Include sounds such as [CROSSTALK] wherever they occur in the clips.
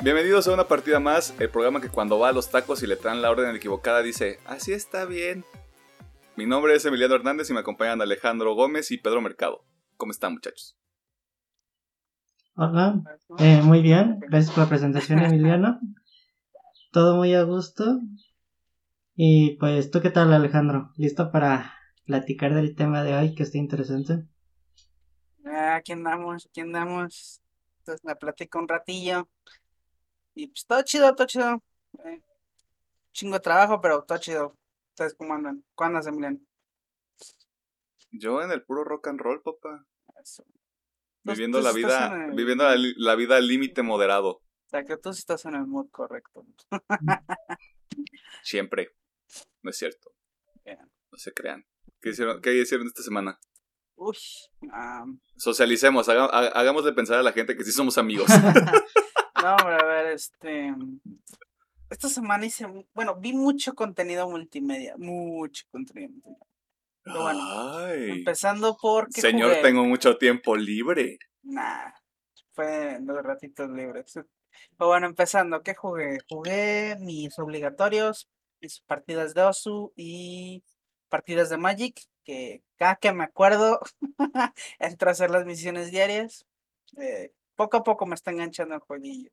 Bienvenidos a una partida más, el programa que cuando va a los tacos y le traen la orden equivocada dice, así está bien. Mi nombre es Emiliano Hernández y me acompañan Alejandro Gómez y Pedro Mercado. ¿Cómo están muchachos? Hola, eh, muy bien, gracias por la presentación Emiliano. [LAUGHS] Todo muy a gusto. Y pues, ¿tú qué tal Alejandro? ¿Listo para platicar del tema de hoy que está interesante? Ah, aquí andamos, aquí andamos. Entonces la platico un ratillo. Y pues todo chido, todo chido. Eh, chingo de trabajo, pero todo chido. ¿Ustedes cómo andan? ¿Cuándo se miran? Yo en el puro rock and roll, papá. Eso. Viviendo la vida, el- viviendo la, vida al límite moderado. O sea, que tú sí estás en el mood correcto. [LAUGHS] Siempre. No es cierto. Bien. No se crean. ¿Qué hicieron, qué hicieron esta semana? Uy, Socialicemos, haga- ha- hagámosle pensar a la gente que sí somos amigos. [LAUGHS] no, hombre, a ver, este. Esta semana hice, bueno, vi mucho contenido multimedia, mucho contenido multimedia. Pero bueno, Ay, empezando por señor, jugué. tengo mucho tiempo libre. Nah, fue los ratitos libres. Pero bueno, empezando, ¿qué jugué? Jugué mis obligatorios, mis partidas de Osu y partidas de Magic, que cada que me acuerdo [LAUGHS] entro a hacer las misiones diarias. Eh, poco a poco me está enganchando el jueguillo.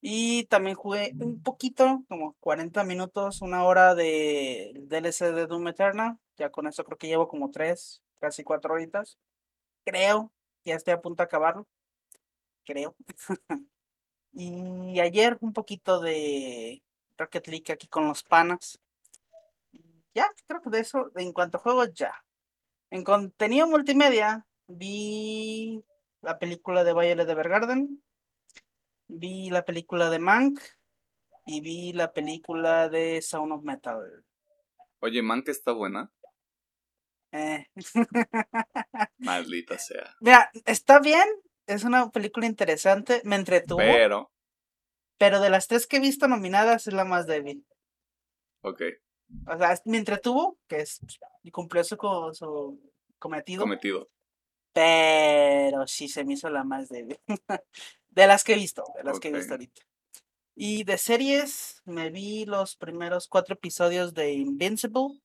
Y también jugué un poquito, como 40 minutos, una hora de DLC de Doom Eternal. Ya con eso creo que llevo como 3, casi 4 horitas. Creo ya estoy a punto de acabarlo. Creo. [LAUGHS] y ayer un poquito de Rocket League aquí con los panas. Ya, creo que de eso, en cuanto a juegos, ya. En contenido multimedia, vi la película de Violet Evergarden, vi la película de Mank y vi la película de Sound of Metal. Oye, man, que está buena. Eh, [LAUGHS] Maldita sea. Mira, está bien, es una película interesante, me entretuvo. Pero, Pero de las tres que he visto nominadas es la más débil. ok, O sea, me entretuvo, que es y cumplió su, su cometido, cometido. Pero sí se me hizo la más débil. [LAUGHS] de las que he visto, de las que he visto ahorita. Y de series, me vi los primeros cuatro episodios de Invincible.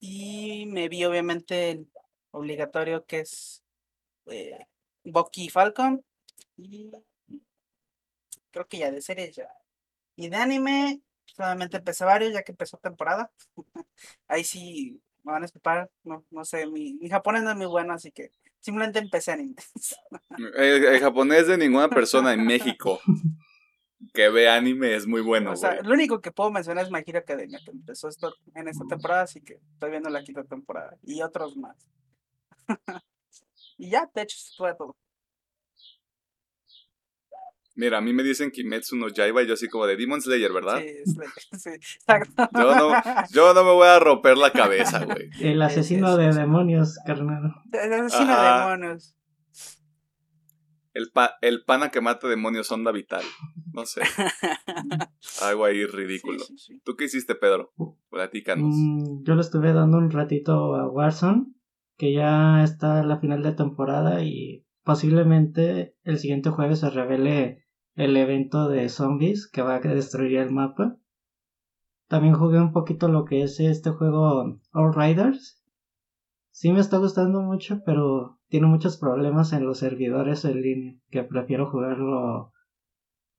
Y me vi obviamente el obligatorio que es eh, Bucky Falcon. Y creo que ya de series ya. Y de anime, solamente empecé varios ya que empezó temporada. [LAUGHS] Ahí sí me van a escapar. No, no sé, mi, mi japonés no es muy bueno, así que simplemente empecé anime. [LAUGHS] El, el japonés de ninguna persona en México [LAUGHS] que ve anime es muy bueno, o sea, lo único que puedo mencionar es My Hero Academia, que empezó esto en esta temporada, así que estoy viendo la quinta temporada. Y otros más. [LAUGHS] y ya, de hecho, fue todo. Mira, a mí me dicen Kimetsu no Yaiba y yo así como de Demon Slayer, ¿verdad? Sí, la- sí, exacto. Yo no, yo no me voy a romper la cabeza, güey. [LAUGHS] El asesino de demonios, carnal. Es asesino de demonios. El, pa- el pana que mata demonios onda vital. No sé, [LAUGHS] algo ahí ridículo. Sí, sí, sí. ¿Tú qué hiciste, Pedro? Platícanos. Mm, yo le estuve dando un ratito a Warzone, que ya está la final de temporada y posiblemente el siguiente jueves se revele el evento de zombies que va a destruir el mapa. También jugué un poquito lo que es este juego Outriders. Sí me está gustando mucho, pero tiene muchos problemas en los servidores en línea, que prefiero jugarlo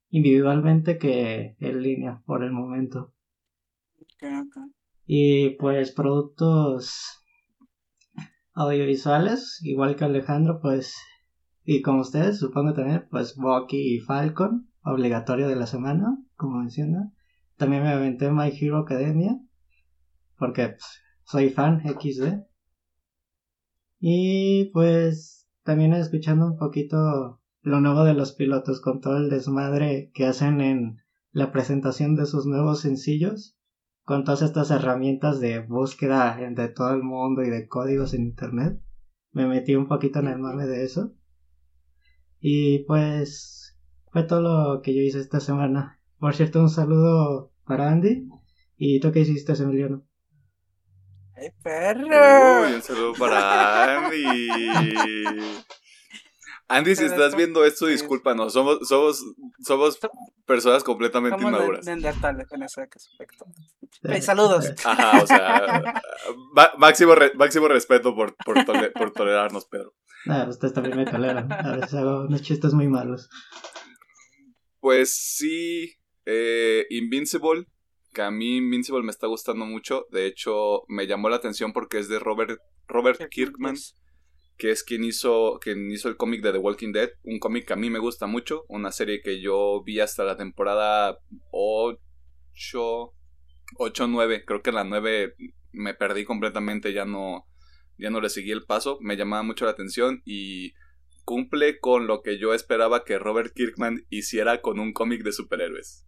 individualmente que en línea por el momento. Y pues productos audiovisuales, igual que Alejandro, pues, y como ustedes, supongo también, pues Bucky y Falcon, obligatorio de la semana, como menciona. También me aventé My Hero Academia, porque pues, soy fan XD. Y pues también escuchando un poquito lo nuevo de los pilotos con todo el desmadre que hacen en la presentación de sus nuevos sencillos con todas estas herramientas de búsqueda de todo el mundo y de códigos en internet. Me metí un poquito en el mame de eso. Y pues fue todo lo que yo hice esta semana. Por cierto, un saludo para Andy. ¿Y tú qué hiciste, Emiliano? ¡Ay, perro! Uy, un saludo para Andy. Andy, si estás viendo esto, discúlpanos. Somos, somos, somos So- personas completamente Somos de- inmaduras. neandertales en ese aspecto. Eh, Ey, saludos. Ajá, o sea, [LAUGHS] máximo, re- máximo respeto por, por, tole- por tolerarnos, Pedro. Ah, ustedes también me toleran. A veces hago unos chistes muy malos. Pues sí, eh, Invincible, que a mí Invincible me está gustando mucho. De hecho, me llamó la atención porque es de Robert, Robert Kirkman, que es quien hizo, quien hizo el cómic de The Walking Dead. Un cómic que a mí me gusta mucho, una serie que yo vi hasta la temporada 8, 8 9. Creo que la 9 me perdí completamente, ya no, ya no le seguí el paso. Me llamaba mucho la atención y cumple con lo que yo esperaba que Robert Kirkman hiciera con un cómic de superhéroes.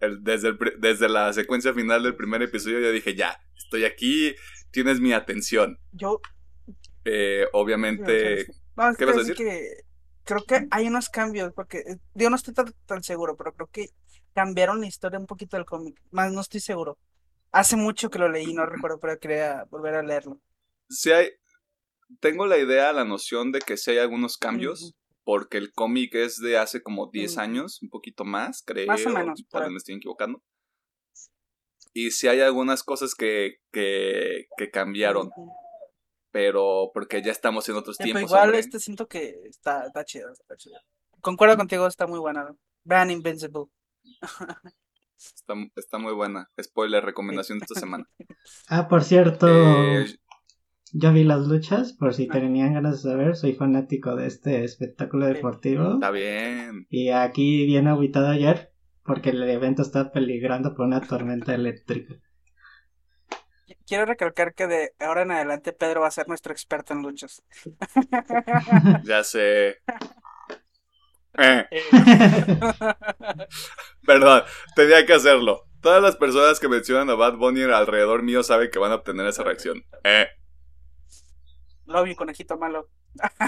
El- desde, el desde la secuencia final del primer episodio yo dije, ya, estoy aquí, tienes mi atención. Yo. Eh, obviamente... No, ¿Qué que vas a decir que creo que hay unos cambios, porque eh, yo no estoy tan, tan seguro, pero creo que cambiaron la historia un poquito del cómic. Más no estoy seguro. Hace mucho que lo leí, no recuerdo, pero quería volver a leerlo. Si hay... Tengo la idea, la noción de que sí hay algunos cambios, porque el cómic es de hace como 10 Ujú. años, un poquito más, creo. Más o menos, Tal vez me estoy equivocando. Y sí hay algunas cosas que, que, que cambiaron, pero porque ya estamos en otros Sí, pero tiempos. igual hombre. este siento que está, está chido, está chido. Concuerdo contigo, está muy buena. Vean Invincible. Está, está muy buena. Spoiler, [LAUGHS] recomendación de esta semana. [LAUGHS] Ah, por cierto, Eh, yo vi las luchas, por si Ah. tenían ganas de saber, soy fanático de este espectáculo deportivo. está bien. Y aquí viene aguitado ayer, porque el evento está peligrando por una tormenta eléctrica. Quiero recalcar que de ahora en adelante Pedro va a ser nuestro experto en luchas. [LAUGHS] Ya sé. Eh, Eh, [LAUGHS] perdón, tenía que hacerlo. Todas las personas que mencionan a Bad Bunny alrededor mío saben que van a obtener esa reacción. Eh, Love you, conejito malo.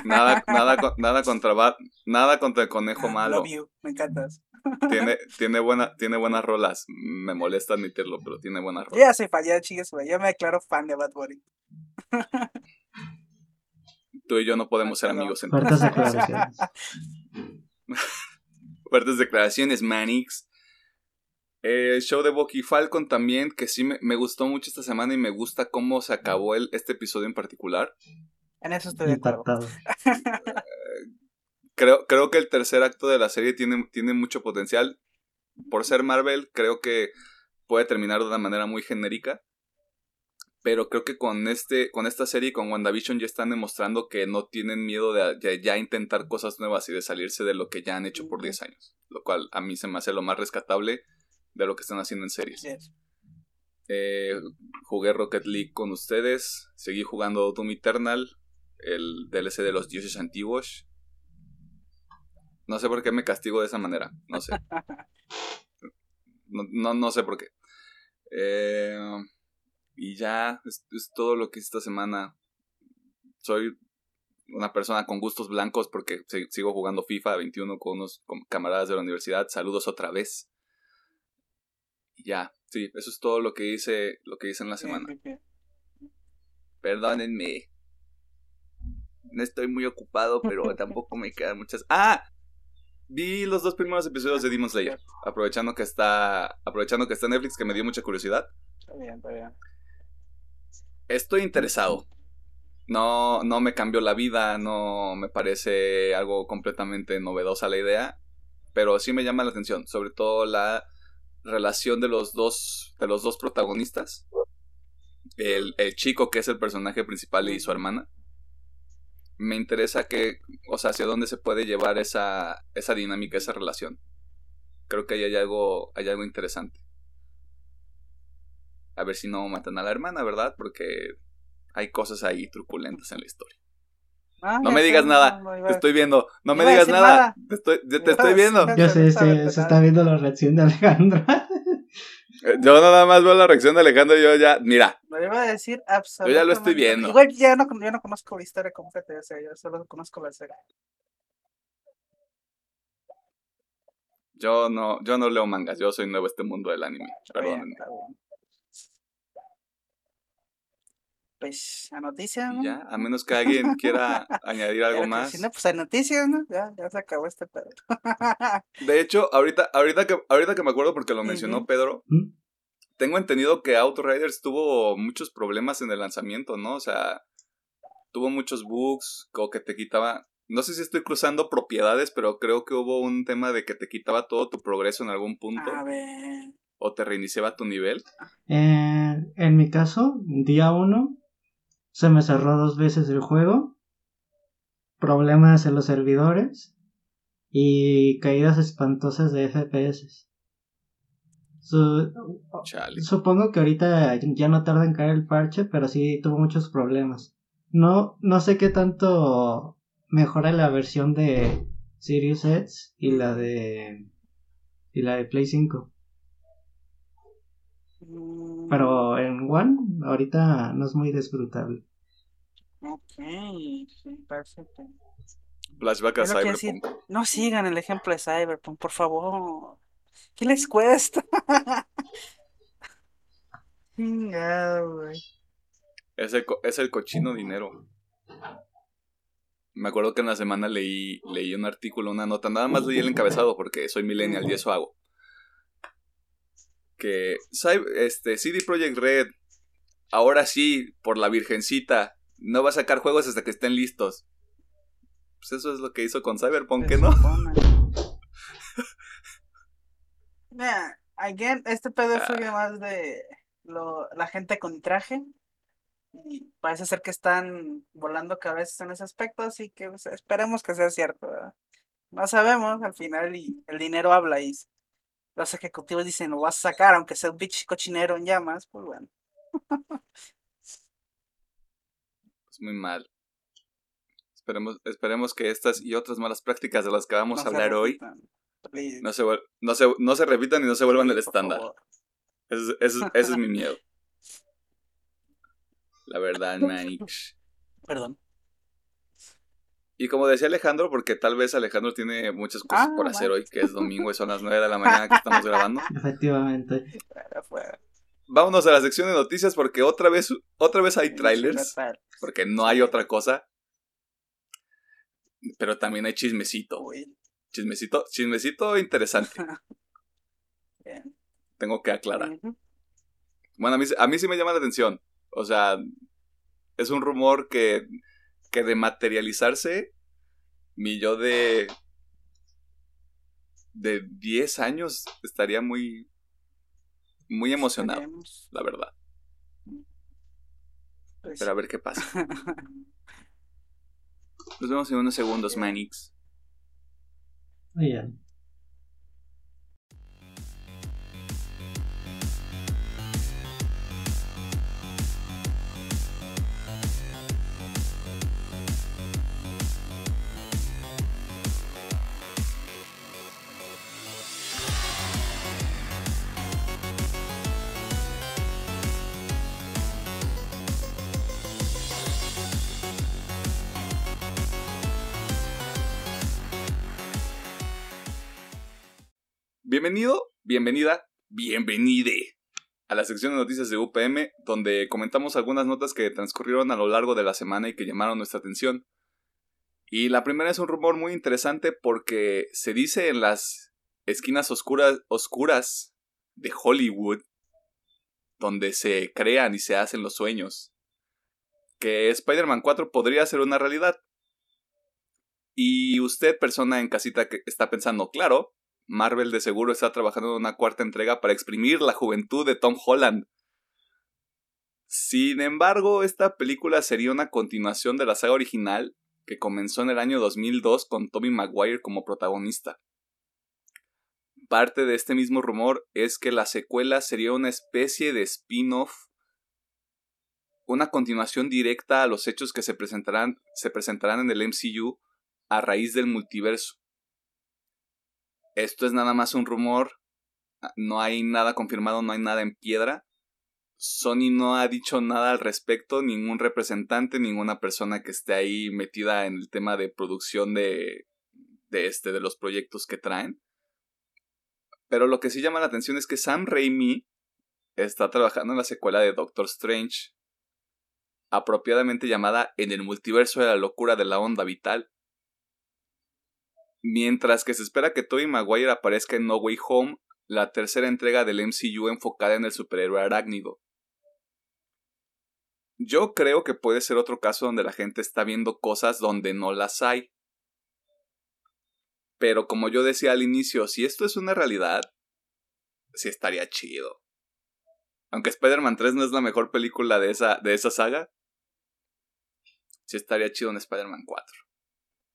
nada, [LAUGHS] nada, nada contra Bad, nada contra el conejo malo. Love you, me encantas. Tiene, [LAUGHS] tiene buena, tiene buenas rolas. Me molesta admitirlo, pero tiene buenas Yo rolas. ya soy fan, ya chingues, güey, ya me declaro fan de Bad Bunny. [LAUGHS] Tú y yo no podemos ser amigos entonces. Fuertes declaraciones. Fuertes declaraciones, Manix. Eh, El show de Bucky Falcon también, que sí me, me gustó mucho esta semana y me gusta cómo se acabó el, este episodio en particular. En eso estoy de acuerdo. Impactado. Creo, creo que el tercer acto de la serie tiene, tiene mucho potencial. Por ser Marvel, creo que puede terminar de una manera muy genérica. Pero creo que con este, con esta serie y con WandaVision ya están demostrando que no tienen miedo de, de ya intentar cosas nuevas y de salirse de lo que ya han hecho por 10 años. Lo cual a mí se me hace lo más rescatable de lo que están haciendo en series. Eh, jugué Rocket League con ustedes. Seguí jugando Doom Eternal, el DLC de los dioses antiguos. No sé por qué me castigo de esa manera. No sé. [LAUGHS] No, no, no sé por qué. Eh, y ya, es, es todo lo que hice esta semana. Soy una persona con gustos blancos porque sigo jugando FIFA 21 con unos con camaradas de la universidad. Saludos otra vez. Ya, sí, eso es todo lo que hice, lo que hice en la semana. Perdónenme. No estoy muy ocupado, pero [LAUGHS] tampoco me quedan muchas. ¡Ah! Vi los dos primeros episodios de Demon Slayer. Aprovechando que está. Aprovechando que está Netflix, que me dio mucha curiosidad. Está bien, está bien. Estoy interesado. No, no me cambió la vida, no me parece algo completamente novedosa la idea. Pero sí me llama la atención. Sobre todo la relación de los dos. De los dos protagonistas. El, el chico que es el personaje principal y su hermana. Me interesa que. O sea, hacia dónde se puede llevar esa. esa dinámica, esa relación. Creo que ahí hay algo. hay algo interesante. A ver si no matan a la hermana, ¿verdad? Porque hay cosas ahí truculentas en la historia. Ah, No me digas nada, te estoy viendo. No me digas nada. nada. Te estoy, yo te viendo. Yo sé, se, se está viendo la reacción de Alejandro. Eh, Yo nada más veo la reacción de Alejandro y yo ya. Mira, Me iba a decir Yo absolutamente. ya lo estoy viendo. Igual ya no, yo no conozco la historia completa, o sea, yo solo conozco la serie. yo no, yo no leo mangas. Yo soy nuevo a este mundo del anime. Está bien, Perdónenme. está bien. Pues a noticias, ¿no? Ya, a menos que [LAUGHS] alguien quiera añadir algo Claro más. Si no, pues hay noticias, ¿no? Ya, ya se acabó este pedo. [LAUGHS] De hecho, ahorita, ahorita, que, ahorita que me acuerdo porque lo mencionó. Pedro, ¿Mm? tengo entendido que Outriders tuvo muchos problemas en el lanzamiento, ¿no? O sea, tuvo muchos bugs, como que te quitaba... No sé si estoy cruzando propiedades, pero creo que hubo un tema de que te quitaba todo tu progreso en algún punto A ver. o te reiniciaba tu nivel. Eh, en mi caso, día 1 se me cerró dos veces el juego, problemas en los servidores y caídas espantosas de FPS. Su- Chale. supongo que ahorita ya no tarda en caer el parche, pero sí tuvo muchos problemas. No, no sé qué tanto mejora la versión de Sirius X y la de y la de Play 5. Mm, Pero en ahorita no es muy disfrutable. Ok, sí, perfecto. Flashback a Cyberpunk. no sigan el ejemplo de Cyberpunk, por favor. ¿Qué les cuesta? [LAUGHS] Chingado, güey. Es el, es el cochino dinero. Me acuerdo que en la semana leí, leí un artículo, una nota, nada más leí el encabezado porque soy millennial y eso hago. Que este, CD Projekt Red, ahora sí, por la virgencita, no va a sacar juegos hasta que estén listos. Pues eso es lo que hizo con Cyberpunk, ¿qué no? Mira, [LAUGHS] again, este pedo Ah. fue más de lo, la gente con traje. Y parece ser que están volando cabezas en ese aspecto, así que pues, esperemos que sea cierto. ¿verdad? No sabemos al final y el dinero habla y los ejecutivos dicen lo vas a sacar, aunque sea un bitch cochinero en llamas, pues bueno. Es muy mal. Esperemos, esperemos que estas y otras malas prácticas de las que vamos no a hablar hoy no se, no, se, no se repitan y no se vuelvan el please, estándar. Ese, es- es- mi [LAUGHS] miedo. La verdad, Manix. Perdón. Y como decía Alejandro, porque tal vez Alejandro tiene muchas cosas Ah, por hacer man. hoy, que es domingo y son las 9 de la mañana que estamos grabando. [LAUGHS] Efectivamente. Fuera, fuera. Vámonos a la sección de noticias porque otra vez, otra vez hay trailers, porque no hay otra cosa. Pero también hay chismecito. Chismecito, chismecito interesante, [LAUGHS] tengo que aclarar. Bueno, a mí, a mí sí me llama la atención. O sea, es un rumor que, que de materializarse, mi yo de, de 10 años estaría muy, muy emocionado, Esperemos. la verdad. Pues, Pero a ver qué pasa. [LAUGHS] Nos vemos en unos segundos, Manix. Muy bien. Bienvenido, bienvenida, bienvenide a la sección de noticias de UPM, donde comentamos algunas notas que transcurrieron a lo largo de la semana y que llamaron nuestra atención. Y la primera es un rumor muy interesante porque se dice en las esquinas oscuras, oscuras de Hollywood, donde se crean y se hacen los sueños, que Spider-Man 4 podría ser una realidad. Y usted, persona en casita que está pensando, claro, Marvel de seguro está trabajando en una cuarta entrega para exprimir la juventud de Tom Holland. Sin embargo, esta película sería una continuación de la saga original que comenzó en el año 2002 con Tobey Maguire como protagonista. Parte de este mismo rumor es que la secuela sería una especie de spin-off, una continuación directa a los hechos que se presentarán, se presentarán en el MCU a raíz del multiverso. Esto es nada más un rumor, no hay nada confirmado, no hay nada en piedra. Sony no ha dicho nada al respecto, ningún representante, ninguna persona que esté ahí metida en el tema de producción de, de este, de los proyectos que traen. Pero lo que sí llama la atención es que Sam Raimi está trabajando en la secuela de Doctor Strange. apropiadamente llamada En el multiverso de la locura de la onda vital. Mientras que se espera que Tobey Maguire aparezca en No Way Home, la tercera entrega del MCU enfocada en el superhéroe arácnido. Yo creo que puede ser otro caso donde la gente está viendo cosas donde no las hay. Pero como yo decía al inicio, si esto es una realidad, sí estaría chido. Aunque Spider-Man 3 no es la mejor película de esa, de esa saga, sí estaría chido en Spider-Man 4.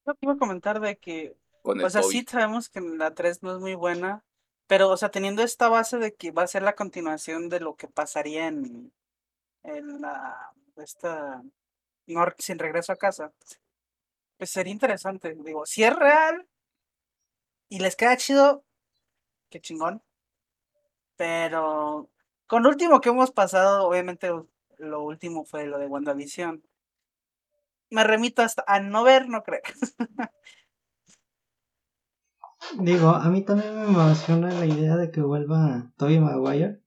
Yo iba a comentar de que, o sea, sí sabemos que la 3 no es muy buena, pero, o sea, teniendo esta base de que va a ser la continuación de lo que pasaría en, en la, esta, no, sin regreso a casa, pues sería interesante. Digo, si es real y les queda chido, qué chingón. Pero con lo último que hemos pasado, obviamente lo último fue lo de WandaVision. Me remito hasta a no ver, no creo. [LAUGHS] Digo, a mí también me emociona la idea de que vuelva Tobey Maguire.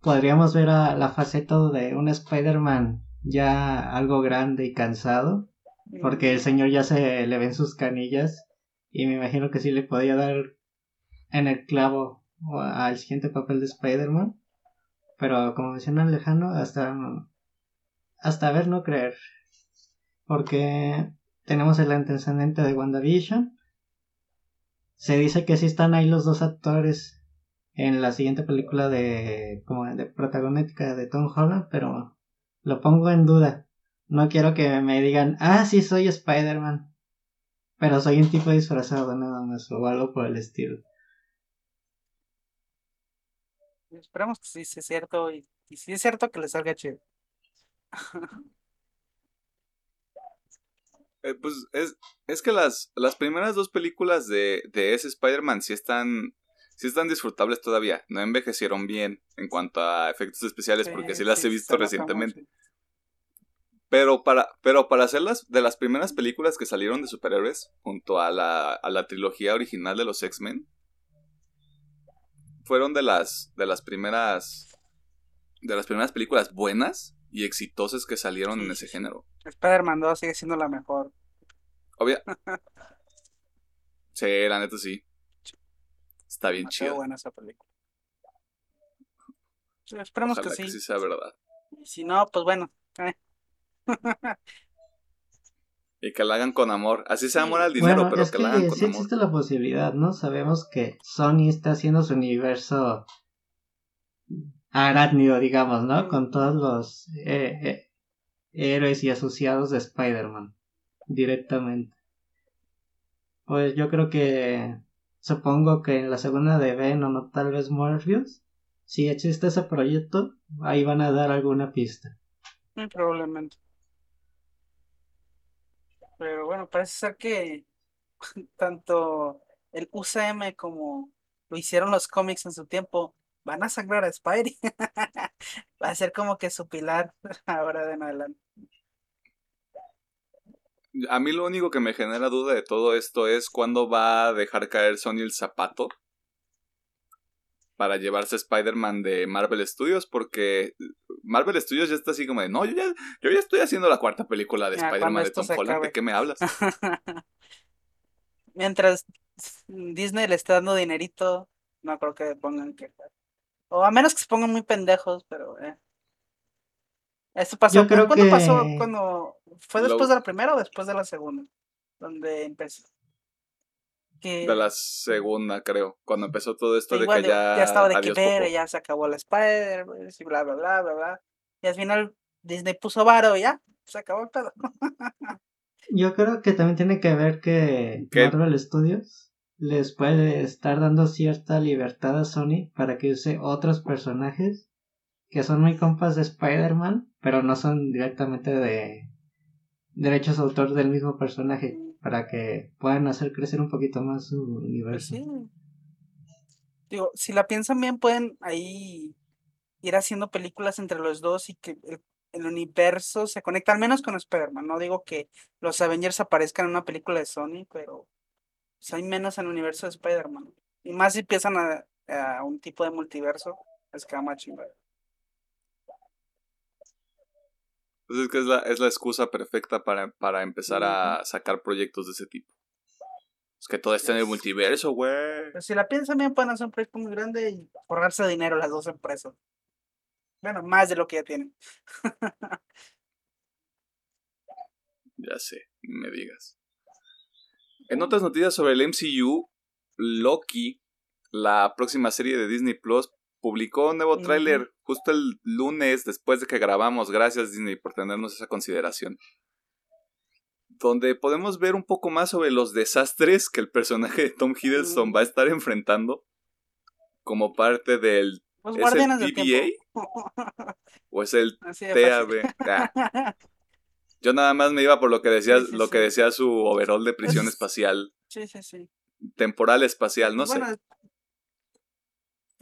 Podríamos ver a la faceta de un Spider-Man ya algo grande y cansado. Porque el señor ya se le ven sus canillas. Y me imagino que sí le podía dar en el clavo al siguiente papel de Spider-Man. Pero como mencionan lejano, hasta, hasta ver no creer. Porque tenemos el antecedente de WandaVision. Se dice que sí están ahí los dos actores en la siguiente película de como de de Tom Holland, pero lo pongo en duda. No quiero que me digan, ah, sí, soy Spider-Man. Pero soy un tipo disfrazado nada más, o algo por el estilo. Esperamos que sí sea cierto y, si es cierto que le salga chido. [LAUGHS] Eh, pues es, es que las, las primeras dos películas de, de ese Spider-Man sí están, sí están disfrutables todavía. No envejecieron bien en cuanto a efectos especiales porque sí las he visto recientemente. Pero para, pero para hacer las, de las primeras películas que salieron de superhéroes junto a la, a la trilogía original de los X-Men, fueron de las, de las primeras, de las primeras películas buenas y exitosas que salieron en ese género. Spider-Man 2 sigue siendo la mejor. Obvio. [LAUGHS] sí, la neta sí. Está bien chido. buena esa película. esperemos que sí. que sí. sea verdad. Y si no, pues bueno. Eh. Y que la hagan con amor. Así se amor al dinero, pero que, la hagan con sí existe la posibilidad, ¿no? Sabemos que Sony está haciendo su universo arácnido, digamos, ¿no? Con todos los eh, eh, héroes y asociados de Spider-Man. Directamente. Pues yo creo que. Supongo que en la segunda de Venom o tal vez Morpheus. Si existe ese proyecto, ahí van a dar alguna pista. Muy probablemente. Pero bueno, parece ser que [LAUGHS] tanto el UCM como lo hicieron los cómics en su tiempo, van a sangrar a Spidey. [LAUGHS] Va a ser como que su pilar [LAUGHS] ahora de en adelante. A mí lo único que me genera duda de todo esto es cuándo va a dejar caer Sony el zapato para llevarse Spider-Man de Marvel Studios, porque Marvel Studios ya está así como de, no, yo ya, yo ya estoy haciendo la cuarta película de Spider-Man de Tom Holland, ¿de qué me hablas? [LAUGHS] Mientras Disney le está dando dinerito, no creo que pongan que... O a menos que se pongan muy pendejos, pero... Eh. Esto pasó, ¿cuándo pasó? Cuando, ¿Fue después de la primera o después de la segunda? Donde empezó. De la segunda, creo. Cuando empezó todo esto de que ya. Ya estaba de que ver, ya se acabó la Spider, y bla, bla, bla, bla, bla. Y al final Disney puso varo y ya, se acabó el pedo. [LAUGHS] Yo creo que también tiene que ver que Marvel Studios les puede estar dando cierta libertad a Sony para que use otros personajes que son muy compas de Spider-Man, pero no son directamente de derechos de autor del mismo personaje para que puedan hacer crecer un poquito más su pues universo. Digo, si la piensan bien, pueden ahí ir haciendo películas entre los dos y que el, universo se conecte, al menos con Spider-Man. No digo que los Avengers aparezcan en una película de Sony, pero pues, hay menos en el universo de Spider-Man. Y más si empiezan a, un tipo de multiverso, es que más chingada. Pues es que es la, es la excusa perfecta para, para empezar a sacar proyectos de ese tipo. Es que todo está en el multiverso, güey. Pero si la piensan bien, pueden hacer un proyecto muy grande y ahorrarse dinero las dos empresas. Bueno, más de lo que ya tienen. [LAUGHS] Ya sé, ni me digas. En otras noticias sobre el MCU, Loki, la próxima serie de Disney Plus, publicó un nuevo tráiler justo el lunes después de que grabamos. Gracias Disney por tenernos esa consideración. Donde podemos ver un poco más sobre los desastres que el personaje de Tom Hiddleston va a estar enfrentando como parte del Los ¿Es el o es el. TAB. Ah, Yo nada más me iba por lo que decía, Sí, sí, lo que decía su overall de prisión Es- [LAUGHS] espacial, Sí, sí, sí. temporal espacial, no Bueno, sé.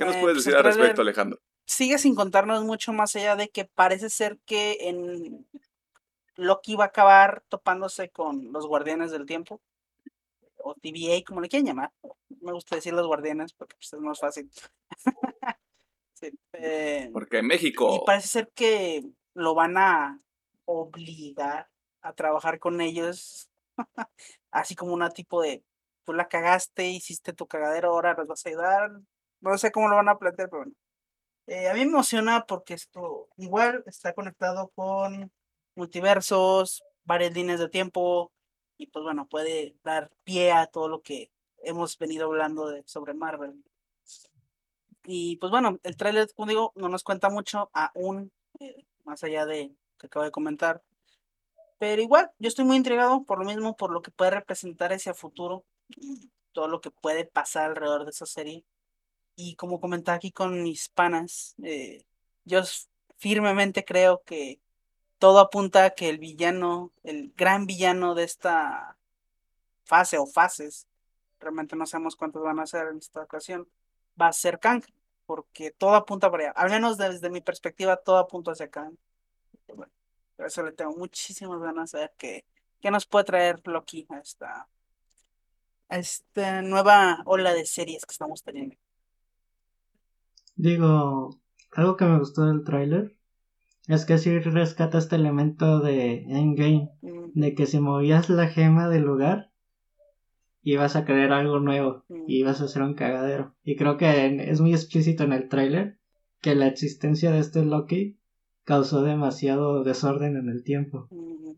¿Qué nos eh, puedes pues decir al respecto, Alejandro? sigue sin contarnos mucho más allá de que parece ser que en Loki va a acabar topándose con los guardianes del tiempo o TVA como le quieran llamar. Me gusta decir los guardianes porque pues, es más fácil. [LAUGHS] Sí, eh, Porque en y México, parece ser que lo van a obligar a trabajar con ellos [LAUGHS] así como una tipo de tú la cagaste hiciste tu cagadero ahora nos vas a ayudar no sé cómo lo van a plantear pero bueno eh, a mí me emociona porque esto igual está conectado con multiversos, varias líneas de tiempo y pues bueno, puede dar pie a todo lo que hemos venido hablando de, sobre Marvel. Y pues bueno, el tráiler, como digo, no nos cuenta mucho aún, eh, más allá de que acabo de comentar. Pero igual, yo estoy muy intrigado por lo mismo, por lo que puede representar hacia futuro, todo lo que puede pasar alrededor de esa serie. Y como comentaba aquí con mis panas, eh, yo firmemente creo que todo apunta a que el villano, el gran villano de esta fase o fases, realmente no sabemos cuántos van a ser en esta ocasión, va a ser Kang, porque todo apunta para allá. Al menos desde mi perspectiva, todo apunta hacia Kang. Por eso le tengo muchísimas ganas de ver qué, qué nos puede traer Loki a esta, a esta nueva ola de series que estamos teniendo. Digo, algo que me gustó del tráiler es que sí rescata este elemento de Endgame, Mm, de que si movías la gema del lugar, ibas a crear algo nuevo Mm. y ibas a hacer un cagadero. Y creo que en- es muy explícito en el tráiler que la existencia de este Loki causó demasiado desorden en el tiempo. mm,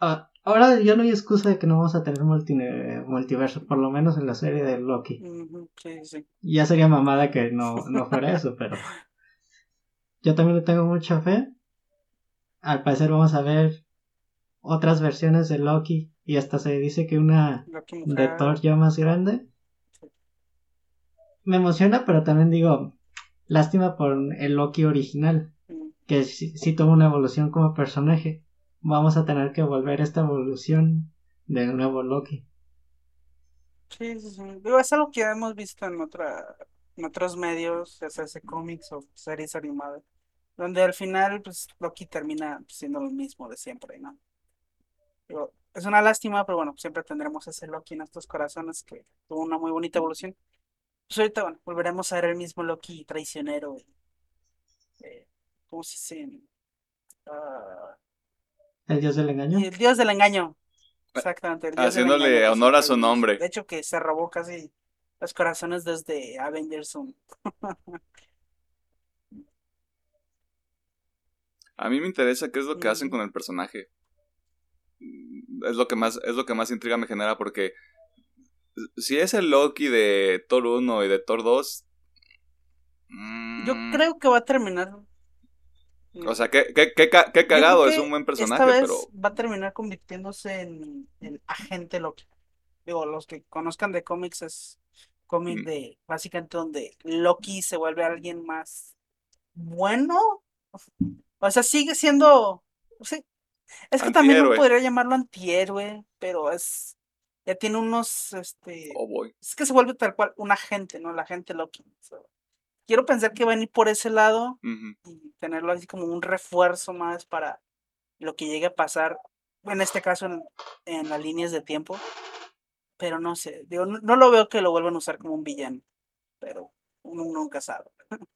Ah, ahora ya no hay excusa de que no vamos a tener multiverso, por lo menos en la serie de Loki. Sí, sí. Ya sería mamada que no, no fuera eso, pero yo también le tengo mucha fe. Al parecer vamos a ver otras versiones de Loki y hasta se dice que una de. Thor ya más grande. Me emociona, pero también digo, lástima por el Loki original, que sí, sí tuvo una evolución como personaje. Vamos a tener que volver esta evolución del nuevo Loki. Sí, sí, sí. Digo, es algo que ya hemos visto en otra, otros medios, ya sea cómics o series animadas, donde al final, pues, Loki termina siendo lo mismo de siempre, ¿no? Es una lástima, pero bueno, siempre tendremos ese Loki en nuestros corazones que tuvo una muy bonita evolución. Pues ahorita, bueno, volveremos a ver el mismo Loki traicionero, eh, ¿cómo se dice? Ah, El dios del engaño. el dios del engaño. Exactamente. el dios del Haciéndole engaño que honor a su nombre. De hecho, que se robó casi los corazones desde Avengers 1. [LAUGHS] A mí me interesa qué es lo que hacen Mm. con el personaje. Es lo que más, es lo que más intriga me genera porque si es el Loki de Thor 1 y de Thor 2. Yo mm, creo que va a terminar. O sea, qué, qué, qué, qué cagado, es un buen personaje, Esta vez pero. va a terminar convirtiéndose en el agente Loki. Digo, los que conozcan de cómics es cómic Mm. de básicamente donde Loki se vuelve alguien más bueno. O sea, sigue siendo. Sí. Es que también no podría llamarlo antihéroe, pero es. Ya tiene unos. Este. Oh boy. Es que se vuelve tal cual un agente, ¿no? El agente Loki. Quiero pensar que van a ir por ese lado y tenerlo así como un refuerzo más para lo que llegue a pasar, en este caso en, en las líneas de tiempo. Pero no sé, digo, no, no lo veo que lo vuelvan a usar como un villano, pero uno nunca sabe. [LAUGHS]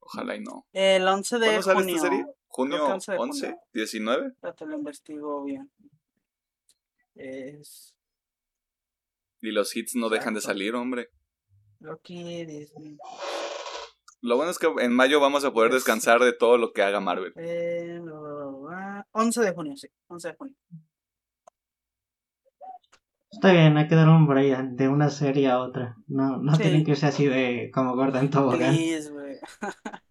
Ojalá y no. El 11 de ¿Cuándo sale junio. esta serie? ¿Junio Creo que 11 de 11? junio. ¿19? Ya te lo investigo bien. Es Y los hits no dejan de salir, hombre. Loki, Disney. Lo bueno es que en mayo vamos a poder descansar de todo lo que haga Marvel. Eh, bla, bla, bla, bla. 11 de junio, sí. 11 de junio. Está bien, hay que dar un break de una serie a otra. No, no Sí. tienen que irse así de como Gordon [LAUGHS] Tobogán. Please, güey. [LAUGHS]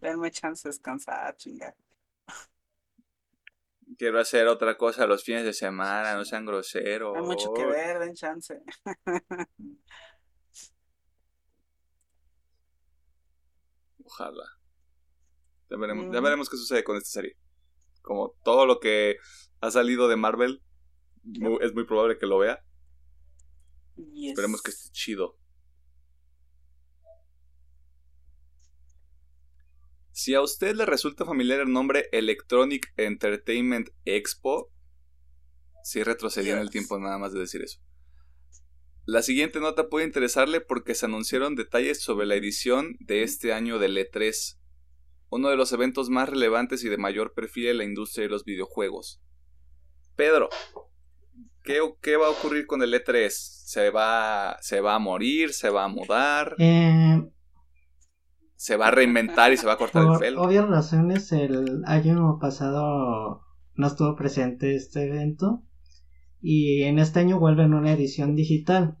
Denme chance de descansar, chinga. Quiero hacer otra cosa los fines de semana, no sean groseros. Hay mucho que ver, den chance. [LAUGHS] Ojalá. Ya veremos, ya Mm. veremos qué sucede con esta serie. Como todo lo que ha salido de Marvel, es muy probable que lo vea. Yes. Esperemos que esté chido. Si a usted le resulta familiar el nombre Electronic Entertainment Expo, sí retrocedió en el Yes. tiempo nada más de decir eso. La siguiente nota puede interesarle porque se anunciaron detalles sobre la edición de este año del E3, uno de los eventos más relevantes y de mayor perfil en la industria de los videojuegos. Pedro, ¿qué, qué va a ocurrir con el E3? ¿Se va, ¿Se va a morir? ¿Se va a mudar? Eh, ¿Se va a reinventar y se va a cortar el por pelo? obvias razones, el año pasado no estuvo presente este evento. Y en este año vuelve en una edición digital.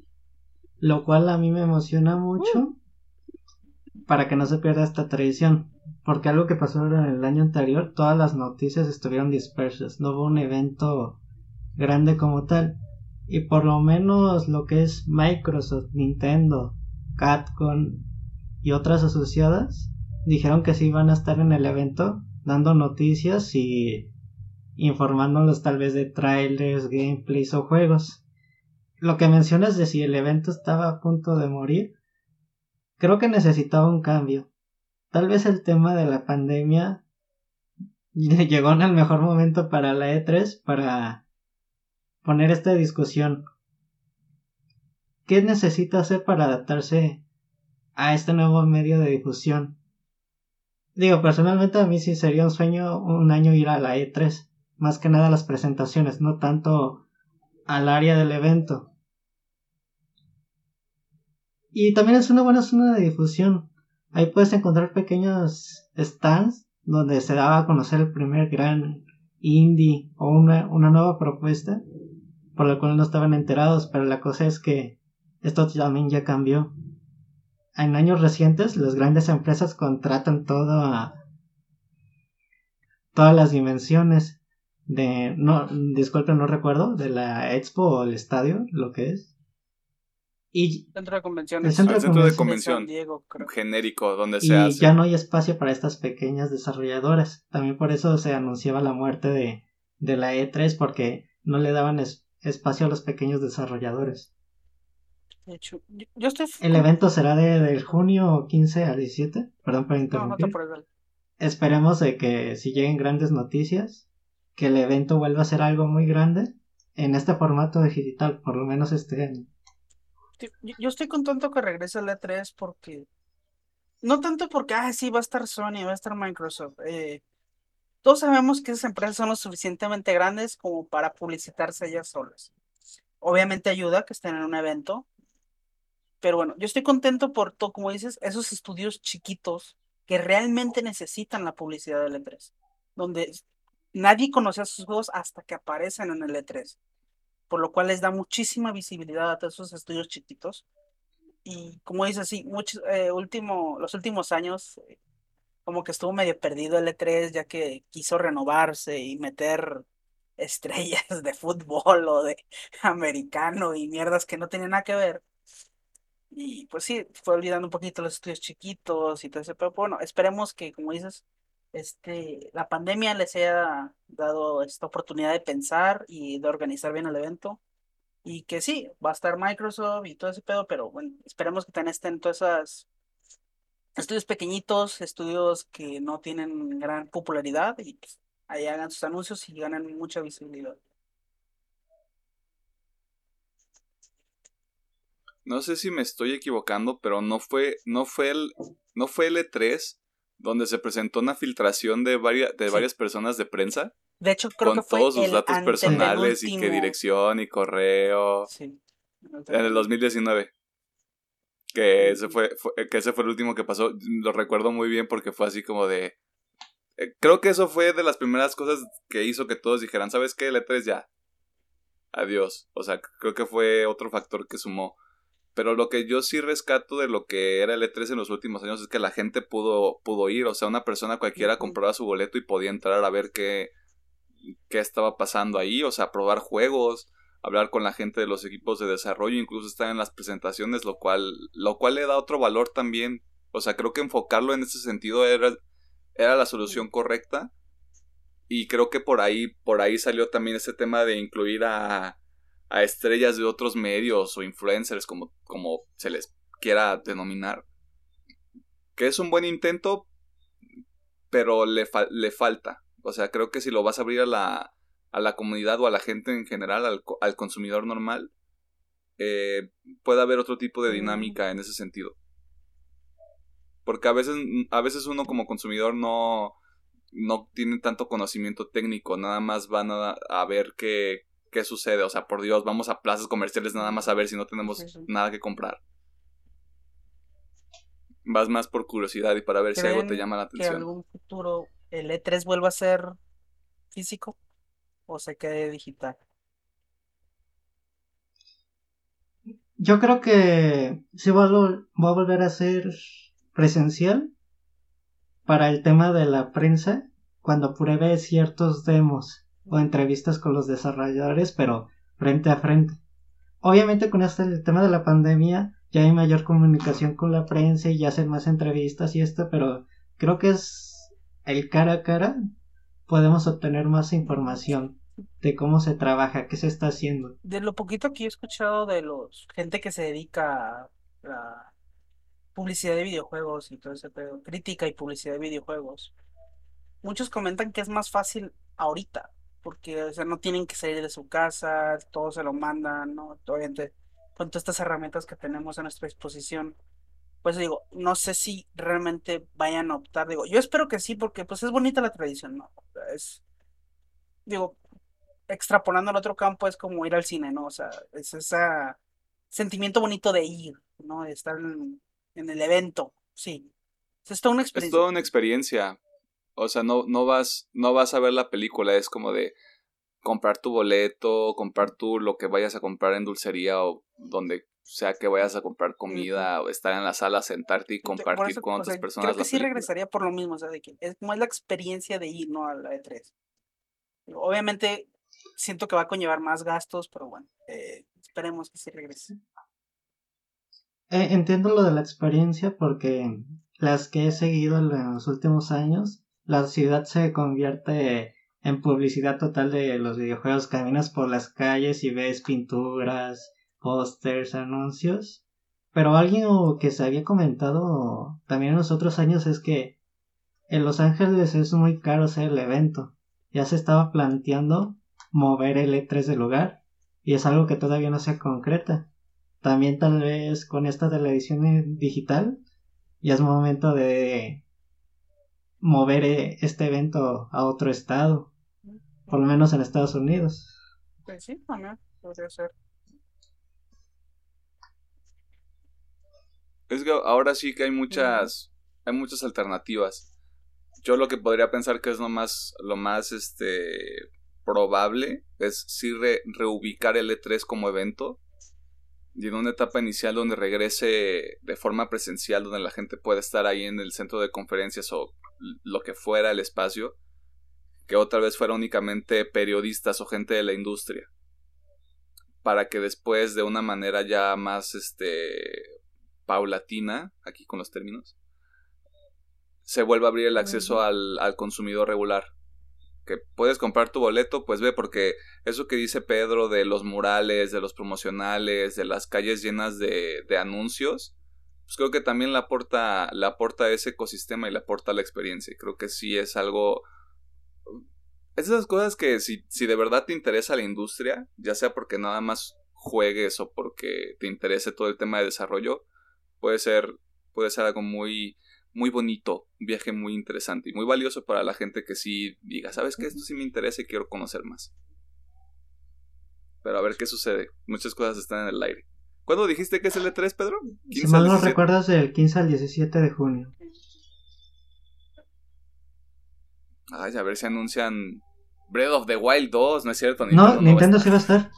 Lo cual a mí me emociona mucho. Para que no se pierda esta tradición. Porque algo que pasó en el año anterior, todas las noticias estuvieron dispersas. No hubo un evento grande como tal. Y por lo menos lo que es Microsoft, Nintendo, Capcom y otras asociadas dijeron que sí iban a estar en el evento dando noticias y informándolos tal vez de trailers, gameplays o juegos. Lo que mencionas de si el evento estaba a punto de morir, creo que necesitaba un cambio. Tal vez el tema de la pandemia llegó en el mejor momento para la E3 para poner esta discusión. ¿Qué necesita hacer para adaptarse a este nuevo medio de difusión? Digo, personalmente a mí sí sería un sueño un año ir a la E3, más que nada a las presentaciones, no tanto al área del evento. Y también es una buena zona de difusión. Ahí puedes encontrar pequeños stands donde se daba a conocer el primer gran indie o una, una nueva propuesta por la cual no estaban enterados, pero la cosa es que esto también ya cambió. En años recientes las grandes empresas contratan todo a todas las dimensiones de no disculpen no recuerdo de la expo o el estadio lo que es y Centro de convenciones. El centro de centro de. San convención Diego, creo. genérico donde se y hace. ya no hay espacio para estas pequeñas desarrolladoras. También por eso se anunciaba la muerte de, de la E3 porque no le daban es- espacio a los pequeños desarrolladores. De hecho, yo, yo estoy. El evento será de, del junio 15 al 17. Perdón por No, no interrumpir. te. Esperemos de que si lleguen grandes noticias, que el evento vuelva a ser algo muy grande en este formato digital, por lo menos este año. Yo, yo estoy contento que regrese el E3 porque. No tanto porque, ah, sí, va a estar Sony, va a estar Microsoft. eh, todos sabemos que esas empresas son lo suficientemente grandes como para publicitarse ellas solas. Obviamente ayuda que estén en un evento. Pero bueno, yo estoy contento por todo, como dices, esos estudios chiquitos que realmente necesitan la publicidad del E3. Donde nadie conoce a sus juegos hasta que aparecen en el E3 por lo cual les da muchísima visibilidad a todos esos estudios chiquitos. Y como dices, sí, muchos, eh, último, los últimos años, eh, como que estuvo medio perdido el E3, ya que quiso renovarse y meter estrellas de fútbol o de [LAUGHS] americano y mierdas que no tenían nada que ver. Y pues sí, fue olvidando un poquito los estudios chiquitos y todo eso, pero bueno, esperemos que, como dices, este, la pandemia les haya dado esta oportunidad de pensar y de organizar bien el evento. Y que sí, va a estar Microsoft y todo ese pedo, pero bueno, esperemos que también estén todas esas estudios pequeñitos, estudios que no tienen gran popularidad y pues, ahí hagan sus anuncios y ganan mucha visibilidad. No sé si me estoy equivocando, pero no fue, no fue el, no fue el E3 donde se presentó una filtración de varias, de varias personas de prensa. De hecho, creo con que fue todos sus el datos personales y qué dirección y correo. Sí. En el 2019. Que ese fue, fue- que ese fue el último que pasó. Lo recuerdo muy bien porque fue así como de. eh, creo que eso fue de las primeras cosas que hizo que todos dijeran, ¿sabes qué? El E3 ya. Adiós. O sea, creo que fue otro factor que sumó. Pero lo que yo sí rescato de lo que era el E3 en los últimos años es que la gente pudo, pudo ir. O sea, una persona cualquiera compraba su boleto y podía entrar a ver qué, qué estaba pasando ahí. O sea, probar juegos, hablar con la gente de los equipos de desarrollo, incluso estar en las presentaciones, lo cual, lo cual le da otro valor también. O sea, creo que enfocarlo en ese sentido era, era la solución correcta. Y creo que por ahí, por ahí salió también ese tema de incluir a, a estrellas de otros medios o influencers, como, como se les quiera denominar. Que es un buen intento, pero le, le falta. O sea, creo que si lo vas a abrir a la, a la comunidad o a la gente en general, al, al consumidor normal, eh, puede haber otro tipo de Mm. dinámica en ese sentido. Porque a veces, a veces uno como consumidor no, no tiene tanto conocimiento técnico, nada más van a, a ver qué, qué sucede. O sea, por Dios, vamos a plazas comerciales nada más a ver si no tenemos nada que comprar. Vas más por curiosidad y para ver si algo te ¿Creen llama la que en atención. algún futuro el E3 vuelva a ser físico o se quede digital? Yo creo que sí va a, vol- va a volver a ser presencial para el tema de la prensa cuando pruebe ciertos demos o entrevistas con los desarrolladores, pero frente a frente. Obviamente con este el tema de la pandemia ya hay mayor comunicación con la prensa y ya hacen más entrevistas y esto, pero creo que es el cara a cara podemos obtener más información de cómo se trabaja, qué se está haciendo. De lo poquito que he escuchado de los gente que se dedica a la publicidad de videojuegos y todo ese pedo, crítica y publicidad de videojuegos, muchos comentan que es más fácil ahorita, porque o sea, no tienen que salir de su casa, todo se lo mandan, ¿no? Obviamente, con todas estas herramientas que tenemos a nuestra disposición. Pues digo, no sé si realmente vayan a optar, digo, yo espero que sí, porque pues es bonita la tradición, ¿no? Es, digo, extrapolando al otro campo es como ir al cine, ¿no? O sea, es ese sentimiento bonito de ir, ¿no? De estar en, en el evento, sí. Es toda una Es experiencia. toda una experiencia. O sea, no, no vas, no vas a ver la película, es como de comprar tu boleto, comprar tú lo que vayas a comprar en dulcería o donde sea que vayas a comprar comida o estar en la sala, sentarte y compartir eso, con o otras sea, personas creo que la sí película. regresaría por lo mismo, o sea, de que es como es la experiencia de ir, ¿no? A la E3. Digo, Obviamente siento que va a conllevar más gastos, pero bueno, eh, esperemos que sí regrese. Eh, entiendo lo de la experiencia porque las que he seguido en los últimos años, la ciudad se convierte en publicidad total de los videojuegos. Caminas por las calles y ves pinturas, pósters, anuncios. Pero alguien que se había comentado también en los otros años es que en Los Ángeles es muy caro hacer el evento. Ya se estaba planteando mover el E3 del lugar y es algo que todavía no se concreta. También tal vez con esta en digital ya es momento de mover eh, este evento a otro estado, por lo menos en Estados Unidos. Pues sí, también podría ser. Es que ahora sí que hay muchas, hay muchas alternativas. Yo lo que podría pensar que es lo más, lo más este probable es sí re- reubicar el E3 como evento y en una etapa inicial donde regrese de forma presencial, donde la gente pueda estar ahí en el centro de conferencias o lo que fuera el espacio, que otra vez fuera únicamente periodistas o gente de la industria, para que después de una manera ya más este paulatina, aquí con los términos, se vuelva a abrir el acceso al, al consumidor regular. Que puedes comprar tu boleto, pues ve, porque eso que dice Pedro de los murales, de los promocionales, de las calles llenas de, de anuncios, pues creo que también le aporta, le aporta ese ecosistema y le aporta la experiencia. Y creo que sí es algo. Es esas cosas que si, si de verdad te interesa la industria, ya sea porque nada más juegues o porque te interese todo el tema de desarrollo, puede ser, puede ser algo muy, muy bonito, un viaje muy interesante y muy valioso para la gente que sí diga, ¿sabes qué? Esto sí me interesa y quiero conocer más. Pero a ver qué sucede. Muchas cosas están en el aire. ¿Cuándo dijiste que es el E3, Pedro? Si mal no recuerdas, del 15 al 17 de junio. Ay, a ver si anuncian Breath of the Wild 2, ¿no es cierto? no, Nintendo sí va a estar.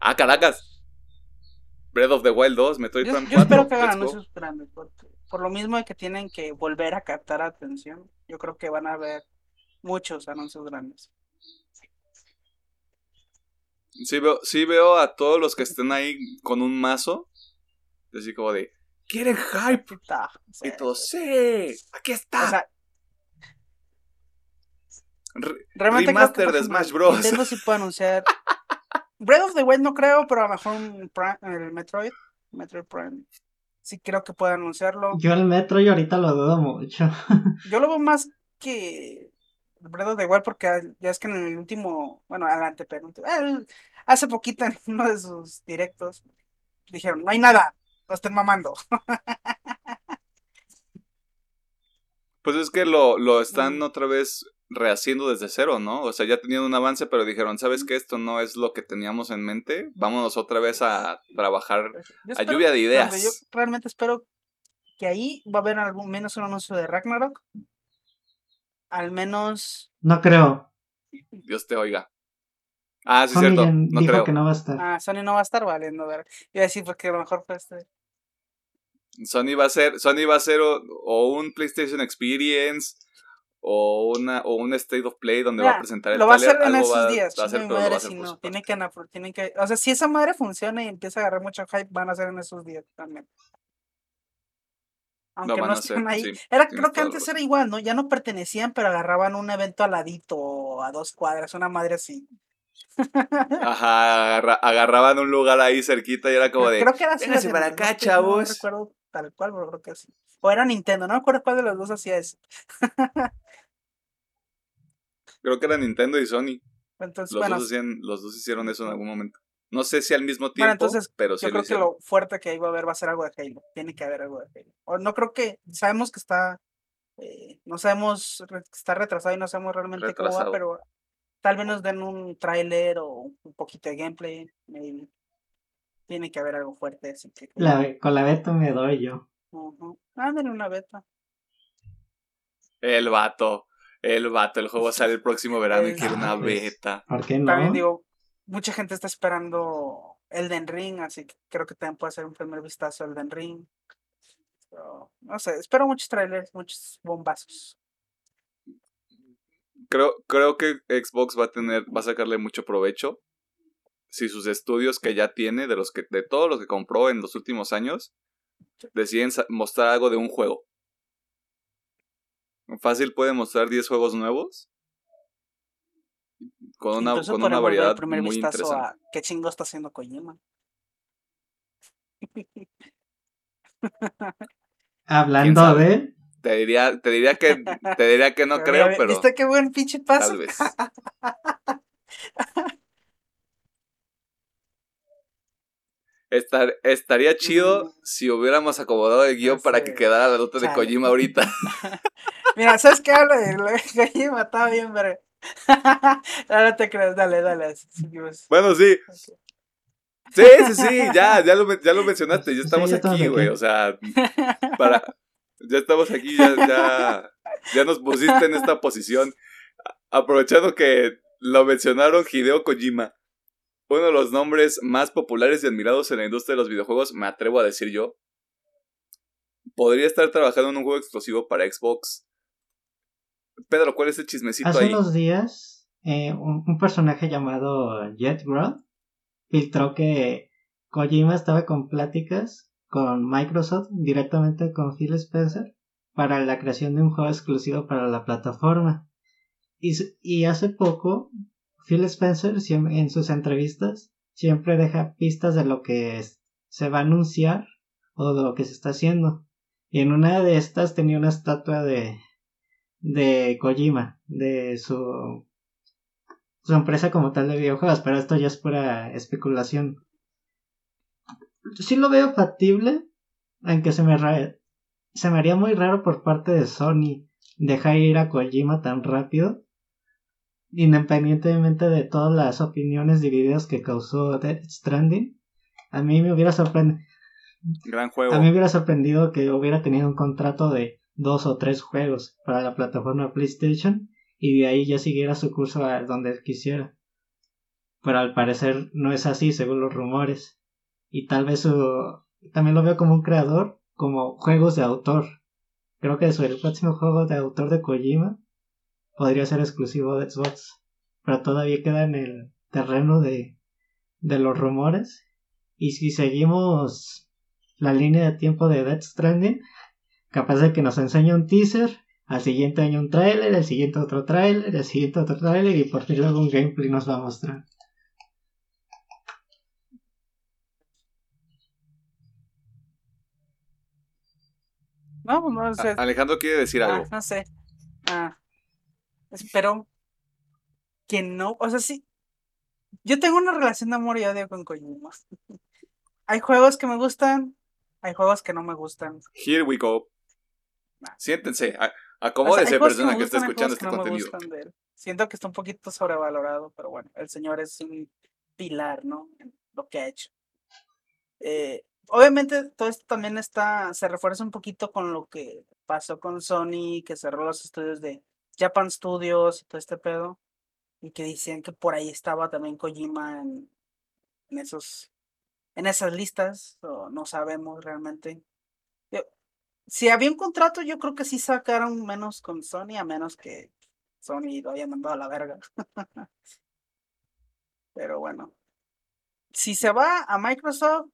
Ah, Caracas. Breath of the Wild 2, Metroid yo, Prime 4. Yo espero que hagan anuncios grandes, por lo mismo de que tienen que volver a captar atención. Yo creo que van a haber muchos anuncios grandes. Sí veo, sí veo a todos los que estén ahí con un mazo. Así como de, ¿quieren hype? y todos, sí, aquí está. O sea, remaster de Smash Bros. Nintendo sí puede anunciar. Breath of the Wild no creo, pero a lo mejor un el Metroid, Metroid Prime. Sí creo que puede anunciarlo. Yo el Metroid ahorita lo dudo mucho. Yo lo veo más que Of the Wild porque ya es que en el último, bueno, adelante, pero hace poquito en uno de sus directos dijeron, no hay nada, lo estén mamando. [LAUGHS] Pues es que lo, lo están mm. otra vez rehaciendo desde cero, ¿no? O sea, ya tenían un avance, pero dijeron, ¿sabes qué? Esto no es lo que teníamos en mente. Vámonos otra vez a trabajar a lluvia de ideas. Yo realmente espero que ahí va a haber algún menos un anuncio de Ragnarok. Al menos. No creo. Dios te oiga. Ah, sí, cierto. No dijo creo. que no va a estar. Ah, Sony no va a estar valiendo ver. Iba a decir porque a lo mejor fue este. Sony va a ser, Sony va a ser o un PlayStation Experience o una o un State of Play donde va a presentar el Lo va a hacer en esos días. madre, si no, tiene que, tienen que, o sea, si esa madre funciona y empieza a agarrar mucho hype, van a ser en esos días también. Aunque no, estén ahí. era, creo que antes era igual, ¿no? Ya no pertenecían, pero agarraban un evento al ladito a dos cuadras, una madre así. Ajá, agarraban un lugar ahí cerquita y era como de. Creo que era así. para acá, chavos. No recuerdo tal cual, pero creo que sí. O era Nintendo, no me acuerdo cuál de los dos hacía eso. [LAUGHS] Creo que era Nintendo y Sony. Entonces, los, bueno, dos hacían, los dos hicieron eso en algún momento. No sé si al mismo tiempo, entonces, pero sí yo creo que lo fuerte que ahí va a haber va a ser algo de Halo. Tiene que haber algo de Halo. O no creo que, sabemos que está, eh, no sabemos, está retrasado y no sabemos realmente cómo va, pero tal vez nos den un tráiler o un poquito de gameplay. Tiene que haber algo fuerte. Así que... la, con la beta me doy yo. Uh una beta. El vato. El vato, el juego [LAUGHS] sale el próximo verano y quiere una beta. ¿Por qué no? También digo, mucha gente está esperando Elden Ring, así que creo que también puede ser un primer vistazo a Elden Ring. no sé, espero muchos trailers, muchos bombazos. Creo, creo que Xbox va a tener, va a sacarle mucho provecho. Si sus estudios que ya tiene, de los que, de todos los que compró en los últimos años, deciden mostrar algo de un juego. Fácil puede mostrar 10 juegos nuevos. Con una, con una variedad muy interesante. ¿Qué chingo está haciendo Kojima? [LAUGHS] Hablando de. Te diría, te diría que, te diría que no [LAUGHS] creo, pero. ¿Viste qué buen pinche paso? Tal vez. [LAUGHS] Estar, estaría chido si hubiéramos acomodado el guion para que quedara la nota de Kojima ahorita. Mira, ¿sabes qué habla de Kojima? Está bien, pero. [LAUGHS] no te creas, dale, dale. Bueno, sí. Sí, sí, sí, ya, ya lo, ya lo mencionaste, ya estamos aquí, güey, o sea, para, ya estamos aquí, ya, ya, ya nos pusiste en esta posición, aprovechando que lo mencionaron Hideo Kojima, uno de los nombres más populares y admirados en la industria de los videojuegos, me atrevo a decir yo, podría estar trabajando en un juego exclusivo para Xbox. Pedro, ¿cuál es el chismecito Hace ahí? unos días, eh, un, personaje llamado JetGrod filtró que Kojima estaba con pláticas con Microsoft directamente con Phil Spencer para la creación de un juego exclusivo para la plataforma. Y, y hace poco Phil Spencer en sus entrevistas siempre deja pistas de lo que se va a anunciar o de lo que se está haciendo. Y en una de estas tenía una estatua de, de Kojima, de su, su empresa como tal de videojuegos, pero esto ya es pura especulación. Sí lo veo factible, aunque se me, se me haría muy raro por parte de Sony dejar ir a Kojima tan rápido, independientemente de todas las opiniones divididas que causó Death Stranding, a mí me hubiera sorprendido. Gran juego. A mí me hubiera sorprendido que hubiera tenido un contrato de dos o tres juegos para la plataforma PlayStation y de ahí ya siguiera su curso a donde quisiera. Pero al parecer no es así según los rumores. Y tal vez su... también lo veo como un creador, como juegos de autor. Creo que el próximo juego de autor de Kojima podría ser exclusivo de Xbox. Pero todavía queda en el terreno de, de los rumores. Y si seguimos la línea de tiempo de Death Stranding, capaz de que nos enseñe un teaser, al siguiente año un trailer, el siguiente otro trailer, el siguiente otro trailer y por fin luego un gameplay nos va a mostrar. No, no sé. Alejandro quiere decir Ah, algo. no sé. Ah, espero que no. O sea, sí. Yo tengo una relación de amor y odio con Kojima. [LAUGHS] Hay juegos que me gustan, hay juegos que no me gustan. Here we go. Siéntense. a- O sea, Acomódese, que persona que está escuchando este no contenido. Siento que está un poquito sobrevalorado, pero bueno, el señor es un pilar, ¿no? En lo que ha hecho. Eh, obviamente todo esto también está, se refuerza un poquito con lo que pasó con Sony, que cerró los estudios de Japan Studios y todo este pedo, y que decían que por ahí estaba también Kojima en, en esos, en esas listas, o no sabemos realmente. Si había un contrato, yo creo que sí sacaron menos con Sony, a menos que Sony lo haya mandado a la verga. [LAUGHS] Pero bueno. Si se va a Microsoft,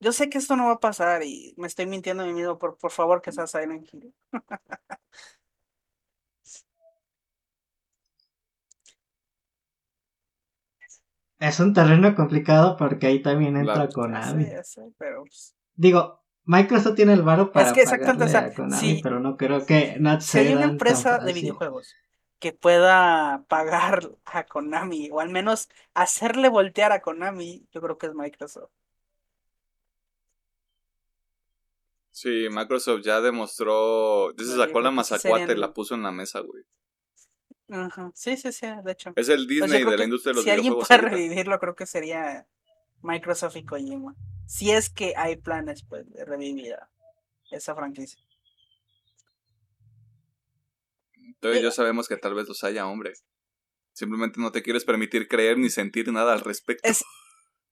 yo sé que esto no va a pasar y me estoy mintiendo a mí mismo. Por, por favor, que sea Silent Hill. Es un terreno complicado porque ahí también La- entra Ya Konami. sé, ya sé, pero pues, Digo, Microsoft tiene el varo para que exactamente, o pagarle sea, a Konami, si- pero no creo que Not si hay una empresa de videojuegos que pueda pagar a Konami o al menos hacerle voltear a Konami, yo creo que es Microsoft. Sí, Microsoft ya demostró. Ya se sacó la que sí mazacuate y la puso en la mesa, güey. Ajá, Sí, sí, sí, de hecho. Es el Pues Disney de la que industria de los si alguien videojuegos. puede ahorita. revivirlo, creo que sería Microsoft y Kojima. Si es que hay planes pues, de revivir a esa franquicia. Entonces ya sabemos que tal vez los haya, hombre. Simplemente no te quieres permitir creer ni sentir nada al respecto. Es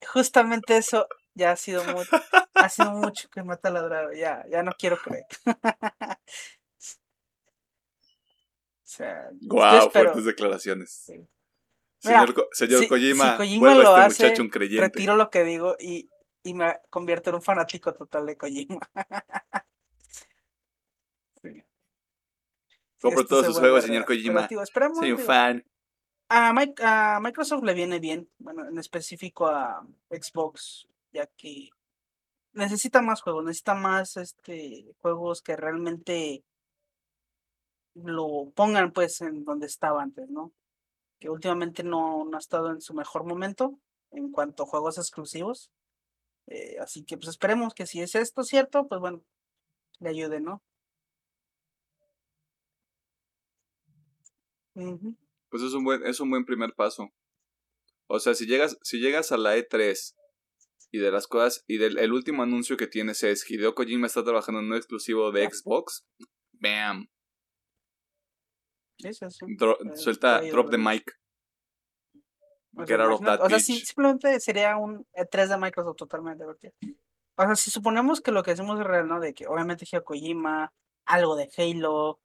justamente eso ya ha sido mucho, ha sido mucho que me ha taladrado. Ya, ya no quiero creer. [LAUGHS] O sea, yo Guau, espero- fuertes declaraciones. Sí. Señor, Ko- señor si- Kojima, si Kojima vuelva lo a este hace, muchacho un creyente. retiro lo que digo y, y me convierto en un fanático total de Kojima. [LAUGHS] Sí. Compro todos sus juegos, señor Kojima. digo, Soy un digo, fan. A, a Microsoft le viene bien, bueno, en específico a Xbox, ya que necesita más juegos, necesita más este juegos que realmente lo pongan pues en donde estaba antes, ¿no? Que últimamente no, no ha estado en su mejor momento en cuanto a juegos exclusivos. Eh, así que pues esperemos que si es esto cierto, pues bueno, le ayude, ¿no? Pues es un buen, es un buen primer paso. O sea, si llegas, si llegas a la E3 y de las cosas, y del el último anuncio que tienes es Hideo Kojima está trabajando en un exclusivo de. Xbox, bam, Dro- Eh, suelta, drop the mic. O Get sea, out of imagínate- that o sea, sí, simplemente sería un E3 de Microsoft totalmente. porque- O sea, si suponemos que lo que hacemos es real, ¿no? De que obviamente Hideo Kojima, algo de Halo,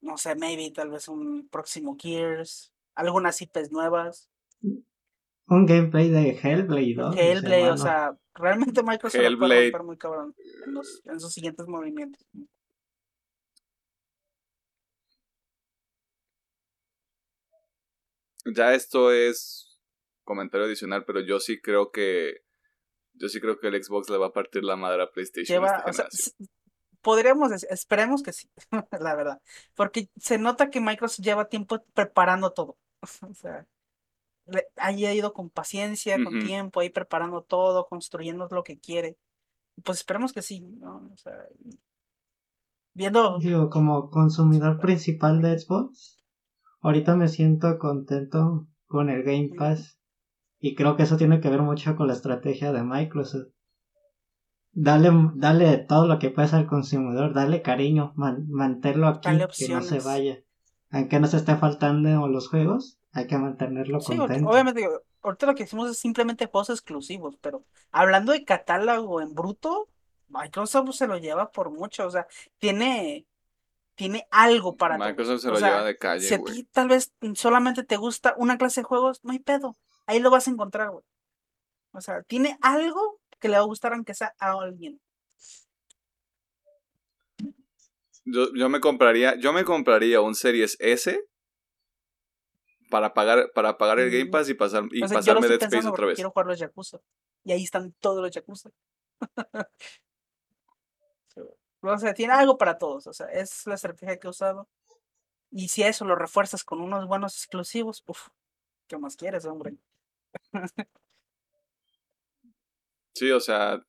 no sé, maybe tal vez un próximo Gears, algunas IPs nuevas, Un gameplay de Hellblade 2. dice, Hellblade, o sea, realmente Microsoft lo puede muy cabrón en, los- en sus siguientes movimientos. Ya esto es comentario adicional, pero yo sí creo que yo sí creo que el Xbox le va a partir la madre a PlayStation Lleva, esta o sea, generación. s- podríamos, decir- esperemos que sí, [LAUGHS] la verdad, porque se nota que Microsoft lleva tiempo preparando todo, [LAUGHS] o sea, le- haya ido con paciencia, con tiempo, ahí preparando todo, construyendo lo que quiere, Pues esperemos que sí, ¿no? O sea, viendo... Digo, como consumidor principal de Xbox, ahorita me siento contento con el Game Pass. Y creo que eso tiene que ver mucho con la estrategia de Microsoft. Dale, dale todo lo que puedes al consumidor, dale cariño, manténlo aquí, que no se vaya. Aunque nos esté faltando los juegos, hay que mantenerlo sí, contento. Obviamente, ahorita lo que hicimos es simplemente juegos exclusivos, pero hablando de catálogo en bruto, Microsoft se lo lleva por mucho, o sea, tiene tiene algo para Microsoft se lo lleva de calle, Si a ti tal vez solamente te gusta una clase de juegos, no hay pedo. Ahí lo vas a encontrar, güey. O sea, tiene algo que le va a gustar aunque sea a alguien. Yo, yo me compraría, yo me compraría un Series S para pagar, para pagar el Game Pass y pasar y pasarme Dead Space otra vez. Quiero jugar los Yakuza. Y ahí están todos los Yakuza. [LAUGHS] o sea, tiene algo para todos. O sea, es la estrategia que he usado. Y si eso lo refuerzas con unos buenos exclusivos, uff, ¿qué más quieres, hombre? [LAUGHS] sí, o sea,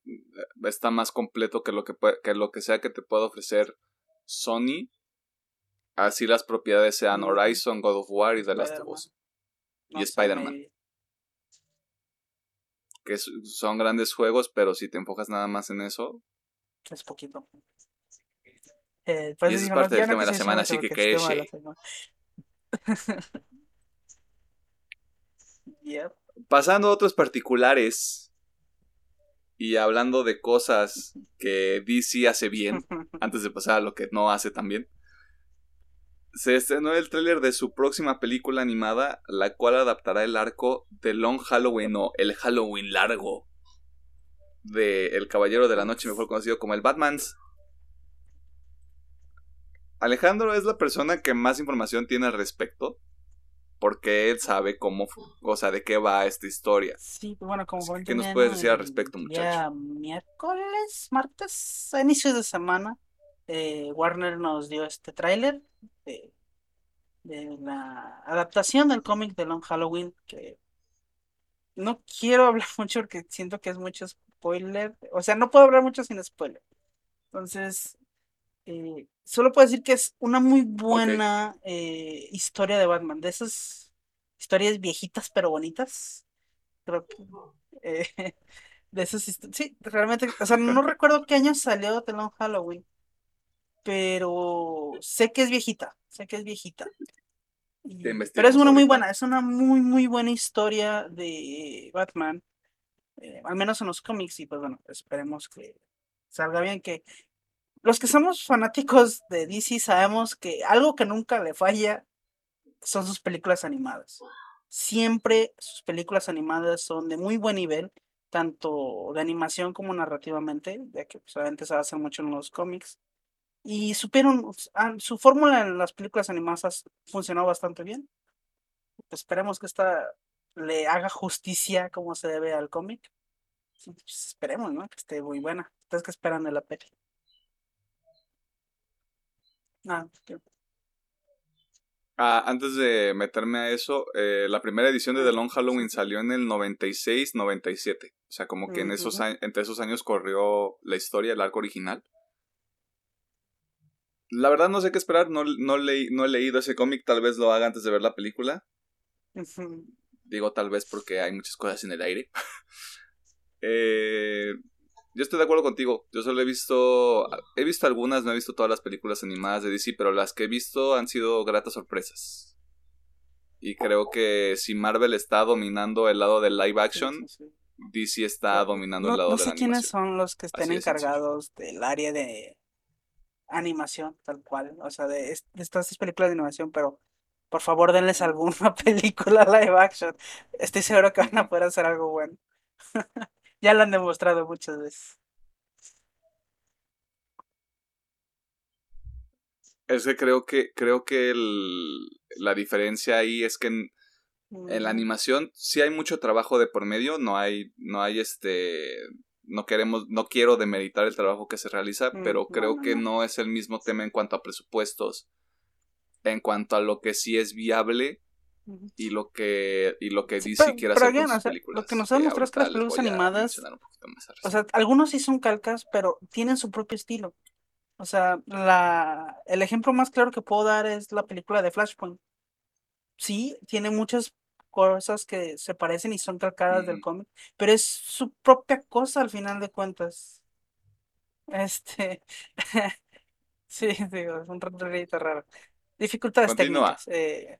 está más completo que lo que, que lo que sea que te pueda ofrecer Sony. Así las propiedades sean Horizon, God of War y The Last of Us. y Spider-Man. Que son grandes juegos, pero si te enfocas nada más en eso. Es poquito. Eh, y es parte del tema de la semana, así que que [LAUGHS] Pasando a otros particulares y hablando de cosas que DC hace bien, [LAUGHS] antes de pasar a lo que no hace tan bien, se estrenó el tráiler de su próxima película animada, la cual adaptará el arco de Long Halloween o el Halloween largo de El Caballero de la Noche, mejor conocido como el Batman's. Alejandro es la persona que más información tiene al respecto. Porque él sabe cómo, o sea, de qué va esta historia. Sí, bueno, como ¿Qué nos puedes decir al respecto, muchacho? miércoles, martes, a inicios de semana, eh, Warner nos dio este tráiler de, la adaptación del cómic de Long Halloween, que no quiero [LAUGHS] hablar mucho porque siento que es mucho spoiler. O sea, no puedo hablar mucho sin spoiler. Entonces, eh, solo puedo decir que es una muy buena eh, historia de Batman, de esas historias viejitas pero bonitas. Creo que eh, [LAUGHS] de esas sí, realmente, o sea, no [LAUGHS] recuerdo qué año salió The Long Halloween, pero sé que es viejita, sé que es viejita. pero es una muy buena, es una muy muy buena historia de Batman, al menos en los cómics y pues bueno, esperemos que salga bien, que los que somos fanáticos de DC sabemos que algo que nunca le falla son sus películas animadas. Siempre sus películas animadas son de muy buen nivel, tanto de animación como narrativamente, ya que pues, se hace mucho en los cómics. Y supieron, su fórmula en las películas animadas funcionó bastante bien. Esperemos que esta le haga justicia como se debe al cómic. Pues, esperemos, ¿no? Que esté muy buena. Ustedes que esperan de la peli. Ah, ah, antes de meterme a eso, eh, la primera edición de The Long Halloween salió en el 96-97. O sea, como que en esos entre esos años corrió la historia, el arco original. La verdad no sé qué esperar, no, no, no he leído ese cómic, tal vez lo haga antes de ver la película. Digo tal vez porque hay muchas cosas en el aire. [LAUGHS] eh, yo estoy de acuerdo contigo. Yo solo he visto. He visto algunas, no he visto todas las películas animadas de DC, pero las que he visto han sido gratas sorpresas. Y creo que si Marvel está dominando el lado del live action, DC está dominando el lado de la animación. No sé quiénes son los que estén encargados del área de animación, tal cual. O sea, de, estas películas de animación, pero por favor denles alguna [LAUGHS] película live action. Estoy seguro que van a poder hacer algo bueno. [LAUGHS] Ya lo han demostrado muchas veces. Es que creo que, creo que el, la diferencia ahí es que en, la mm. animación sí hay mucho trabajo de por medio, no hay, no hay este, no queremos, no quiero demeritar el trabajo que se realiza, mm, pero creo que no es el mismo tema en cuanto a presupuestos, en cuanto a lo que sí es viable Y lo que y lo que Sí, DC pero- quiere pero hacer again, con sus o sea, películas. lo que nos ha demostrado es que las películas animadas, O sea, algunos sí son calcas, pero tienen su propio estilo. O sea, la, el ejemplo más claro que puedo dar es la película de Flashpoint. Sí, tiene muchas cosas que se parecen y son calcadas del Ujú. cómic, pero es su propia cosa al final de cuentas. Este, [LAUGHS] sí, digo, es un retrito raro. Dificultades Continúa. técnicas. eh,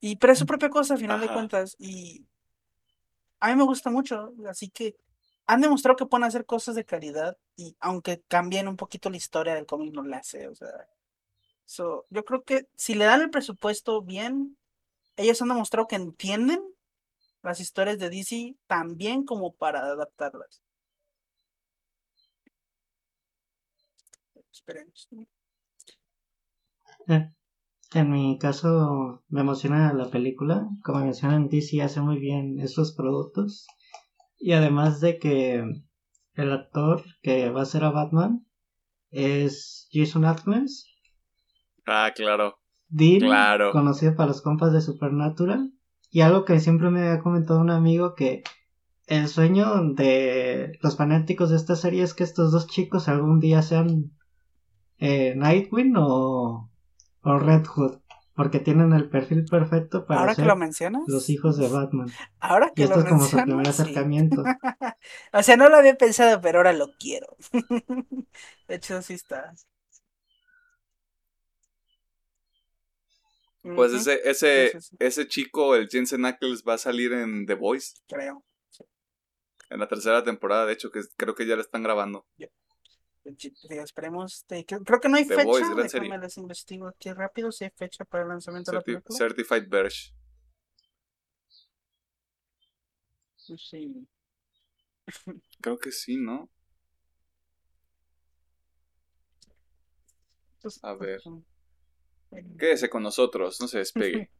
y, pero es su propia cosa al final de cuentas. Y a mí me gusta mucho, así que han demostrado que pueden hacer cosas de calidad y aunque cambien un poquito la historia del cómic, no la hace, o sea. so, yo creo que si le dan el presupuesto bien, ellos han demostrado que entienden las historias de DC tan bien como para adaptarlas. Esperemos. ¿no? En mi caso, me emociona la película. Como mencionan, DC hace muy bien estos productos. Y además de que el actor que va a ser a Batman es Jason Atkins, Ah, claro. Dean, Claro. conocido para los compas de Supernatural. Y algo que siempre me había comentado un amigo que el sueño de los fanáticos de esta serie es que estos dos chicos algún día sean eh, Nightwing o, o Red Hood. Porque tienen el perfil perfecto para Ahora que ser lo mencionas, los hijos de Batman. ahora Y que esto lo es como su primer sí. acercamiento. [LAUGHS] O sea, no lo había pensado, pero ahora lo quiero. [LAUGHS] De hecho, sí está. Pues ese, ese, Sí, sí, sí. ese chico, el Jensen Ackles, va a salir en The Voice Creo. en la tercera temporada, de hecho, que creo que ya la están grabando. Digo, esperemos. creo que no hay The fecha. Boys, déjame serie. les investigo aquí rápido si hay fecha para el lanzamiento de la película. Certified Verge. Sí. Creo que sí, ¿no? Pues, A ver. pues, eh, Quédese con nosotros, no se despegue.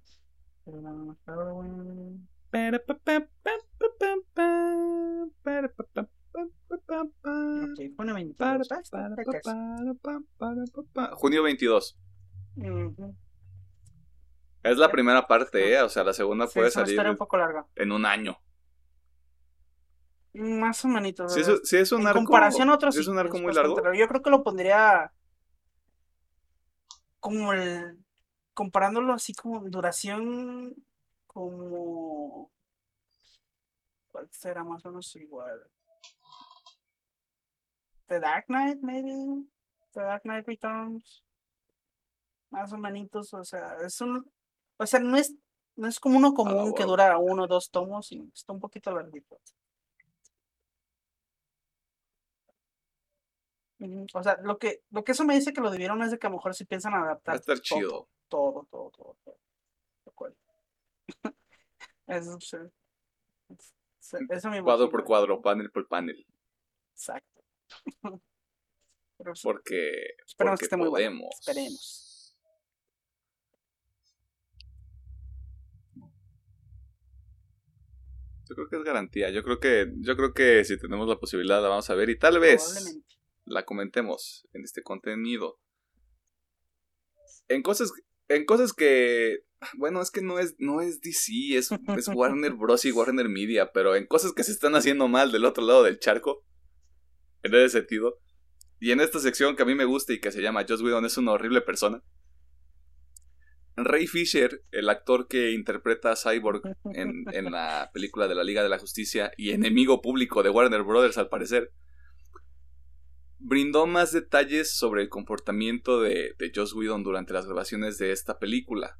Junio 22. Ah, está- está casi. Junio 22. Ujú. Es la primera parte, ¿eh? O sea, la segunda Sí, puede salir un poco larga. en un año. Más o menos. Si es, ¿verdad? si es un en arco. comparación a otros, si es sí, un arco muy bastante largo. Yo creo que lo pondría como el. Comparándolo así como duración. Como. ¿Cuál será más o menos igual? The Dark Knight, maybe. The Dark Knight Returns. Más o menos, o sea, es un. O sea, no es, no es como uno común que huevo. dura uno o dos tomos, que está un poquito larguito. O sea, lo que, lo que eso me dice que lo debieron es de que a lo mejor si piensan Va a adaptar estar todo, chido. todo, todo, todo, todo. Lo cual- [LAUGHS] Eso, sí. Eso me Cuadro por cuadro, panel por panel. Exacto. Pero Porque, esperemos porque que esté muy bueno. Esperemos. Yo creo que es garantía. Yo creo que, yo creo que si tenemos la posibilidad la vamos a ver y tal vez la comentemos en este contenido. En cosas, en cosas que, bueno, es que no es, no es DC, es, es [LAUGHS] Warner Bros. y Warner Media, pero en cosas que se están haciendo mal del otro lado del charco, en ese sentido. Y en esta sección que a mí me gusta y que se llama Joss Whedon es una horrible persona. Ray Fisher, el actor que interpreta a Cyborg en, la película de la Liga de la Justicia y enemigo público de Warner Brothers al parecer, brindó más detalles sobre el comportamiento de, de Joss Whedon durante las grabaciones de esta película.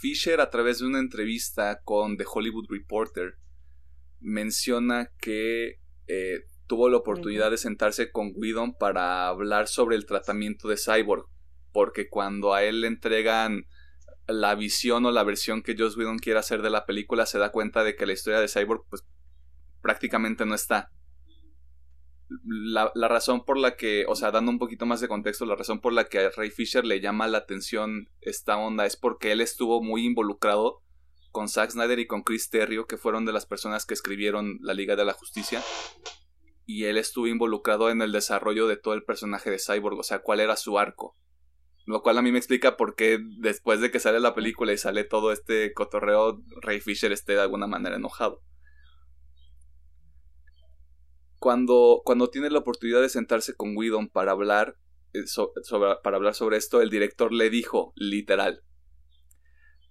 Fisher, a través de una entrevista con The Hollywood Reporter, menciona que eh, tuvo la oportunidad de sentarse con Whedon para hablar sobre el tratamiento de Cyborg, porque cuando a él le entregan la visión o la versión que Joss Whedon quiere hacer de la película, se da cuenta de que la historia de Cyborg pues prácticamente no está. La, la, razón por la que, o sea, dando un poquito más de contexto, la razón por la que a Ray Fisher le llama la atención esta onda es porque él estuvo muy involucrado con Zack Snyder y con Chris Terrio, que fueron de las personas que escribieron la Liga de la Justicia, y él estuvo involucrado en el desarrollo de todo el personaje de Cyborg, o sea, cuál era su arco Lo cual a mí me explica por qué después de que sale la película y sale todo este cotorreo, Ray Fisher esté de alguna manera enojado. Cuando, cuando tiene la oportunidad de sentarse con Whedon para hablar, eh, para hablar sobre esto, el director le dijo, literal,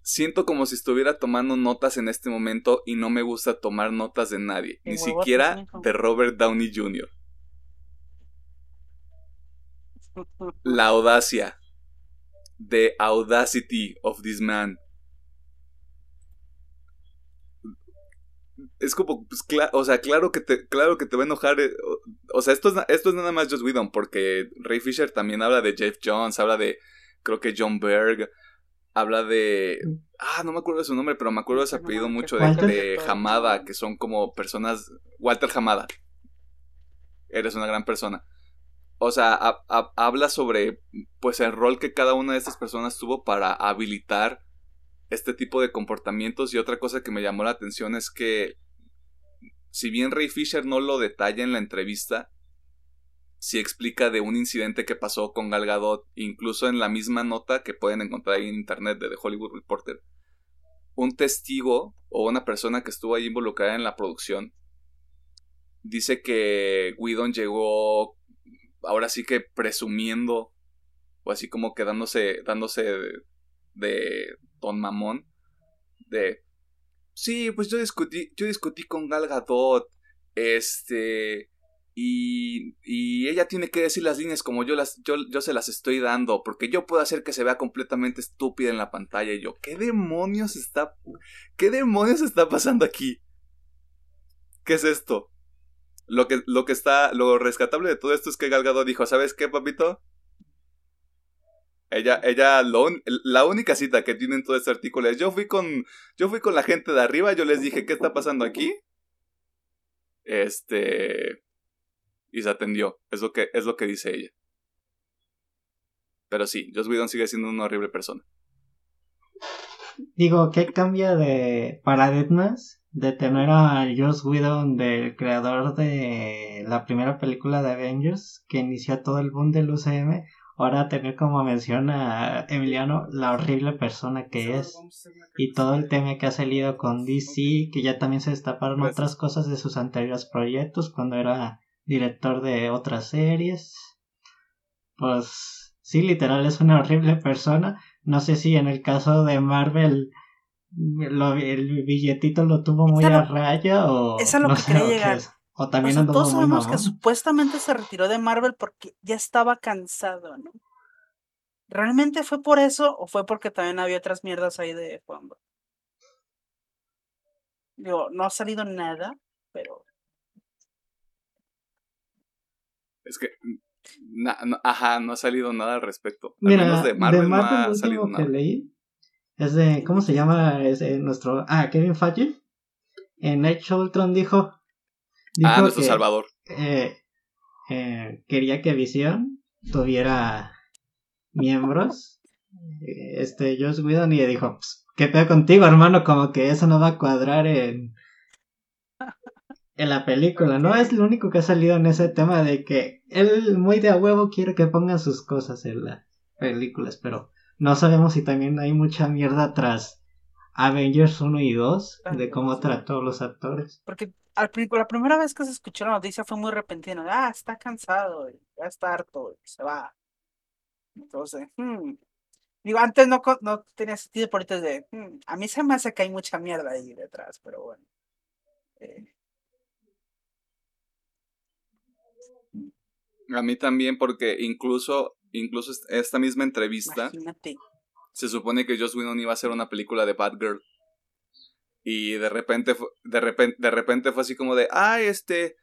siento como si estuviera tomando notas en este momento y no me gusta tomar notas de nadie, ni siquiera de Robert Downey Jr. [LAUGHS] La audacia. The audacity of this man. Es como, pues, o sea, claro que te, claro que te va a enojar. Eh, o, sea, esto es, esto es nada más Joss Whedon, porque Ray Fisher también habla de Jeff Jones, habla de, creo que John Berg, habla de. Ah, no me acuerdo de su nombre, pero me acuerdo de ese apellido mucho de, de Hamada, que son como personas. Walter Hamada. Eres una gran persona o sea, habla sobre pues el rol que cada una de estas personas tuvo para habilitar este tipo de comportamientos y otra cosa que me llamó la atención es que si bien Ray Fisher no lo detalla en la entrevista, sí explica de un incidente que pasó con Gal Gadot, incluso en la misma nota que pueden encontrar en internet de The Hollywood Reporter. Un testigo o una persona que estuvo ahí involucrada en la producción dice que Whedon llegó ahora sí que presumiendo, o así como quedándose, dándose de, de Don Mamón, de, sí, pues yo discutí, yo discutí con Gal Gadot, este, y, y ella tiene que decir las líneas como yo, las, yo, yo se las estoy dando, porque yo puedo hacer que se vea completamente estúpida en la pantalla, y yo, ¿qué demonios está, qué demonios está pasando aquí? ¿Qué es esto? Lo que, lo que está, lo rescatable de todo esto es que Galgado dijo, ¿sabes qué, papito? Ella, ella, la única cita que tiene en todo este artículo es, yo fui con, yo fui con la gente de arriba, yo les dije, ¿qué está pasando aquí? Este, y se atendió, es lo que, es lo que dice ella. Pero sí, Joss Whedon sigue siendo una horrible persona. Digo, ¿qué cambia de paradigmas de tener a Joss Whedon, del creador de la primera película de Avengers, que inició todo el boom del UCM, ahora tener como menciona Emiliano la horrible persona que es y todo el tema que ha salido con DC, que ya también se destaparon pues otras cosas de sus anteriores proyectos cuando era director de otras series. Pues sí, literal es una [LAUGHS] horrible persona. No sé si en el caso de Marvel el billetito lo tuvo muy a raya o es lo que sé, llegar. O también todos sabemos que supuestamente se retiró de Marvel porque ya estaba cansado, ¿no? ¿Realmente fue por eso o fue porque también había otras mierdas ahí de Juan? Digo, no ha salido nada, pero es que ajá, no ha salido nada al respecto. Al menos de Marvel, no ha salido nada. Que leí es de, ¿cómo se llama? Es nuestro, ah, Kevin Feige. En Edge Ultron dijo, ah, nuestro Salvador. Eh, eh, quería que Vision tuviera miembros. Eh, este, Josh Whedon y dijo, pues, ¿qué pedo contigo, hermano? Como que eso no va a cuadrar en, en la película, ¿no? Es lo único que ha salido en ese tema de que él muy de a huevo quiere que pongan sus cosas en las películas, pero no sabemos si también hay mucha mierda tras Avengers 1 y 2 de cómo trató a los actores. Porque al, la primera vez que se escuchó la noticia fue muy repentina. Ah, está cansado, ya está harto, se va. Entonces, hmm. digo, antes no, no tenía sentido, por ahorita de, hmm, a mí se me hace que hay mucha mierda ahí detrás, pero bueno. Eh. A mí también, porque incluso incluso esta misma entrevista, se supone que Joss Whedon iba a hacer una película de Batgirl. Y de repente, de repente, de repente fue así como de, ah, este,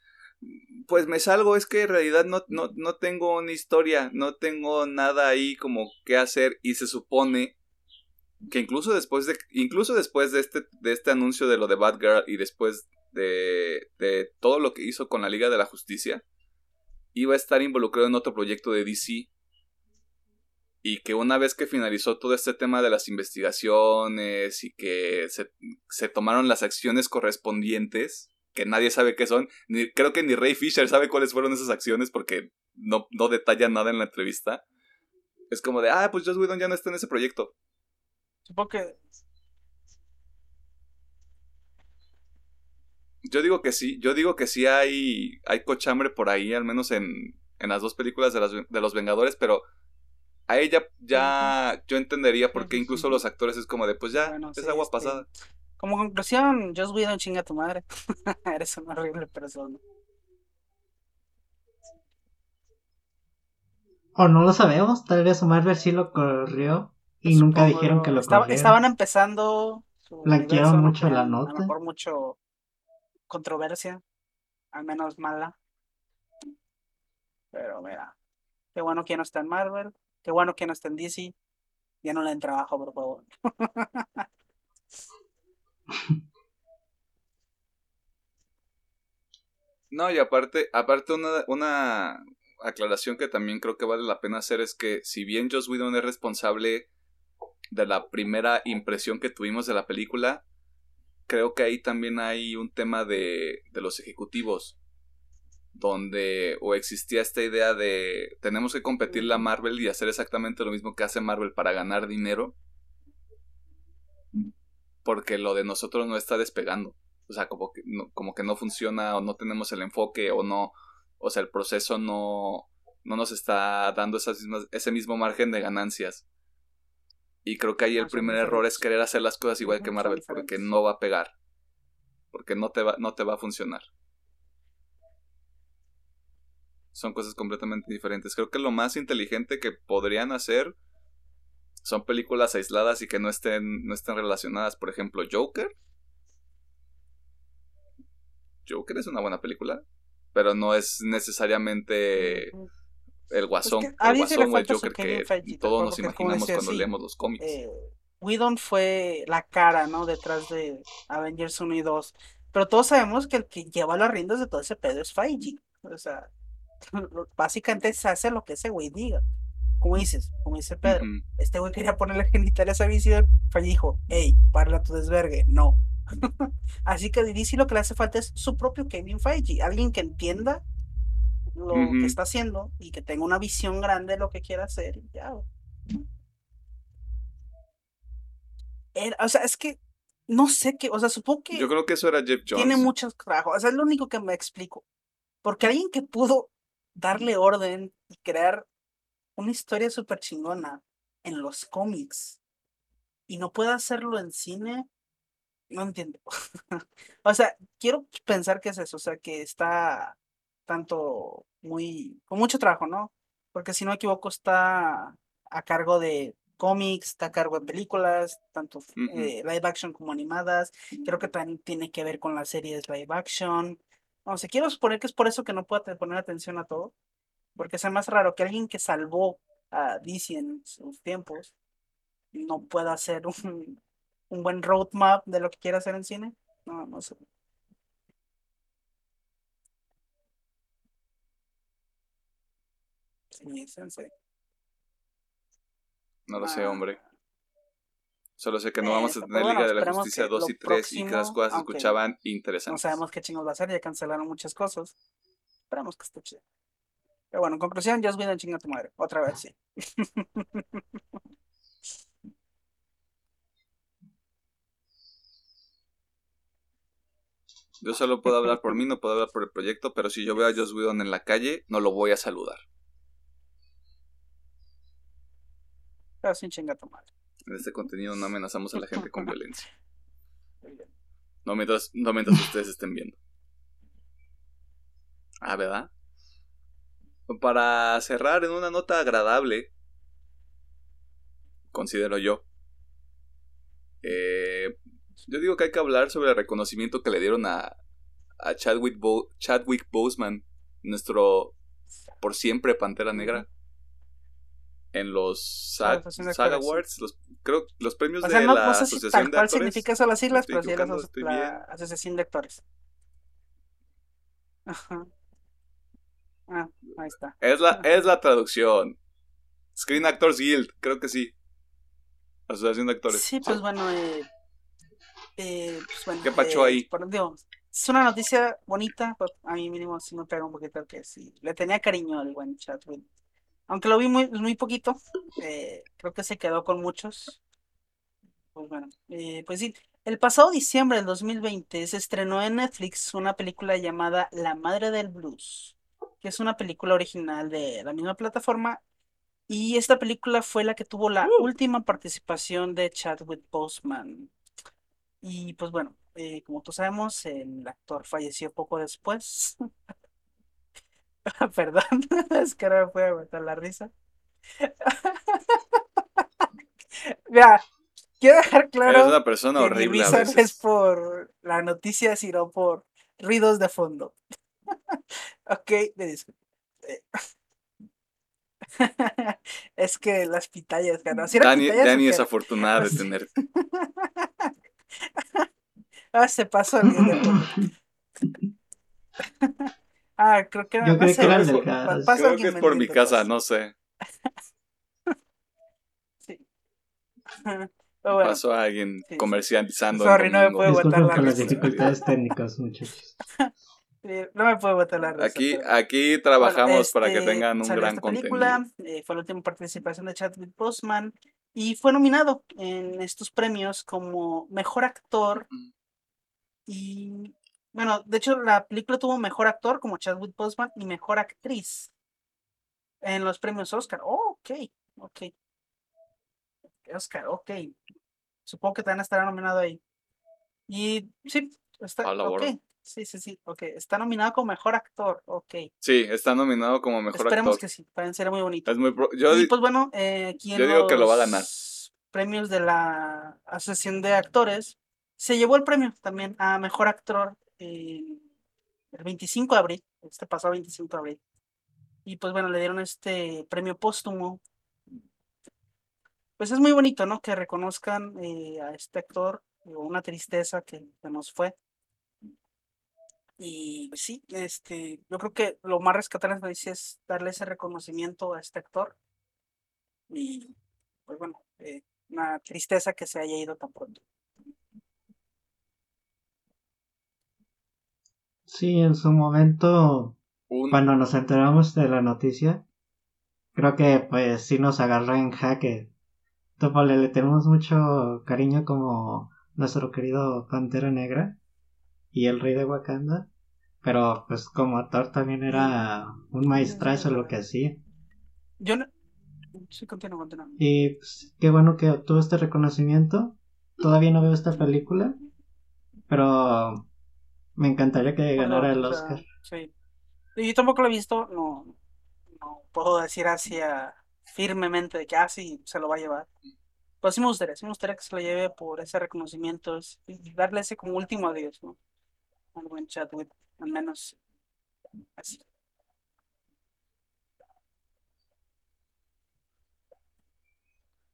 pues me salgo, es que en realidad no, no, no tengo una historia, no tengo nada ahí como que hacer. Y se supone que incluso después de, incluso después de este, de este anuncio de lo de Batgirl y después de, de todo lo que hizo con la Liga de la Justicia, iba a estar involucrado en otro proyecto de DC y que una vez que finalizó todo este tema de las investigaciones y que se, tomaron las acciones correspondientes, que nadie sabe qué son, ni, creo que ni Ray Fisher sabe cuáles fueron esas acciones porque no, no detalla nada en la entrevista, Es como de, ah, pues Joss Whedon ya no está en ese proyecto. Supongo que. Yo digo que sí, yo digo que sí hay, hay cochambre por ahí, al menos en, en las dos películas de, las, de los Vengadores, pero a ella ya yo entendería por qué incluso los actores es como de, pues ya, Bueno, es sí, agua este, pasada. Como conclusión, Joss Whedon chinga a tu madre. [LAUGHS] Eres una horrible persona. O no lo sabemos, tal vez Marvel sí lo corrió y nunca Supongo, dijeron que lo estaba- corrieron. Estaban empezando. su Blanquearon mucho la nota. A lo mejor mucho controversia. Al menos mala. Pero mira. Qué bueno que no está en Marvel. Qué bueno que no está en DC. Ya no le den trabajo, por favor. [LAUGHS] No, y aparte, aparte una, una aclaración que también creo que vale la pena hacer es que si bien Joss Whedon es responsable de la primera impresión que tuvimos de la película, creo que ahí también hay un tema de, de los ejecutivos, donde o existía esta idea de tenemos que competir la Marvel y hacer exactamente lo mismo que hace Marvel para ganar dinero, porque lo de nosotros no está despegando. O sea, como que no, como que no funciona o no tenemos el enfoque o no, o sea, el proceso no, no nos está dando esas mismas, ese mismo margen de ganancias. Y creo que ahí Ah, el primer error es querer hacer las cosas igual que Marvel, porque no va a pegar. Porque no te va, no te va a funcionar. Son cosas completamente diferentes. Creo que lo más inteligente que podrían hacer son películas aisladas y que no estén, no estén relacionadas. Por ejemplo, Joker. Joker es una buena película, pero no es necesariamente el guasón, Es que a el guasón o el Joker que Feige todos nos imaginamos decía, cuando sí, leemos los cómics. eh, Whedon fue la cara, ¿no? Detrás de Avengers 1 y 2. Pero todos sabemos que el que lleva las riendas de todo ese pedo es Feige. O sea, [LAUGHS] básicamente se hace lo que ese güey diga. Como dices, como dice Pedro, Ujú. este güey quería ponerle genitales a Visión, Feige dijo, hey, para tu desvergue, no. [LAUGHS] Así que DC lo que le hace falta es su propio Kevin Feige, alguien que entienda lo que está haciendo y que tenga una visión grande de lo que quiera hacer. y Ya. Era- o sea, es que no sé qué, o sea, supongo que Yo creo que eso era Jeff Jones. tiene muchos trabajos, o sea, es lo único que me explico. Porque alguien que pudo darle orden y crear una historia súper chingona en los cómics y no puede hacerlo en cine, no entiendo. [LAUGHS] o sea, quiero pensar que es eso, o sea, que está tanto muy, con mucho trabajo, ¿no? Porque si no me equivoco está a cargo de cómics, está a cargo de películas, tanto eh, live action como animadas. Creo que también tiene que ver con las series live action. No sé, quiero suponer que es por eso que no puedo poner atención a todo. Porque es más raro que alguien que salvó a DC en sus tiempos no pueda hacer [LAUGHS] un, un buen roadmap de lo que quiere hacer en cine. No, no sé. Sí, sensei. No lo sé, hombre. Solo sé que no vamos a tener bueno, Liga de la Justicia que 2 lo y 3 y que las cosas se escuchaban No interesantes. sabemos qué chingos va a ser, ya cancelaron muchas cosas. Esperamos que esté chido. Pero bueno, en conclusión, Joss Whedon chinga a tu madre. Otra vez, sí. Yo solo puedo hablar por mí, no puedo hablar por el proyecto, pero si yo veo a Joss Whedon en la calle, no lo voy a saludar. Pero sin chinga tu madre. En este contenido no amenazamos a la gente con [LAUGHS] violencia. No mientras, no mientras ustedes estén viendo. Ah, ¿verdad? Para cerrar en una nota agradable, considero yo. eh, yo digo que hay que hablar sobre el reconocimiento que le dieron a, a Chadwick, Bo- Chadwick Boseman, nuestro por siempre Pantera Negra, en los SAG. Awards, los, creo los premios O sea, de no, la no sé si Asociación tal de Actores. significa eso las siglas, pero sí la, la. Asociación de Actores. Ajá. Ah, ahí está. Es la, es la traducción. Screen Actors Guild, creo que sí. Asociación de Actores. Sí, pues bueno, eh, eh, pues bueno. ¿Qué pacho eh, ahí? por- digo, es una noticia bonita, pero a mí mínimo sí me pega un poquito que sí. Le tenía cariño al buen Chadwick. Aunque lo vi muy, muy poquito, eh, creo que se quedó con muchos. Pues bueno, eh, pues sí. El pasado diciembre del 2020 se estrenó en Netflix una película llamada La Madre del Blues, que es una película original de la misma plataforma. Y esta película fue la que tuvo la última participación de Chadwick Boseman. Y pues bueno, eh, como todos sabemos, el actor falleció poco después. [LAUGHS] [LAUGHS] Perdón, [LAUGHS] es que ahora me puede aguantar la risa. [LAUGHS] Mira, quiero dejar claro Eres una persona que horrible mi a es por la noticia, sino por ruidos de fondo. ok, me disculpo. Eh, es que las pitayas, ganó. ¿Sí Dani, pitayas Dani es afortunada de Así. tener. Ah, se pasó el de fondo. Ah, creo que era. Yo sé, que eran delgadas. Creo que alguien es por mi vendiendo casa, no sé. [LAUGHS] Sí. Bueno, Pasó a alguien Sí. comercializando. Sorry, no me puedo Disculpen la por las dificultades técnicas, muchachos. [LAUGHS] sí, no me puedo botar la risa. Aquí, pero- aquí trabajamos Bueno, para que este, tengan un gran contenido. película, eh, fue la última participación de Chadwick Boseman y fue nominado en estos premios como mejor actor Mm. y bueno, de hecho la película tuvo mejor actor como Chadwick Boseman y mejor actriz en los premios Oscar. Oh, ok, ok. Oscar, ok. Supongo que también estará nominado ahí. Y sí, está, A la ok. borda. Sí, sí, sí, ok. Está nominado como mejor actor, ok. Sí, está nominado como mejor Esperemos actor. que sí, pueden ser muy bonitos. Es muy pro- yo, y pues bueno, eh, yo digo que lo va a ganar. los premios de la Asociación de Actores se llevó el premio también a mejor actor eh, el 25 de abril, este pasado 25 de abril. Y pues bueno, le dieron este premio póstumo. Pues es muy bonito, ¿no? Que reconozcan eh, a este actor, eh, una tristeza que, que nos fue. Y pues sí, este, yo creo que lo más rescatable es darle ese reconocimiento a este actor. Y pues bueno, una tristeza que se haya ido tan pronto. Sí, en su momento, un- cuando nos enteramos de la noticia, creo que pues sí nos agarró en jaque. Topole, le tenemos mucho cariño como nuestro querido Pantera Negra y el Rey de Wakanda, pero pues como actor también era un maestrazo en lo que hacía. Yo no... Sí, continúo, continúo. Y pues, qué bueno que obtuvo este reconocimiento. Todavía no veo esta película, pero me encantaría que ganara el O sea, Oscar. Sí. Yo tampoco lo he visto, no, no puedo decir así a- firmemente de que así se lo va a llevar. Pero sí me gustaría, sí me gustaría que se lo lleve por ese reconocimiento y darle ese como último adiós, ¿no? Al buen Chadwick, al menos así.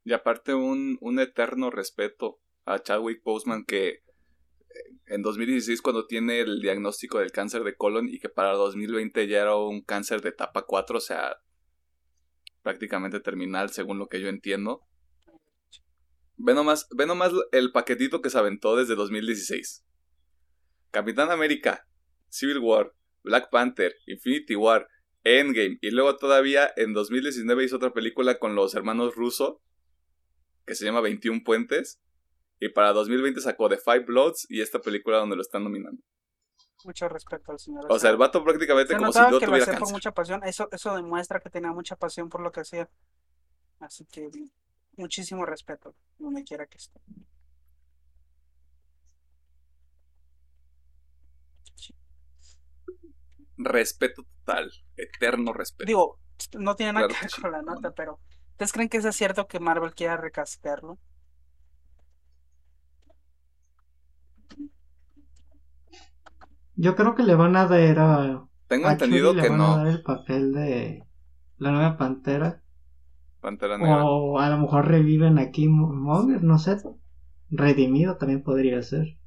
Y aparte un, un eterno respeto a Chadwick Boseman que en 2016 cuando tiene el diagnóstico del cáncer de colon y que para 2020 ya era un cáncer de etapa 4, o sea, prácticamente terminal según lo que yo entiendo. Ve nomás, ve nomás el paquetito que se aventó desde 2016. Capitán América, Civil War, Black Panther, Infinity War, Endgame y luego todavía en 2019 hizo otra película con los hermanos Russo que se llama 21 Puentes. Y para 2020 sacó The Five Bloods y esta película donde lo están nominando. Mucho respeto al señor. O sea, el vato prácticamente se como si no que lo tuviera cáncer. mucha pasión. Eso, eso demuestra que tenía mucha pasión por lo que hacía. Así que muchísimo respeto, donde quiera que esté. Respeto total, eterno respeto. Digo, no tiene nada Claro que ver con la nota, no. pero ¿ustedes creen que es cierto que Marvel quiera recastarlo? Yo creo que le van a dar a, Tengo a entendido Shuri le que van a no. dar el papel de la nueva Pantera. Pantera Negra. O a lo mejor reviven aquí Monger, no sé. Redimido también podría ser.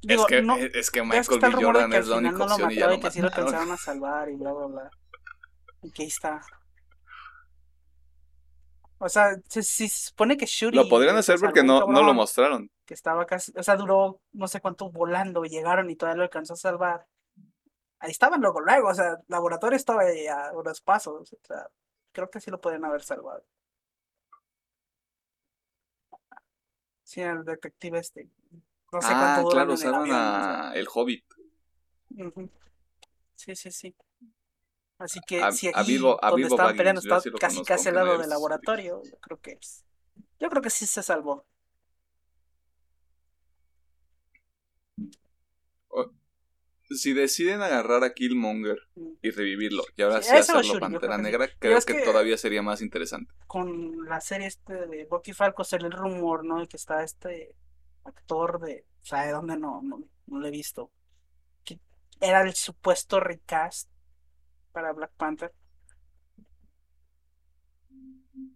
Digo, es, que, no, es, es que Michael B. Jordan es la única no lo opción y ya lo y que sí lo alcanzaron a salvar y bla, bla, bla. Y que ahí está. O sea, se, se supone que Shuri Lo podrían hacer salvó porque no, no lo mostraron. Que estaba casi, o sea, duró no sé cuánto volando y llegaron y todavía lo alcanzó a salvar. ahí estaban luego, luego, o sea, el laboratorio estaba ahí a unos pasos, o sea, creo que sí lo pueden haber salvado. Sí, el detective este. No sé ah, cuánto claro, sea. a El Hobbit. Sí, sí, sí. Así que A, si a aquí Bilbo, a donde Bilbo estaban Baggins, peleando está casi casi al lado del laboratorio, yo creo que es. Yo creo que sí se salvó. Si deciden agarrar a Killmonger Mm. y revivirlo, y ahora Sí, sí hacerlo Shuri, Pantera. Negra, creo es que que- todavía sería más interesante. Con la serie este de Bucky Falco salió el rumor, ¿no? De que está este actor de, o sea, de dónde no, no, no lo he visto. Que era el supuesto recast para Black Panther.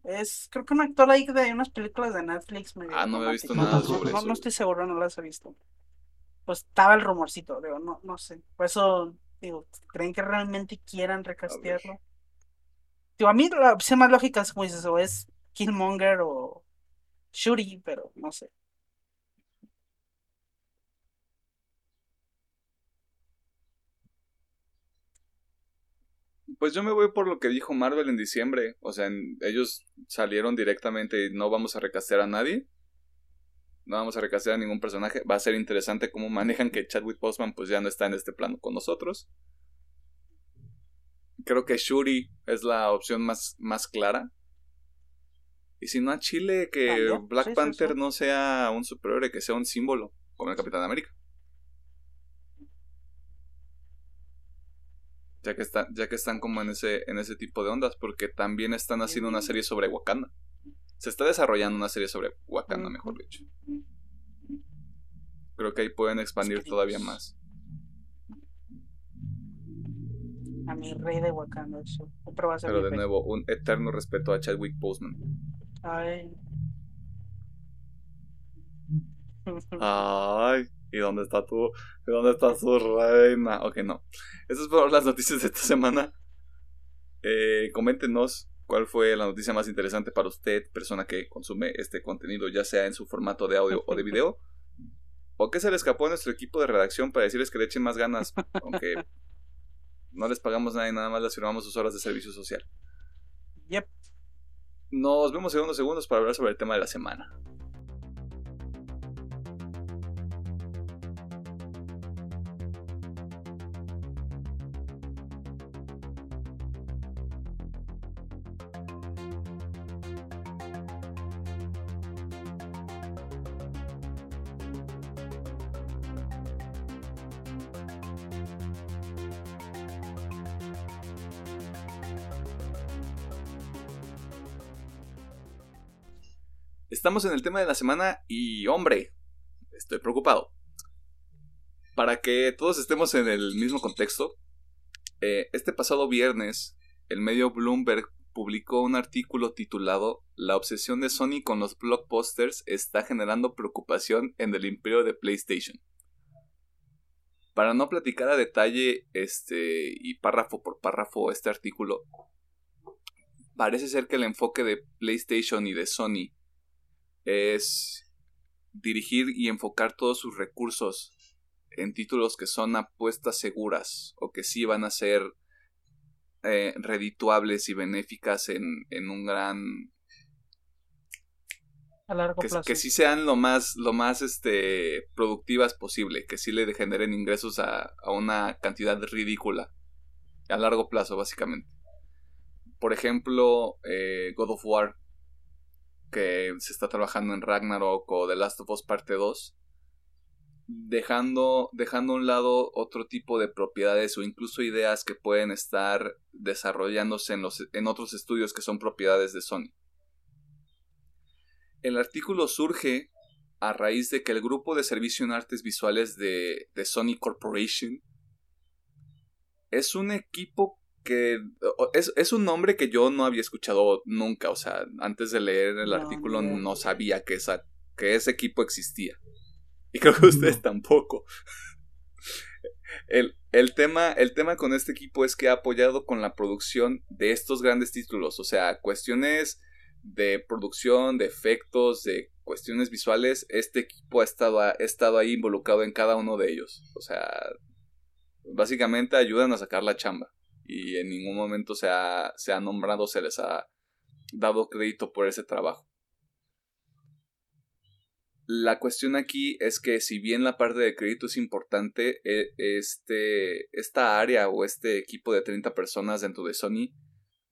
Es, creo que un actor ahí de unas películas de Netflix medio Ah, no había visto nada No- sobre no, eso. no estoy seguro, no las he visto. Pues estaba el rumorcito, digo, no, no sé. Por eso, digo, ¿creen que realmente quieran recastearlo? Digo, a mí la opción más lógica es como dices, o es Killmonger o Shuri, pero no sé. Pues yo me voy por lo que dijo Marvel en diciembre. O sea, en- ellos salieron directamente y no vamos a recastear a nadie. No vamos a recastear a ningún personaje. Va a ser interesante cómo manejan que Chadwick Boseman pues ya no está en este plano con nosotros. Creo que Shuri es la opción más, más clara. Y si no a Chile, que Black sí, sí, Panther sí. no sea un superhéroe, que sea un símbolo, como el Capitán América. Ya que, está, ya que están como en ese, en ese tipo de ondas, porque también están haciendo una serie sobre Wakanda. Se está desarrollando una serie sobre Wakanda, mejor dicho. Creo que ahí pueden expandir todavía más. A mi rey de Wakanda, eso. Siempre va a ser Pero de nuevo, un eterno respeto a Chadwick Boseman. Ay. Ay, ¿y dónde está tu, y dónde está su reina? Ok, no. Esas fueron las [LAUGHS] noticias de esta semana. Eh, coméntenos cuál fue la noticia más interesante para usted, persona que consume este contenido, ya sea en su formato de audio o de video. ¿O qué se le escapó a nuestro equipo de redacción para decirles que le echen más ganas? Aunque no les pagamos nada y nada más les firmamos sus horas de servicio social. Yep. Nos vemos en unos segundos para hablar sobre el tema de la semana. Estamos en el tema de la semana y hombre, estoy preocupado. Para que todos estemos en el mismo contexto, eh, este pasado viernes el medio Bloomberg publicó un artículo titulado La obsesión de Sony con los blockbusters está generando preocupación en el imperio de PlayStation. Para no platicar a detalle este y párrafo por párrafo este artículo, parece ser que el enfoque de PlayStation y de Sony es dirigir y enfocar todos sus recursos en títulos que son apuestas seguras o que sí van a ser eh, redituables y benéficas en, en un gran A largo que, plazo. que sí sean lo más lo más este productivas posible que sí le generen ingresos a, a una cantidad ridícula a largo plazo básicamente por ejemplo eh, God of War que se está trabajando en Ragnarok o The Last of Us parte 2 dejando dejando a un lado otro tipo de propiedades o incluso ideas que pueden estar desarrollándose en los en otros estudios que son propiedades de Sony. El artículo surge a raíz de que el grupo de servicio en artes visuales de, de Sony Corporation es un equipo que es, es un nombre que yo no había escuchado nunca, o sea, antes de leer el No, artículo no sabía que, esa, que ese equipo existía. Y creo que ustedes No. tampoco. El, el, tema, el tema con este equipo es que ha apoyado con la producción de estos grandes títulos, o sea, cuestiones de producción, de efectos, de cuestiones visuales, este equipo ha estado, ha estado ahí involucrado en cada uno de ellos. O sea, Básicamente ayudan a sacar la chamba. Y en ningún momento se ha, se ha nombrado, se les ha dado crédito por ese trabajo. La cuestión aquí es que si bien la parte de crédito es importante, e, este, esta área o este equipo de 30 personas dentro de Sony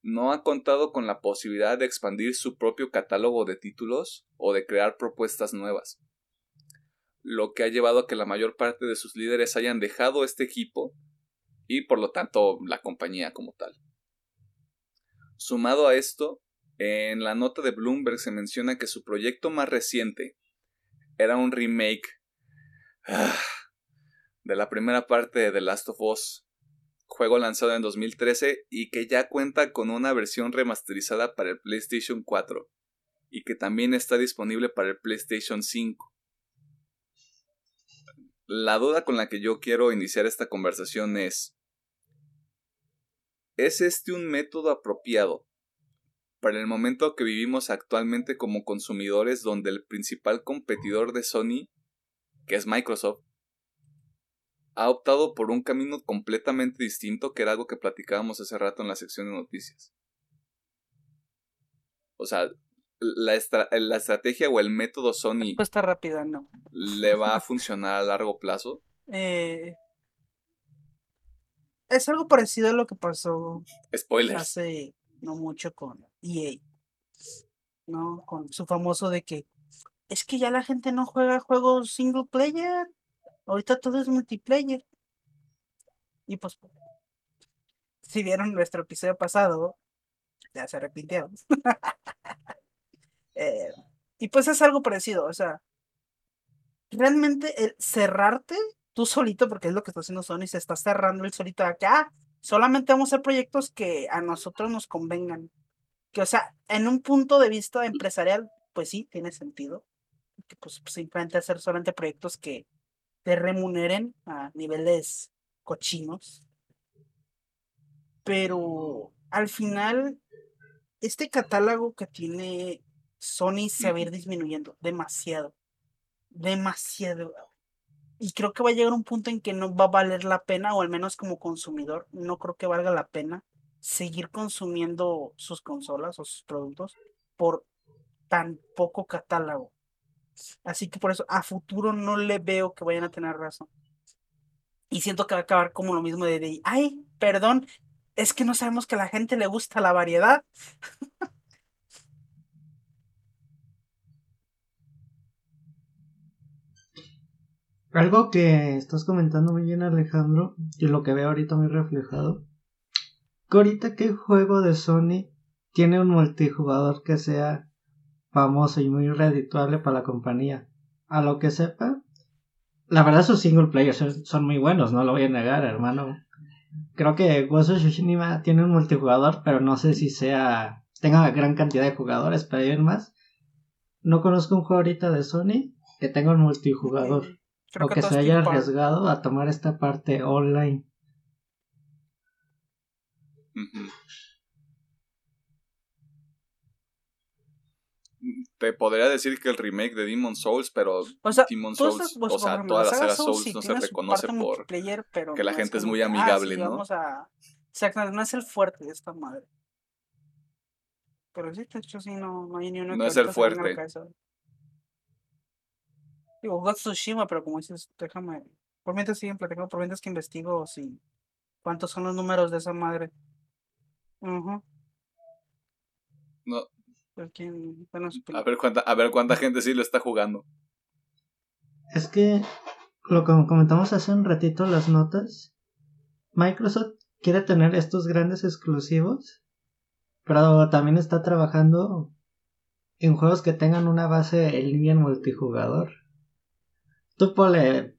no ha contado con la posibilidad de expandir su propio catálogo de títulos o de crear propuestas nuevas, lo que ha llevado a que la mayor parte de sus líderes hayan dejado este equipo y por lo tanto la compañía como tal. Sumado a esto, en la nota de Bloomberg se menciona que su proyecto más reciente era un remake ah, de la primera parte de The Last of Us, juego lanzado en 2013 y que ya cuenta con una versión remasterizada para el PlayStation 4 y que también está disponible para el PlayStation 5. La duda con la que yo quiero iniciar esta conversación es, ¿es este un método apropiado para el momento que vivimos actualmente como consumidores donde el principal competidor de Sony, que es Microsoft, ha optado por un camino completamente distinto que era algo que platicábamos hace rato en la sección de noticias. O sea, la, estrategia o el método Sony... Respuesta rápida, no. ¿Le va a funcionar a largo plazo? Eh, es algo parecido a lo que pasó Spoilers. hace no mucho con EA. ¿No? Con su famoso de que es que ya la gente no juega juegos single player. Ahorita todo es multiplayer. Y pues, si vieron nuestro episodio pasado, ya se arrepintieron. [LAUGHS] Eh, y pues es algo parecido, o sea, realmente el cerrarte tú solito, porque es lo que está haciendo Sony, se está cerrando el solito de acá. Solamente vamos a hacer proyectos que a nosotros nos convengan. Que, o sea, en un punto de vista empresarial, pues sí, tiene sentido. Que pues simplemente hacer solamente proyectos que te remuneren a niveles cochinos. Pero al final, este catálogo que tiene Sony se va a ir disminuyendo demasiado. Demasiado. Y creo que va a llegar un punto en que no va a valer la pena, o al menos como consumidor, no creo que valga la pena seguir consumiendo sus consolas o sus productos por tan poco catálogo. Así que por eso a futuro no le veo que vayan a tener razón. Y siento que va a acabar como lo mismo de, de ay, perdón, es que no sabemos que a la gente le gusta la variedad. [LAUGHS] Algo que estás comentando muy bien Alejandro, y lo que veo ahorita muy reflejado, que ahorita qué juego de Sony tiene un multijugador que sea famoso y muy redituable para la compañía. A lo que sepa, la verdad sus single players son, muy buenos, no lo voy a negar, hermano. Creo que Ghost of Tsushima tiene un multijugador, pero no sé si sea tenga gran cantidad de jugadores, pero hay más. No conozco un juego ahorita de Sony que tenga un multijugador o que, se haya arriesgado a tomar esta parte online. te podría decir que el remake de Demon Souls, pero o sea, Demon Souls, o sea, toda la saga Souls, no se reconoce por que la gente es muy amigable, ¿no? Vamos a... No es el fuerte de esta madre. Pero sí, de hecho, sí, no, no hay ni uno No es el fuerte. Digo, God Tsushima, pero como dices, déjame. Por mientras siguen platicando, por mientras que investigo si. ¿Cuántos son los números de esa madre? No, a ver cuánta, a ver cuánta gente sí lo está jugando. Es que lo que comentamos hace un ratito las notas. Microsoft quiere tener estos grandes exclusivos, pero también está trabajando en juegos que tengan una base en línea en multijugador. Tú pole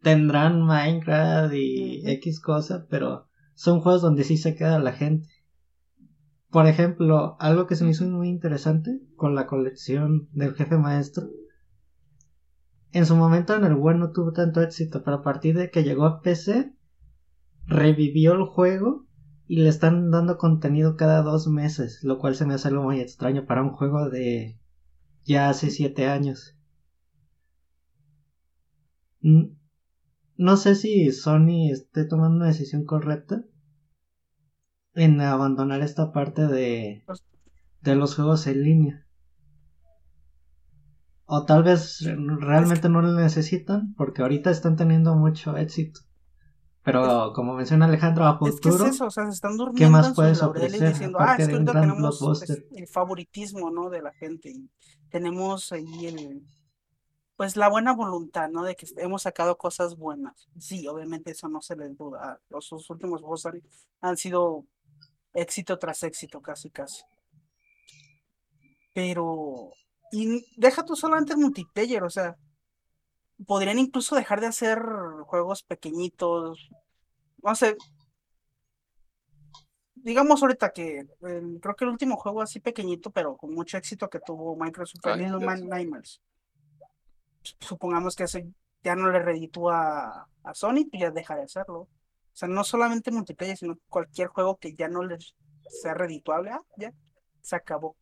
tendrán Minecraft y X cosa, pero son juegos donde sí se queda la gente. Por ejemplo, algo que se me hizo muy interesante con la colección del jefe maestro. En su momento en el One no tuvo tanto éxito, pero a partir de que llegó a PC, revivió el juego y le están dando contenido cada dos meses, lo cual se me hace algo muy extraño para un juego de ya hace siete años. No sé si Sony esté tomando una decisión correcta en abandonar esta parte de, de los juegos en línea. O tal vez realmente no lo necesitan porque ahorita están teniendo mucho éxito. Pero como menciona Alejandro, a Es que es futuro, eso, o sea, se están durmiendo más puedes ofrecer diciendo, ah, es de que ahorita tenemos el favoritismo, ¿no? De la gente y tenemos ahí el, pues la buena voluntad, ¿no? De que hemos sacado cosas buenas. Sí, obviamente eso no se les duda. Los últimos juegos han, han sido éxito tras éxito, casi, casi. Pero, y deja tú solamente el multiplayer, o sea, podrían incluso dejar de hacer juegos pequeñitos, no sé, digamos ahorita que eh, creo que el último juego así pequeñito, pero con mucho éxito que tuvo Microsoft Ay, Little Nightmares. Supongamos que eso ya no le reditúa a Sony, pues ya deja de hacerlo. O sea, no solamente multiplayer, sino cualquier juego que ya no les sea redituable, ah, ya se acabó.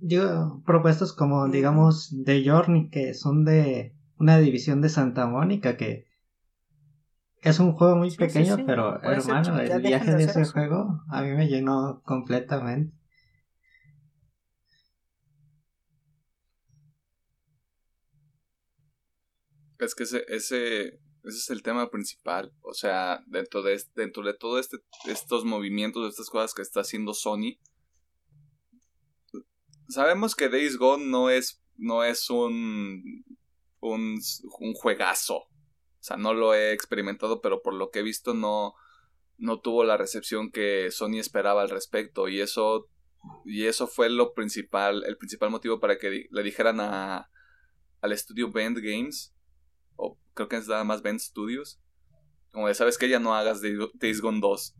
Yo, propuestas como, digamos, The Journey, que son de una división de Santa Mónica, que es un juego muy Sí, pequeño, sí, pero puede hermano, el viaje de de ese eso. juego a mí me llenó completamente. Es que ese, ese, ese es el tema principal. O sea, dentro de, este- dentro de todo este, estos movimientos, estas cosas que está haciendo Sony, sabemos que Days Gone no es, no es un, un, juegazo. O sea, no lo he experimentado, pero por lo que he visto no, no tuvo la recepción que Sony esperaba al respecto. Y eso, y eso fue lo principal, el principal motivo para que le dijeran a, al estudio Bend Games, creo que es nada más Bend Studios, como de, sabes que ya no hagas Day- Days Gone 2.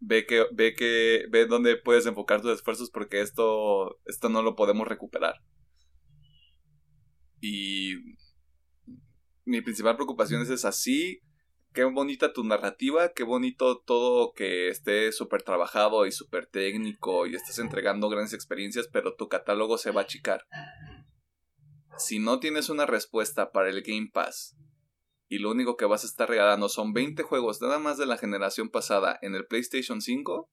Ve que, ve que, ve dónde puedes enfocar tus esfuerzos porque esto, esto no lo podemos recuperar. Y mi principal preocupación es esa, sí, qué bonita tu narrativa, qué bonito todo que esté súper trabajado y súper técnico y estés entregando grandes experiencias, pero tu catálogo se va a achicar. Si no tienes una respuesta para el Game Pass y lo único que vas a estar regalando son 20 juegos nada más de la generación pasada en el PlayStation 5,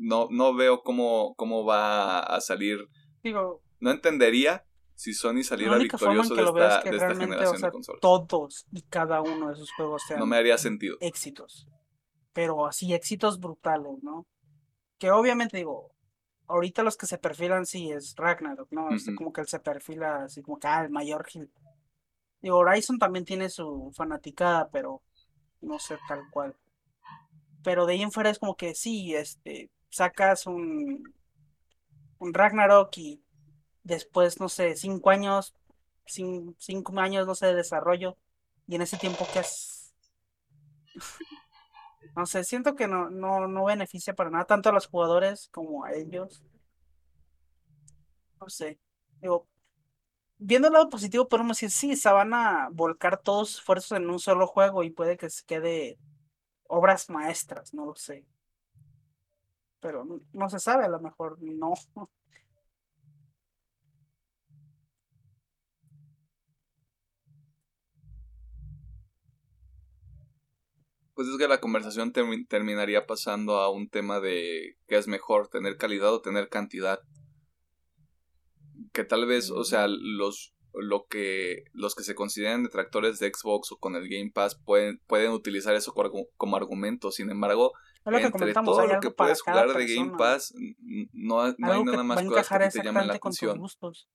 no, no veo cómo, cómo va a salir. Digo, No entendería si Sony saliera victorioso de es esta, que de esta realmente, o generación sea, de consolas. todos y cada uno de esos juegos sean No me haría sentido. éxitos. Pero así, éxitos brutales, ¿no? Que obviamente digo, ahorita los que se perfilan sí es Ragnarok, ¿no? Es Ujú. como que él se perfila así como que ah, el mayor hit. Digo, Horizon también tiene su fanaticada, pero no sé tal cual. Pero de ahí en fuera es como que sí, este, sacas un, un Ragnarok y después, no sé, cinco años, cin- cinco años, no sé, de desarrollo, y en ese tiempo que es, [LAUGHS] no sé, siento que no, no, no beneficia para nada, tanto a los jugadores como a ellos. No sé, digo, viendo el lado positivo, podemos decir, sí, se van a volcar todos sus esfuerzos en un solo juego y puede que se quede obras maestras, no lo sé. Pero no, no se sabe, a lo mejor no. [LAUGHS] Pues es que la conversación termi- terminaría pasando a un tema de qué es mejor, tener calidad o tener cantidad. Que tal vez, o sea, los lo que los que se consideran detractores de Xbox o con el Game Pass pueden, pueden utilizar eso como, argu- como argumento. Sin embargo, lo entre todo lo que puedes jugar de Game Pass, no, no hay nada más cosas que te llamen la exactamente con tus atención. gustos.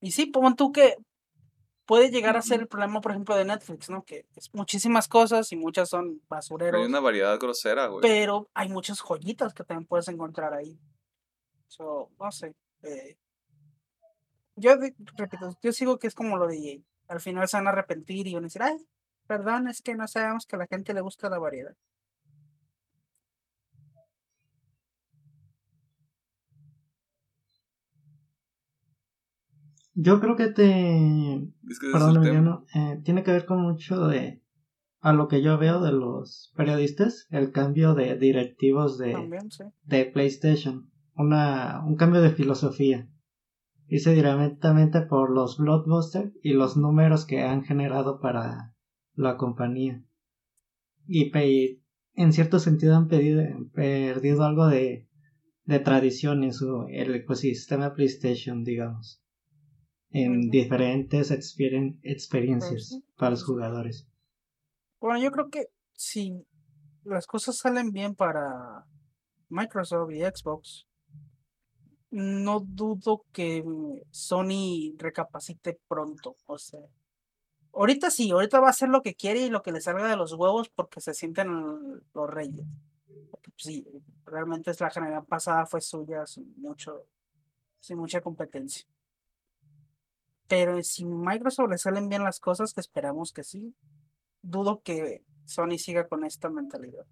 Y sí, pon tú que puede llegar a ser el problema, por ejemplo, de Netflix, ¿no? Que es muchísimas cosas y muchas son Hay basureros, una variedad grosera, güey. pero hay muchas joyitas que también puedes encontrar ahí. So, no sé. eh, yo repito, yo sigo que es como lo de EA. Al final se van a arrepentir y van a decir, ay, perdón, es que no sabemos que a la gente le gusta la variedad. Yo creo que te... Es que Perdón. Emiliano, eh, tiene que ver con mucho de... A lo que yo veo de los periodistas, el cambio de directivos de, También, sí. de PlayStation. una, un cambio de filosofía. Dice directamente por los blockbusters y los números que han generado para la compañía. Y en cierto sentido han perdido algo de, de tradición en su el ecosistema PlayStation, digamos. En diferentes experiencias pues para los jugadores. Bueno, yo creo que si las cosas salen bien para Microsoft y Xbox, no dudo que Sony recapacite pronto. O sea, ahorita sí, ahorita va a hacer lo que quiere y lo que le salga de los huevos porque se sienten los reyes. Pues, sí, realmente es la generación pasada fue suya sin mucho, sin mucha competencia. Pero si Microsoft le salen bien las cosas, que esperamos que sí, dudo que Sony siga con esta mentalidad.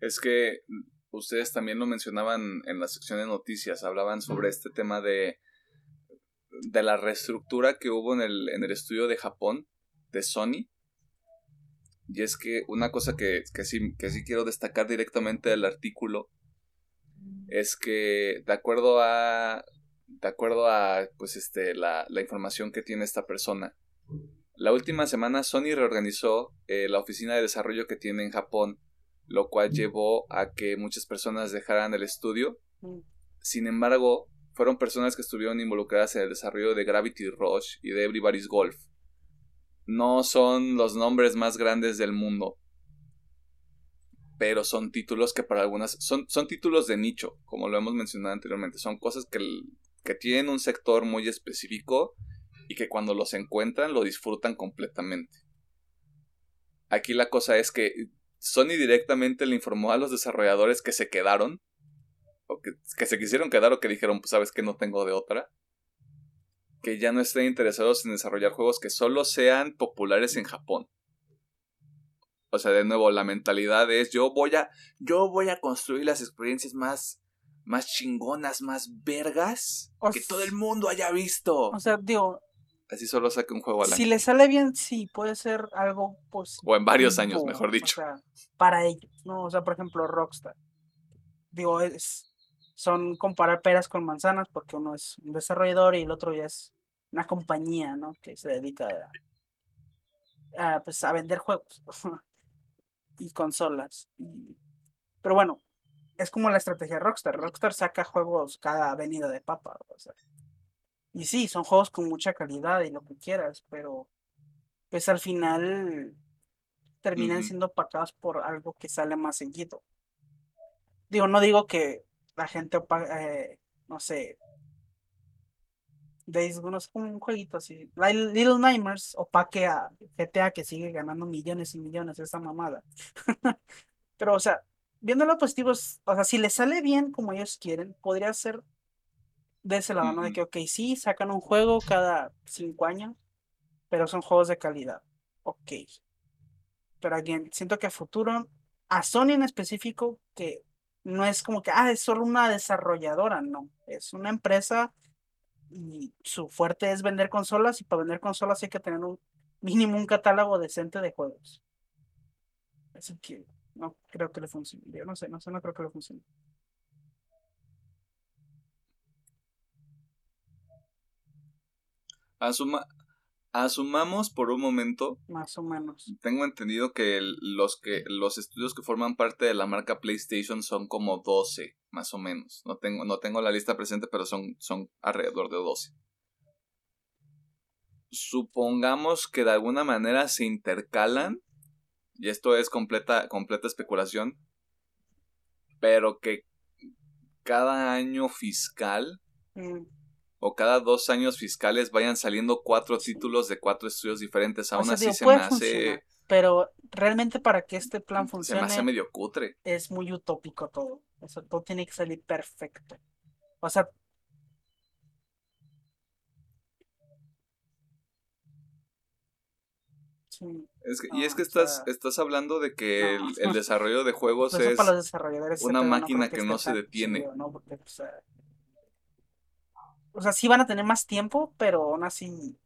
Es que ustedes también lo mencionaban en la sección de noticias, hablaban sobre este tema de, de la reestructura que hubo en el, en el estudio de Japón de Sony. Y es que una cosa que, que, sí, que sí quiero destacar directamente del artículo es que de acuerdo a de acuerdo a pues este la, la información que tiene esta persona la última semana Sony reorganizó eh, la oficina de desarrollo que tiene en Japón lo cual llevó a que muchas personas dejaran el estudio mm. sin embargo fueron personas que estuvieron involucradas en el desarrollo de Gravity Rush y de Everybody's Golf no son los nombres más grandes del mundo pero son títulos que para algunas son, son títulos de nicho, como lo hemos mencionado anteriormente, son cosas que, que tienen un sector muy específico y que cuando los encuentran lo disfrutan completamente. Aquí la cosa es que Sony directamente le informó a los desarrolladores que se quedaron, o que, que se quisieron quedar o que dijeron, pues sabes que no tengo de otra, que ya no estén interesados en desarrollar juegos que solo sean populares en Japón. O sea, de nuevo, la mentalidad es yo voy a, yo voy a construir las experiencias más, más chingonas, más vergas que todo el mundo haya visto. O sea, digo. Así solo saque un juego al año. Si le sale bien, sí, puede ser algo pues. O en varios años, mejor dicho. O sea, para ellos, ¿no? O sea, por ejemplo, Rockstar. Digo, es, son comparar peras con manzanas porque uno es un desarrollador y el otro ya es una compañía, ¿no? Que se dedica a, a pues, a vender juegos. [LAUGHS] y consolas. Pero bueno, es como la estrategia de Rockstar. Rockstar saca juegos cada avenida de papa. y sí, son juegos con mucha calidad y lo que quieras, pero pues al final terminan siendo pagados por algo que sale más seguido. Digo, no digo que la gente, eh, no sé, Days Gone es como un jueguito así. Little Nightmares opaque a GTA que sigue ganando millones y millones esa mamada. [LAUGHS] Pero, o sea, viendo lo positivo, o sea, si le sale bien como ellos quieren, podría ser de ese lado, ¿no? De que, ok, sí, sacan un juego cada cinco años, pero son juegos de calidad. Ok. Pero again, siento que a futuro, a Sony en específico, que no es como que, ah, es solo una desarrolladora, no. Es una empresa y su fuerte es vender consolas y para vender consolas hay que tener un [LAUGHS] mínimo un catálogo decente de juegos. Así que no creo que le funcione. Yo no sé, no sé, no creo que le funcione. Asuma, Asumamos por un momento. Más o menos. Tengo entendido que los que los estudios que forman parte de la marca PlayStation son como 12, más o menos. No tengo, no tengo la lista presente, pero son, son alrededor de 12. Supongamos que de alguna manera se intercalan. Y esto es completa, completa especulación. Pero que cada año fiscal. Mm o cada dos años fiscales vayan saliendo cuatro títulos de cuatro estudios diferentes. Aún así se me hace. Pero realmente para que este plan funcione. Se me hace medio cutre. Es muy utópico todo. O todo tiene que salir perfecto. O sea. y es que estás, estás hablando de que el, desarrollo de [LAUGHS] juegos es una máquina que no se detiene. Porque, o sea, sí van a tener más tiempo, pero aún así,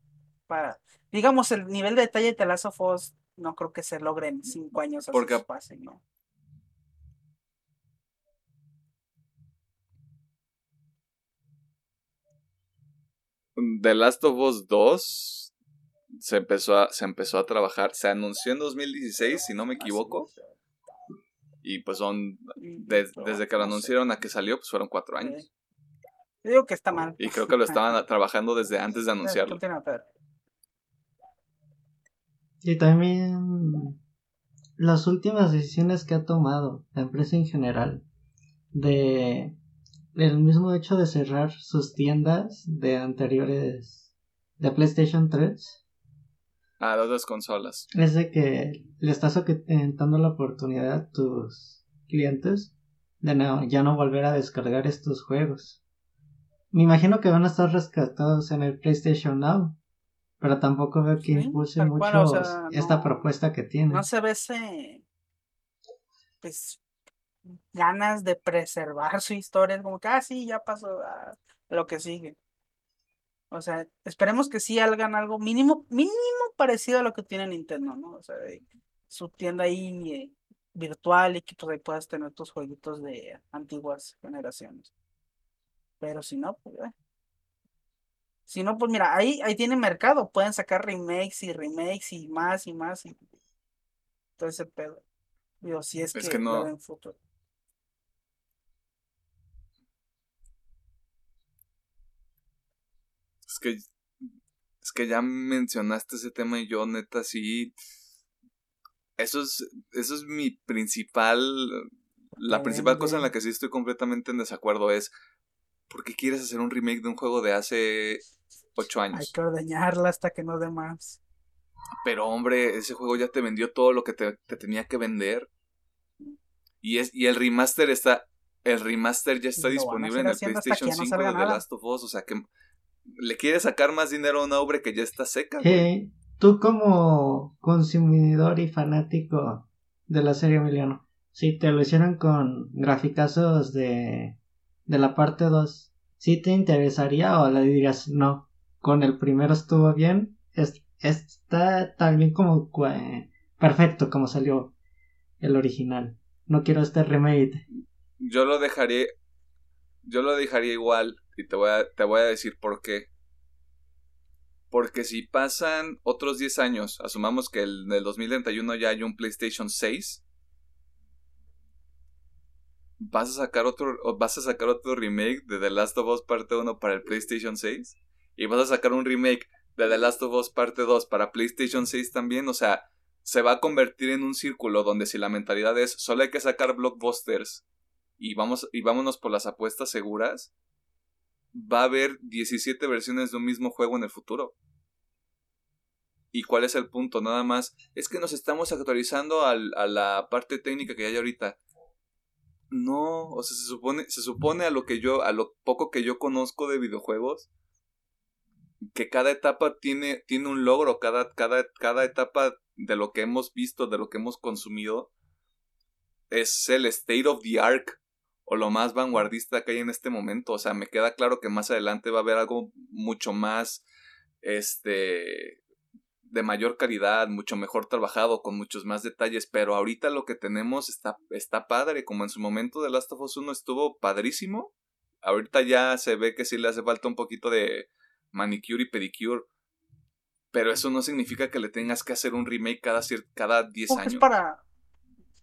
para, digamos, el nivel de detalle de The Last of Us no creo que se logre en cinco años así Porque- fácil, ¿no? The Last of Us 2 se empezó a, se empezó a trabajar, se anunció en 2016, si no me equivoco, y pues son, des- desde que lo anunciaron a que salió, pues fueron cuatro años. Yo digo que está mal. Y creo que lo estaban trabajando desde antes de anunciarlo. Y también las últimas decisiones que ha tomado la empresa en general de el mismo hecho de cerrar sus tiendas de anteriores de PlayStation 3 A las dos consolas. es de que le estás dando la oportunidad a tus clientes de no, ya no volver a descargar estos juegos. Me imagino que van a estar rescatados en el PlayStation Now, pero tampoco veo que impulse mucho cual, o sea, esta propuesta que tiene. No se ve ese. Pues. Ganas de preservar su historia. Es como que, ah, sí, ya pasó a lo que sigue. O sea, esperemos que sí hagan algo mínimo, mínimo parecido a lo que tiene Nintendo, ¿no? O sea, su tienda ahí eh, virtual y que pues ahí puedas tener tus jueguitos de antiguas generaciones. Pero si no, pues. eh. Si no, pues mira, ahí, ahí tiene mercado. Pueden sacar remakes y remakes y más y más y todo ese pedo. Digo, si es, Es que, que no- ven futuro. Es que, es que ya mencionaste ese tema y yo neta sí. Eso es, eso es mi principal, la principal cosa en la que sí estoy completamente en desacuerdo es, ¿por qué quieres hacer un remake de un juego de hace ocho Hay años? que ordeñarla hasta que no dé más. Pero hombre, ese juego ya te vendió todo lo que te, te tenía que vender. Y, es, y el remaster está, el remaster ya está disponible en el PlayStation ya no 5 de The. Last of Us, o sea que le quieres sacar más dinero a una obra que ya está seca. güey. Eh, tú como consumidor y fanático de la serie Emiliano, si te lo hicieran con graficazos de, de la parte 2, ¿sí te interesaría o le dirías no? Con el primero estuvo bien, es- está tan bien como perfecto como salió el original. No quiero este remake. Yo lo dejaría. Yo lo dejaría igual. Y te voy a, te voy a decir por qué. Porque si pasan otros 10 años, asumamos que el- en el 2031 ya hay un PlayStation 6. ¿Vas a sacar otro, vas a sacar otro remake de The Last of Us Parte 1 para el PlayStation 6? ¿Y vas a sacar un remake de The Last of Us Parte 2 para PlayStation 6 también? O sea, se va a convertir en un círculo donde si la mentalidad es solo hay que sacar blockbusters y, vamos, y vámonos por las apuestas seguras, va a haber 17 versiones de un mismo juego en el futuro. ¿Y cuál es el punto? Nada más, es que nos estamos actualizando al- a la parte técnica que hay ahorita. No, o sea, se supone, se supone a lo que yo, a lo poco que yo conozco de videojuegos, que cada etapa tiene, tiene un logro, cada, cada, cada etapa de lo que hemos visto, de lo que hemos consumido, es el state of the art o lo más vanguardista que hay en este momento. O sea, me queda claro que más adelante va a haber algo mucho más, este, de mayor calidad, mucho mejor trabajado, con muchos más detalles, pero ahorita lo que tenemos está, está padre, como en su momento de Last of Us 1 estuvo padrísimo, ahorita ya se ve que sí le hace falta un poquito de manicure y pedicure, pero eso no significa que le tengas que hacer un remake cada, cada 10 Porque es años. para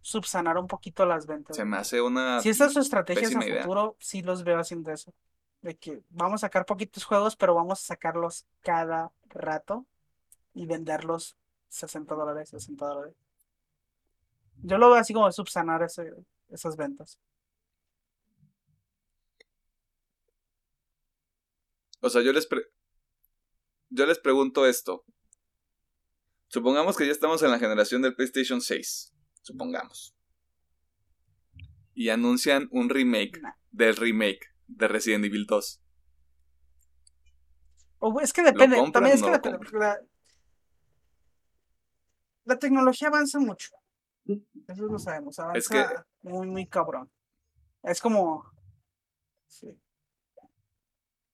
subsanar un poquito las ventas. Se me hace una... Si estas son estrategias a pésima idea. futuro, sí los veo haciendo eso. De que vamos a sacar poquitos juegos, pero vamos a sacarlos cada rato y venderlos 60 dólares, 60 dólares. Yo lo veo así como subsanar ese- esas ventas. O sea, yo les, pre- yo les pregunto esto. Supongamos que ya estamos en la generación del PlayStation 6. Supongamos. Y anuncian un remake Nah. del remake de Resident Evil 2. O es que depende, compran también es que la, te- la- tecnología avanza mucho. Eso lo sabemos, avanza Es que- muy, muy cabrón. Es como... Sí.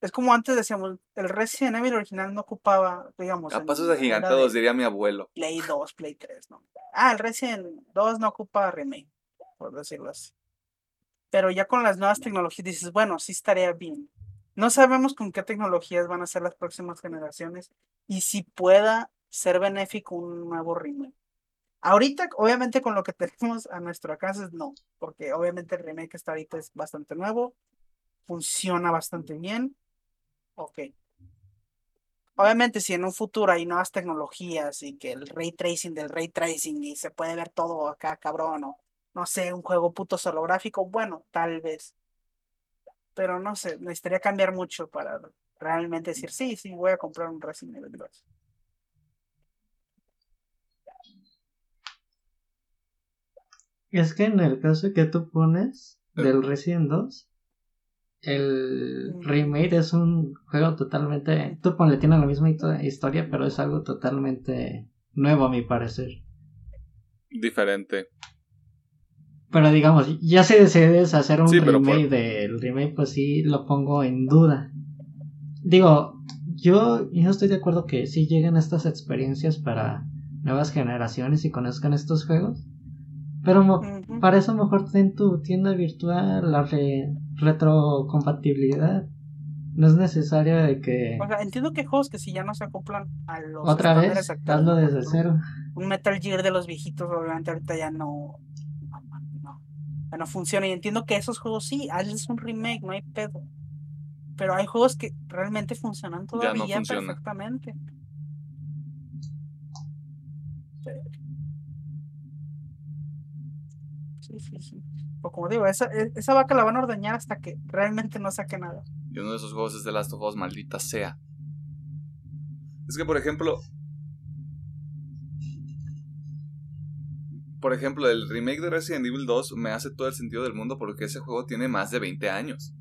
Es como antes decíamos, el Resident Evil original no ocupaba, digamos. A pasos agigantados, diría mi abuelo. Play 2, Play 3, ¿no? Ah, el Resident 2 no ocupa remake, por decirlo así. Pero ya con las nuevas tecnologías dices, bueno, sí estaría bien. No sabemos con qué tecnologías van a ser las próximas generaciones y si pueda ser benéfico un nuevo remake. Ahorita, obviamente, con lo que [LAUGHS] tenemos a nuestro alcance, no, porque obviamente el remake está ahorita es bastante nuevo, funciona bastante bien. Ok. Obviamente, si en un futuro hay nuevas tecnologías y que el ray tracing del ray tracing y se puede ver todo acá, cabrón, o no sé, un juego puto holográfico, bueno, tal vez. Pero no sé, necesitaría cambiar mucho para realmente decir, sí, sí, voy a comprar un Resident Evil 2. Es que en el caso que tú pones del Resident 2, el remake es un juego totalmente. Tú ponle, tiene la misma historia, pero es algo totalmente nuevo a mi parecer. Diferente. Pero digamos, ya si decides hacer un Sí, remake por- del remake, pues sí lo pongo en duda. Digo, yo, yo estoy de acuerdo que sí lleguen estas experiencias para nuevas generaciones y conozcan estos juegos. Pero mo- Ujú. para eso mejor ten tu tienda virtual, la re- retrocompatibilidad. No es necesario de que O sea, entiendo que hay juegos que si ya no se acoplan a los otra estándares vez hazlo desde cero. Un Metal Gear de los viejitos, obviamente ahorita ya no. No, no, ya no funciona. Y entiendo que esos juegos sí, hazles un remake, no hay pedo. Pero hay juegos que realmente funcionan Ya no todavía funciona. perfectamente. Sí, sí, sí. Pero como digo, esa, e- esa vaca la van a ordeñar hasta que realmente no saque nada. Y uno de esos juegos es The Last of Us, maldita sea. Es que, por ejemplo. Por ejemplo, el remake de Resident Evil 2 me hace todo el sentido del mundo porque ese juego tiene más de 20 años.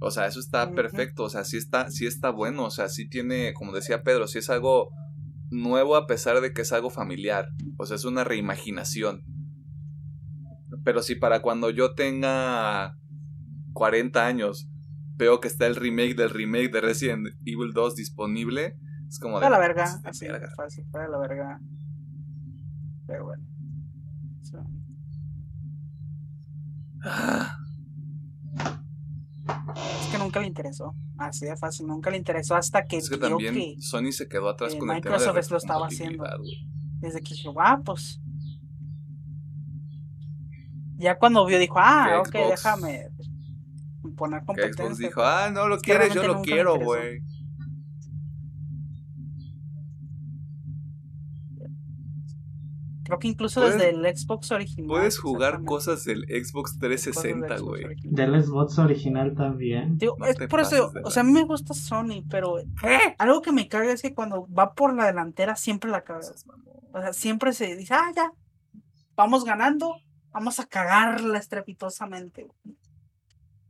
O sea, eso está perfecto. O sea, sí está, sí está bueno. O sea, sí tiene, como decía Pedro, sí es algo nuevo a pesar de que es algo familiar. O sea, es una reimaginación. Pero si para cuando yo tenga 40 años veo que está el remake del remake de Resident Evil 2 disponible, es como de... Para la verga, de así, verga. fácil, para la verga. Pero bueno. So, Ah, nunca le interesó. Así de fácil, nunca le interesó hasta que es que vio también que Sony se quedó atrás eh, con el tema de Microsoft lo estaba haciendo. güey. desde que dijo, ah, pues. Ya cuando vio, dijo, ah, ok, déjame poner competencia. Xbox dijo, ah, no lo quieres, yo lo quiero, güey. Creo que incluso Puedes- desde el Xbox original. Puedes jugar cosas del Xbox cosas del 360, Xbox güey. Del Xbox original también. Digo, No es por eso, o sea, a mí me gusta Sony, pero algo que me caga es que cuando va por la delantera siempre la caga. Seas mamón. O sea, siempre se dice, ah, ya, vamos ganando, vamos a cagarla estrepitosamente.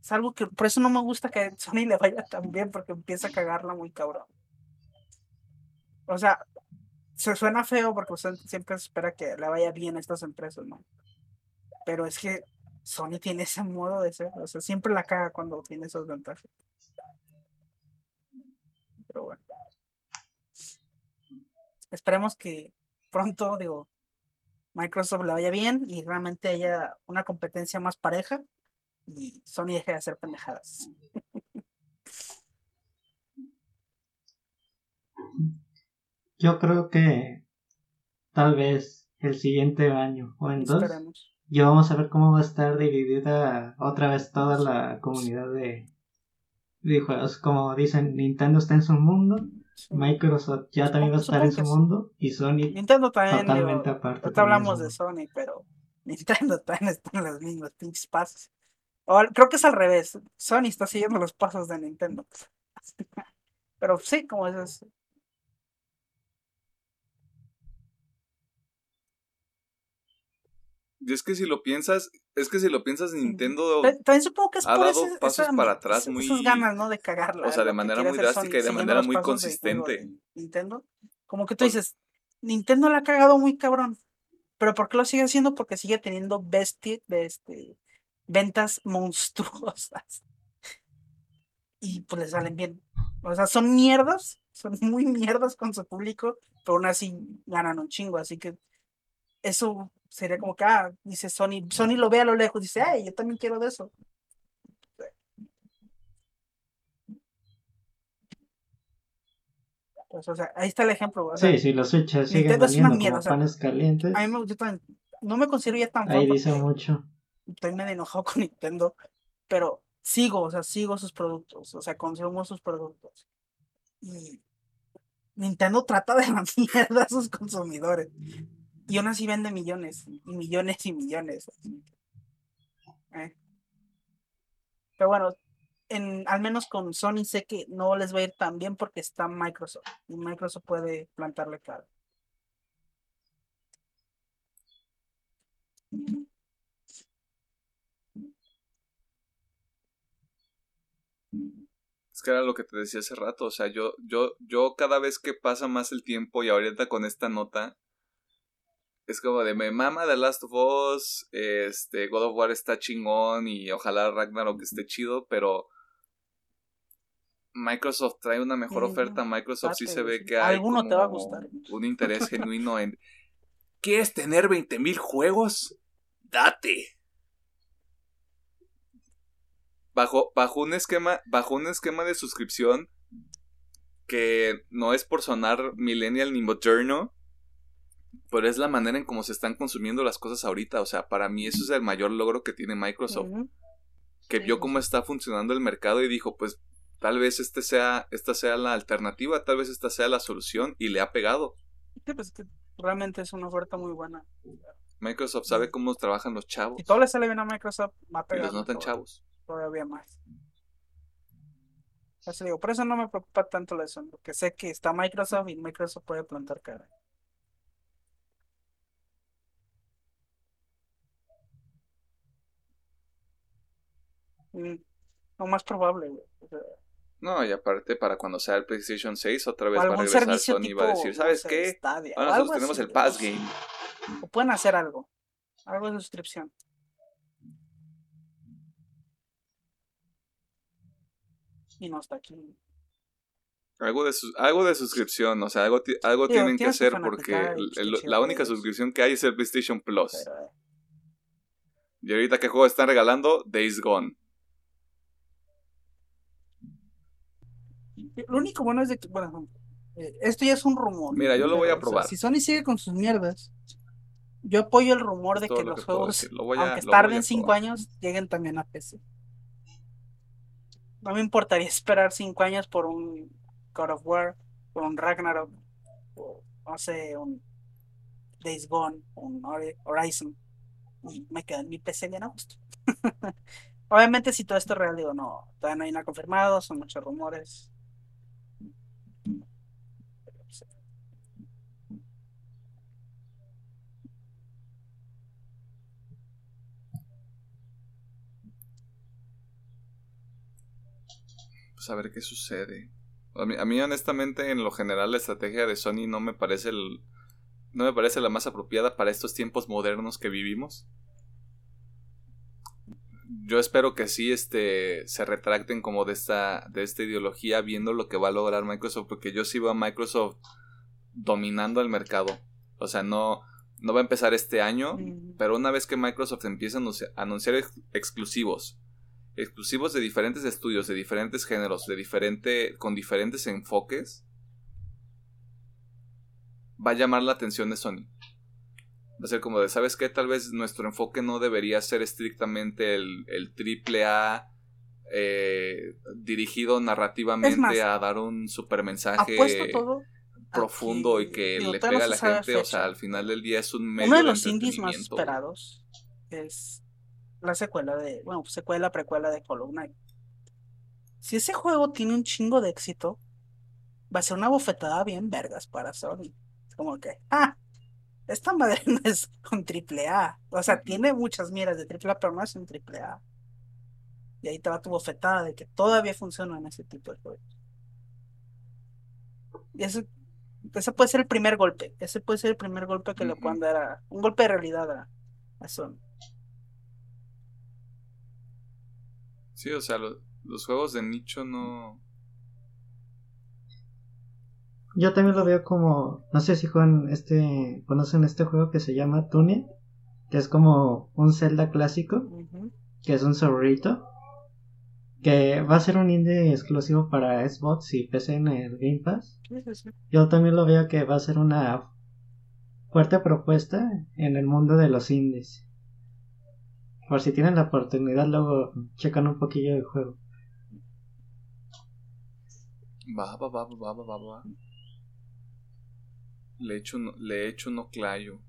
Es algo que, por eso no me gusta que a [LAUGHS] Sony le vaya tan bien, porque empieza a cagarla muy cabrón. O sea, se suena feo porque usted siempre se espera que le vaya bien a estas empresas, ¿no? Pero es que Sony tiene ese modo de ser, o sea, siempre la caga cuando tiene esos ventajas. Pero bueno. Esperemos que pronto, digo, Microsoft le vaya bien y realmente haya una competencia más pareja y Sony deje de hacer pendejadas. [LAUGHS] Yo creo que tal vez el siguiente año o en dos, Esperemos. ya vamos a ver cómo va a estar dividida otra vez toda la comunidad de videojuegos. Como dicen, Nintendo está en su mundo, Sí. Microsoft ya también va a estar en su mundo y Sony Nintendo también, digo, totalmente aparte. ahorita hablamos de. Sony, pero [LAUGHS] Nintendo también está en los mismos pinches pasos. O creo que es al revés. Sony está siguiendo los pasos de Nintendo. [LAUGHS] Pero sí, como dices, Y es que si lo piensas, es que si lo piensas, Nintendo, Ta- También supongo que es ha por dado ese- pasos esa- para atrás muy- esas ganas, ¿no? De cagarla. o sea, de manera muy drástica y de manera muy consistente. Nintendo. Como que tú dices, Nintendo la ha cagado muy cabrón. Pero ¿por qué lo sigue haciendo? Porque sigue teniendo bestia, este, ventas monstruosas. y pues les salen bien. O sea, son mierdas, son muy mierdas con su público, pero aún así ganan un chingo, así que eso sería como que, ah, dice Sony, Sony lo ve a lo lejos, dice, ay, yo también quiero de eso. Pues, o sea, ahí está el ejemplo. O sea, Sí, sí, los switches siguen Nintendo es una vendiendo mierda, como o sea, panes calientes. a mí me, yo también no me considero ya tan Ahí dice mucho. estoy medio enojado [LAUGHS] con Nintendo, pero sigo, o sea, sigo sus productos, o sea, consumo sus productos. Y Nintendo trata de [LAUGHS] la mierda a sus consumidores. Y aún así vende millones, y millones y millones. eh. Pero bueno, en, al menos con Sony sé que no les va a ir tan bien porque está Microsoft. Y Microsoft puede plantarle cara. Es que era lo que te decía hace rato, o sea, yo, yo, yo cada vez que pasa más el tiempo y ahorita con esta nota, es como de me mama The Last of Us, este, God of War está chingón y ojalá Ragnarok esté chido, pero Microsoft trae una mejor Sí, oferta, Microsoft sí se ve que hay Alguno te va a como gustar. un interés [LAUGHS] genuino en ¿Quieres tener 20.000 juegos? Date. Bajo, bajo un esquema, bajo un esquema de suscripción que no es por sonar millennial ni moderno, pero es la manera en cómo se están consumiendo las cosas ahorita. O sea, para mí eso es el mayor logro que tiene Microsoft. Que Sí, vio cómo está funcionando el mercado y dijo, pues tal vez este sea, esta sea la alternativa, tal vez esta sea la solución y le ha pegado. Sí, pues que realmente es una oferta muy buena. Microsoft sabe cómo trabajan los chavos Si todo le sale bien a Microsoft, va a y los notan chavos. todavía más. Así digo, por eso no me preocupa tanto la Sony, porque sé que está Microsoft y Microsoft puede plantar cara. Lo más probable, güey. O sea, No, y aparte para cuando sea el PlayStation 6 otra vez va a regresar Sony y va a decir, ¿sabes qué? Stadia, Ahora nosotros tenemos así, el Pass. Game. O pueden hacer algo. Algo de suscripción. Y no está aquí. Algo de, algo de suscripción, o sea, algo, algo tienen que hacer porque el- el- la única suscripción que hay es el PlayStation Plus. Pero, eh, Y ahorita, ¿qué juego están regalando? Days Gone. Lo único bueno es de que, bueno, eh, esto ya es un rumor. Mira, yo lo voy a pero, o sea, probar. si Sony sigue con sus mierdas, yo apoyo el rumor de todo que lo los que juegos. Lo a- aunque tarden 5 probar. años, lleguen también a PC. No me importaría esperar 5 años por un God of War, por un Ragnarok, o no sé, un Days Gone, un Hori- Horizon, y me quedo en mi PC bien a gusto. [LAUGHS] Obviamente, si todo esto es real, digo, no, todavía no hay nada confirmado, son muchos rumores. A ver qué sucede. A mí, a mí, honestamente, en lo general, la estrategia de Sony no me parece el, no me parece la más apropiada para estos tiempos modernos que vivimos. Yo espero que sí este, se retracten como de esta, de esta ideología viendo lo que va a lograr Microsoft, porque yo sí veo a Microsoft dominando el mercado. O sea, no, no va a empezar este año, Mm, pero una vez que Microsoft empiece a anunciar, a anunciar ex- exclusivos, exclusivos de diferentes estudios, de diferentes géneros, de diferente, con diferentes enfoques, va a llamar la atención de Sony. Va a ser como de, ¿sabes qué? Tal vez nuestro enfoque no debería ser estrictamente el, el triple A eh, dirigido narrativamente más, a dar un super mensaje profundo y que le pega a la gente. O sea, al final del día es un medio Uno de de los indies más esperados es la secuela de, bueno, secuela, precuela de Hollow Knight. Si ese juego tiene un chingo de éxito, va a ser una bofetada bien vergas para Sony. Es como que, ah, esta madre [LAUGHS] no es un triple A. O sea, tiene muchas miras de triple A, pero no es un triple A. Y ahí te va tu bofetada de que todavía funcionan ese tipo de juegos. Y eso, ese puede ser el primer golpe. Ese puede ser el primer golpe que le puedan dar a, un golpe de realidad a, a Sony. Sí, o sea, lo- Los juegos de nicho no. Yo también lo veo como, no sé si juegan este, conocen este juego que se llama Tune, que es como un Zelda clásico, que es un zorrito, que va a ser un indie exclusivo para Xbox y PC en el Game Pass. Yo también lo veo que va a ser una fuerte propuesta en el mundo de los indies. Por si tienen la oportunidad, luego checan un poquillo el juego. Va, va, va, va, va, va, va. Le echo, no- le echo no clayo.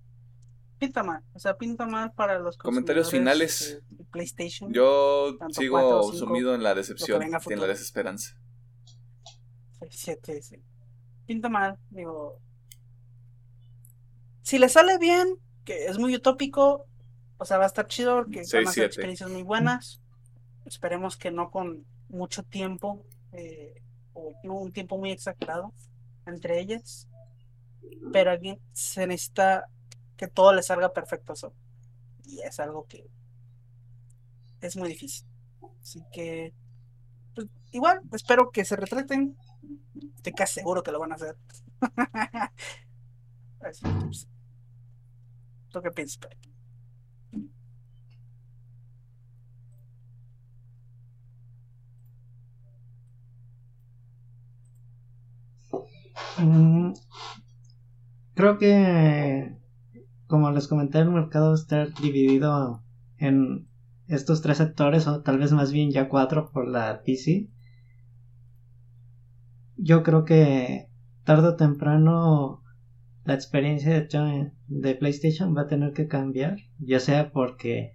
Pinta mal, o sea, pinta mal para los Comentarios finales. de PlayStation. Yo sigo sumido en la decepción en la desesperanza. Sí. Pinta mal, digo. Si le sale bien, que es muy utópico, o sea, va a estar chido porque Seis, van a ser experiencias muy buenas. Esperemos que no con mucho tiempo, eh, o no un tiempo muy exagerado entre ellas. Pero aquí se necesita que todo le salga perfecto a Sony. Y es algo que es muy difícil. Así que, pues, igual, espero que se retraten. Estoy casi seguro que lo van a hacer. [LAUGHS] Así que, pues, ¿Tú qué piensas? Pepe? Mm, creo que, como les comenté, el mercado estar dividido en estos tres sectores, o tal vez más bien ya cuatro por la PC. Yo creo que tarde o temprano la experiencia de, de PlayStation va a tener que cambiar, ya sea porque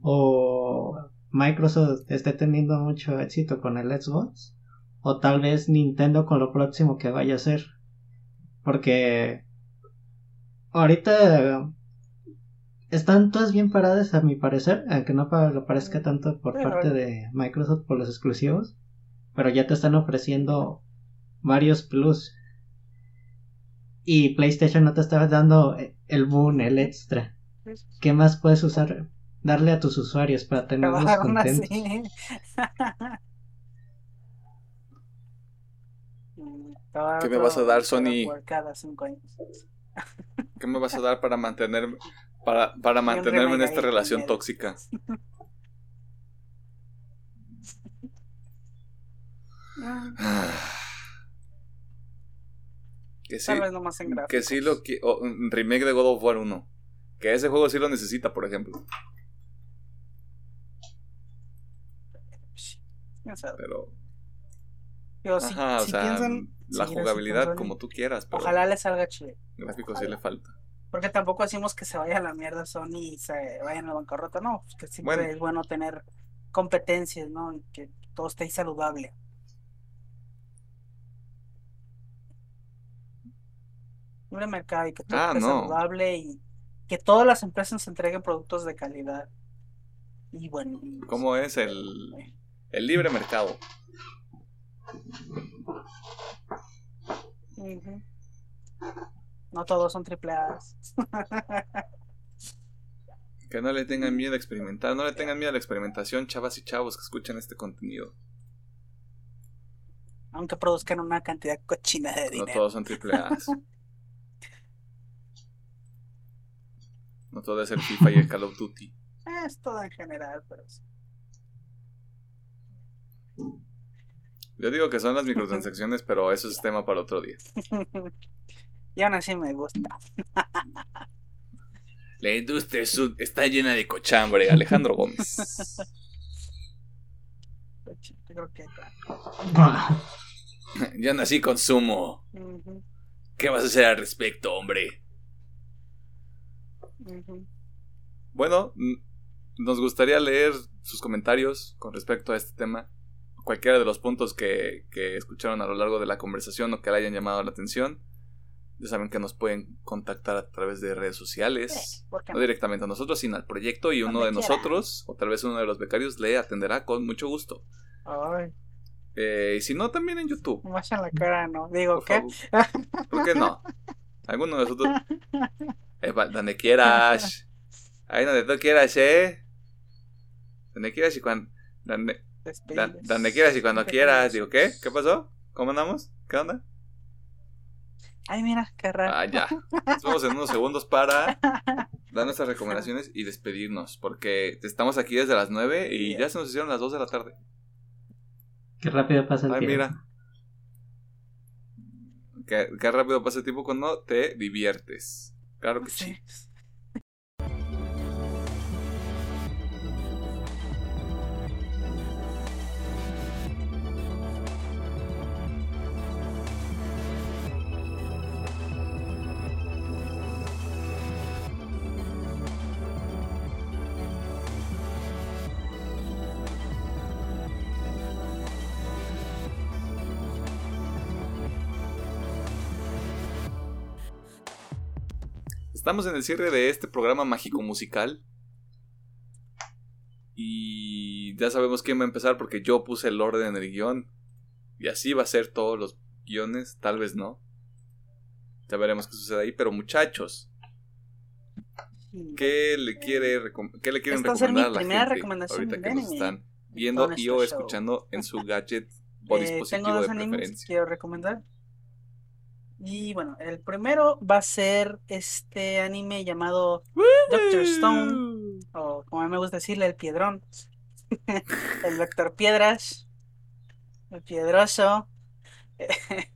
o Microsoft esté teniendo mucho éxito con el Xbox, o tal vez Nintendo con lo próximo que vaya a hacer. Porque ahorita están todas bien paradas a mi parecer, aunque no lo parezca tanto por parte de Microsoft por los exclusivos, pero ya te están ofreciendo varios plus. Y PlayStation no te está dando el boom, el extra. ¿Qué más puedes usar? Darle a tus usuarios para tenerlos contentos. así. [LAUGHS] Mm, ¿Qué me vas a dar, Sony? War Cada cinco años. ¿Qué me vas a dar para mantener para, para mantenerme en esta relación tóxica? [SIGHS] Que sí, Tal vez nomás en que sí lo que un remake de God of War 1. Que ese juego sí lo necesita, por ejemplo. Pero, Digo, si, ajá, si piensan la jugabilidad como tú quieras, pero Ojalá le salga chido. gráficos sí le falta. Porque tampoco decimos que se vaya a la mierda Sony y se vayan a la bancarrota. No, pues que siempre Bueno. es bueno tener competencias, ¿no? Y que todo esté saludable. Libre mercado y que todo Ah, esté no. saludable y que todas las empresas entreguen productos de calidad. Y bueno. ¿Cómo es el, el libre mercado? No todos son triple A. [LAUGHS] Que no le tengan miedo a experimentar, no le tengan miedo a la experimentación, chavas y chavos que escuchan este contenido. Aunque produzcan una cantidad cochina de No dinero. todos son triple [LAUGHS] A. No todo es el FIFA y el Call of Duty. Es todo en general, pero sí. Yo digo que son las microtransacciones, [LAUGHS] pero eso es tema para otro día. [LAUGHS] y aún así me gusta. [LAUGHS] La industria está llena de cochambre, Alejandro Gómez. Yo creo que Yo nací con sumo. Ujú, ¿Qué vas a hacer al respecto, hombre? Bueno, nos gustaría leer sus comentarios con respecto a este tema. Cualquiera de los puntos que, que escucharon a lo largo de la conversación o que le hayan llamado la atención. Ya saben que nos pueden contactar a través de redes sociales. Sí, ¿por qué No directamente a nosotros, sino al proyecto y uno Donde de quiera. nosotros, o tal vez uno de los becarios, le atenderá con mucho gusto. Ay, Eh, y si no, también en YouTube. me en la cara, ¿no? Digo, Por ¿qué? favor. ¿Por qué no? Alguno de nosotros. [LAUGHS] Eh, donde quieras. [LAUGHS] Ahí donde tú quieras, ¿eh? Donde quieras y cuando. Donde, Da- donde quieras y cuando quieras. Digo, ¿qué? ¿Qué pasó? ¿Cómo andamos? ¿Qué onda? Ay, mira, qué raro. Ah, ya. Nos vemos en unos segundos para dar nuestras recomendaciones y despedirnos. Porque estamos aquí desde las 9 y ya se nos hicieron las 2 de la tarde. Qué rápido pasa el Ay, tiempo. mira. Qué, qué rápido pasa el tiempo cuando te diviertes. Claro que sí. Sí. Estamos en el cierre de este programa mágico musical. Y ya sabemos quién va a empezar porque yo puse el orden en el guion. Y así va a ser todos los guiones, tal vez no. Ya veremos qué sucede ahí. Pero muchachos, ¿qué le, quiere qué le quieren Esta recomendar a la gente recomendación ahorita que nos están viendo y o show. escuchando en su [LAUGHS] gadget o Eh, dispositivo tengo dos de animes que preferencia? quiero recomendar. Y bueno, el primero va a ser este anime llamado Doctor Stone, o como a mí me gusta decirle, el Piedrón. [LAUGHS] el Doctor Piedras, el Piedroso. [LAUGHS]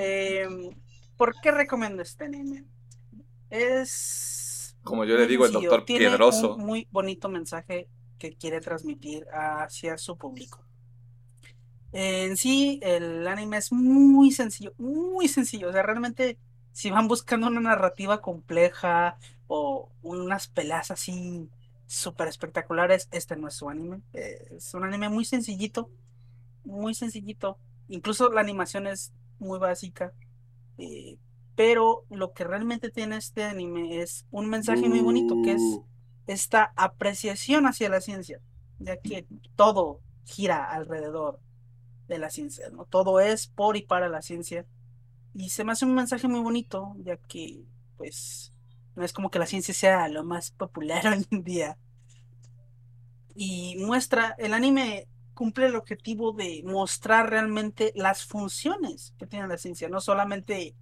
Em, ¿por qué recomiendo este anime? Es. Como yo le digo, el doctor tiene Piedroso. Un muy bonito mensaje que quiere transmitir hacia su público. En sí, el anime es muy sencillo, muy sencillo. O sea, realmente, si van buscando una narrativa compleja o unas peleas así súper espectaculares, este no es su anime. Eh, Es un anime muy sencillito, muy sencillito. Incluso la animación es muy básica. eh, pero lo que realmente tiene este anime es un mensaje muy bonito, que es esta apreciación hacia la ciencia, ya que todo gira alrededor de la ciencia, ¿no? Todo es por y para la ciencia. Y se me hace un mensaje muy bonito, ya que, pues, no es como que la ciencia sea lo más popular [LAUGHS] hoy en día. Y muestra, el anime cumple el objetivo de mostrar realmente las funciones que tiene la ciencia, no solamente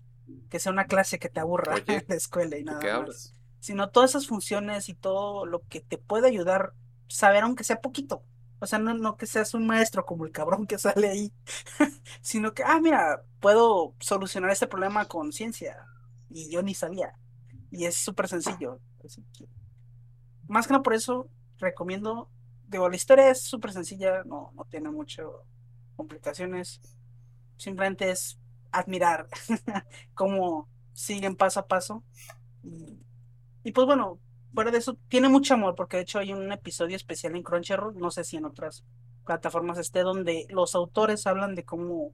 que sea una clase que te aburra [LAUGHS] Oye, en la escuela y ¿De nada qué más hablas? sino todas esas funciones y todo lo que te puede ayudar saber aunque sea poquito. O sea, no, no que seas un maestro como el cabrón que sale ahí, [LAUGHS] sino que, ah, mira, puedo solucionar este problema con ciencia y yo ni sabía. Y es súper sencillo. Así que, más que nada por eso, recomiendo, digo, la historia es súper sencilla, no, no tiene mucho complicaciones, simplemente es admirar [LAUGHS] cómo siguen paso a paso. Y, y pues bueno, fuera de eso, tiene mucho amor, porque de hecho hay un episodio especial en Crunchyroll, no sé si en otras plataformas esté, donde los autores hablan de cómo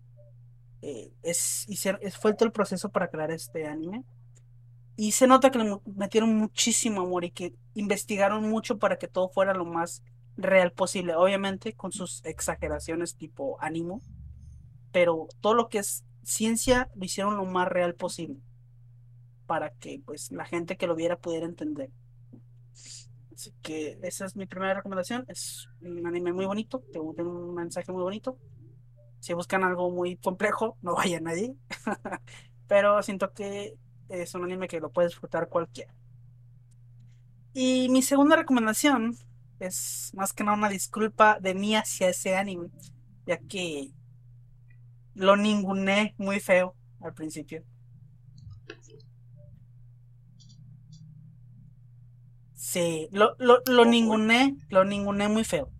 eh, es, es- fue todo el proceso para crear este anime. Y se nota que le metieron muchísimo amor y que investigaron mucho para que todo fuera lo más real posible, obviamente con sus exageraciones tipo ánimo, pero todo lo que es ciencia lo hicieron lo más real posible para que pues la gente que lo viera pudiera entender. Así que esa es mi primera recomendación. Es un anime muy bonito, te- tiene un mensaje muy bonito. Si buscan algo muy complejo, no [LAUGHS] vayan allí. [LAUGHS] Pero siento que es un anime que lo puede disfrutar cualquiera. Y mi segunda recomendación es más que nada una disculpa de mí hacia ese anime, ya que lo ninguné muy feo al principio. Sí, lo, lo, lo Ojo. ninguné, lo ninguné muy feo.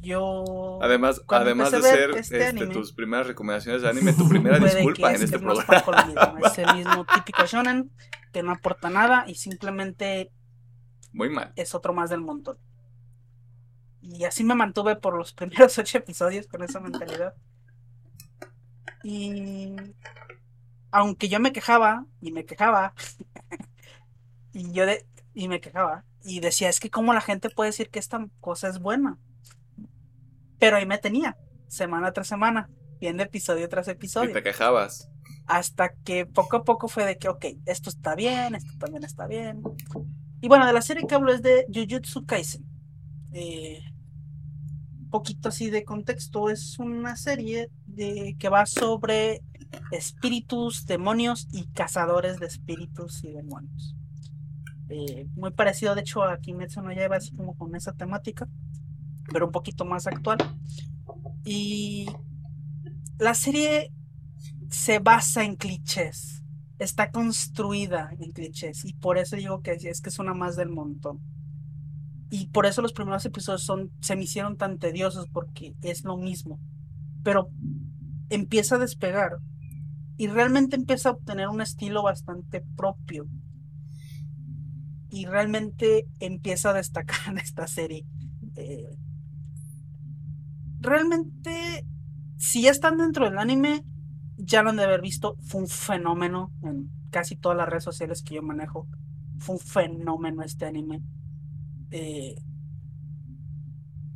Yo Además, además de ser este este, tus primeras recomendaciones de [LAUGHS] anime, tu primera disculpa en este programa. mismo, Es el mismo típico shonen que no aporta nada y simplemente Muy mal. es otro más del montón. Y así me mantuve por los [LAUGHS] primeros ocho episodios con esa mentalidad. Y aunque yo me quejaba y me quejaba [LAUGHS] y yo de y me quejaba y decía, es que cómo la gente puede decir que esta cosa es buena. Pero ahí me tenía, semana tras semana, viendo episodio tras Y episodio. te quejabas. Hasta que poco a poco fue de que, ok, esto está bien, esto también está bien. Y bueno, de la serie que hablo es de Jujutsu Kaisen. Eh, poquito así de contexto, es una serie de, que va sobre espíritus, demonios y cazadores de espíritus y demonios. Eh, muy parecido, de hecho, a Kimetsu no lleva así como con esa temática, pero un poquito más actual. Y la serie se basa en clichés, está construida en clichés, y por eso digo que es que es una más del montón. Y por eso los primeros episodios son, se me hicieron tan tediosos, porque es lo mismo. Pero empieza a despegar y realmente empieza a obtener un estilo bastante propio y realmente empieza a destacar en [LAUGHS] esta serie. Eh, realmente, si ya están dentro del anime, ya lo han de haber visto. Fue un fenómeno en casi todas las redes sociales que yo manejo. Fue un fenómeno este anime. Eh,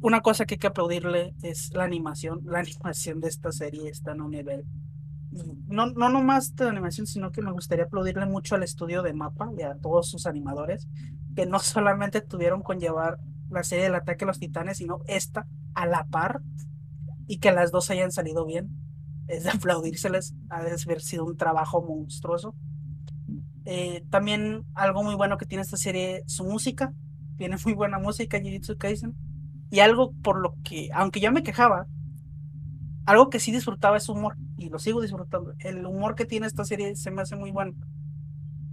una cosa que hay que aplaudirle es la animación. La [LAUGHS] animación de esta serie está en un nivel no, no nomás de animación, sino que me gustaría aplaudirle mucho al estudio de Mapa y a todos sus animadores, que no solamente tuvieron con llevar la serie del ataque a los titanes, sino esta a la par, y que las dos hayan salido bien. Es de aplaudírseles, ha de haber sido un trabajo monstruoso. Eh, también algo muy bueno que tiene esta serie, su música. Tiene muy buena música, Jujutsu Kaisen. Y algo por lo que, aunque yo me quejaba, algo que sí disfrutaba es humor y lo sigo disfrutando. El humor que tiene esta serie se me hace muy bueno.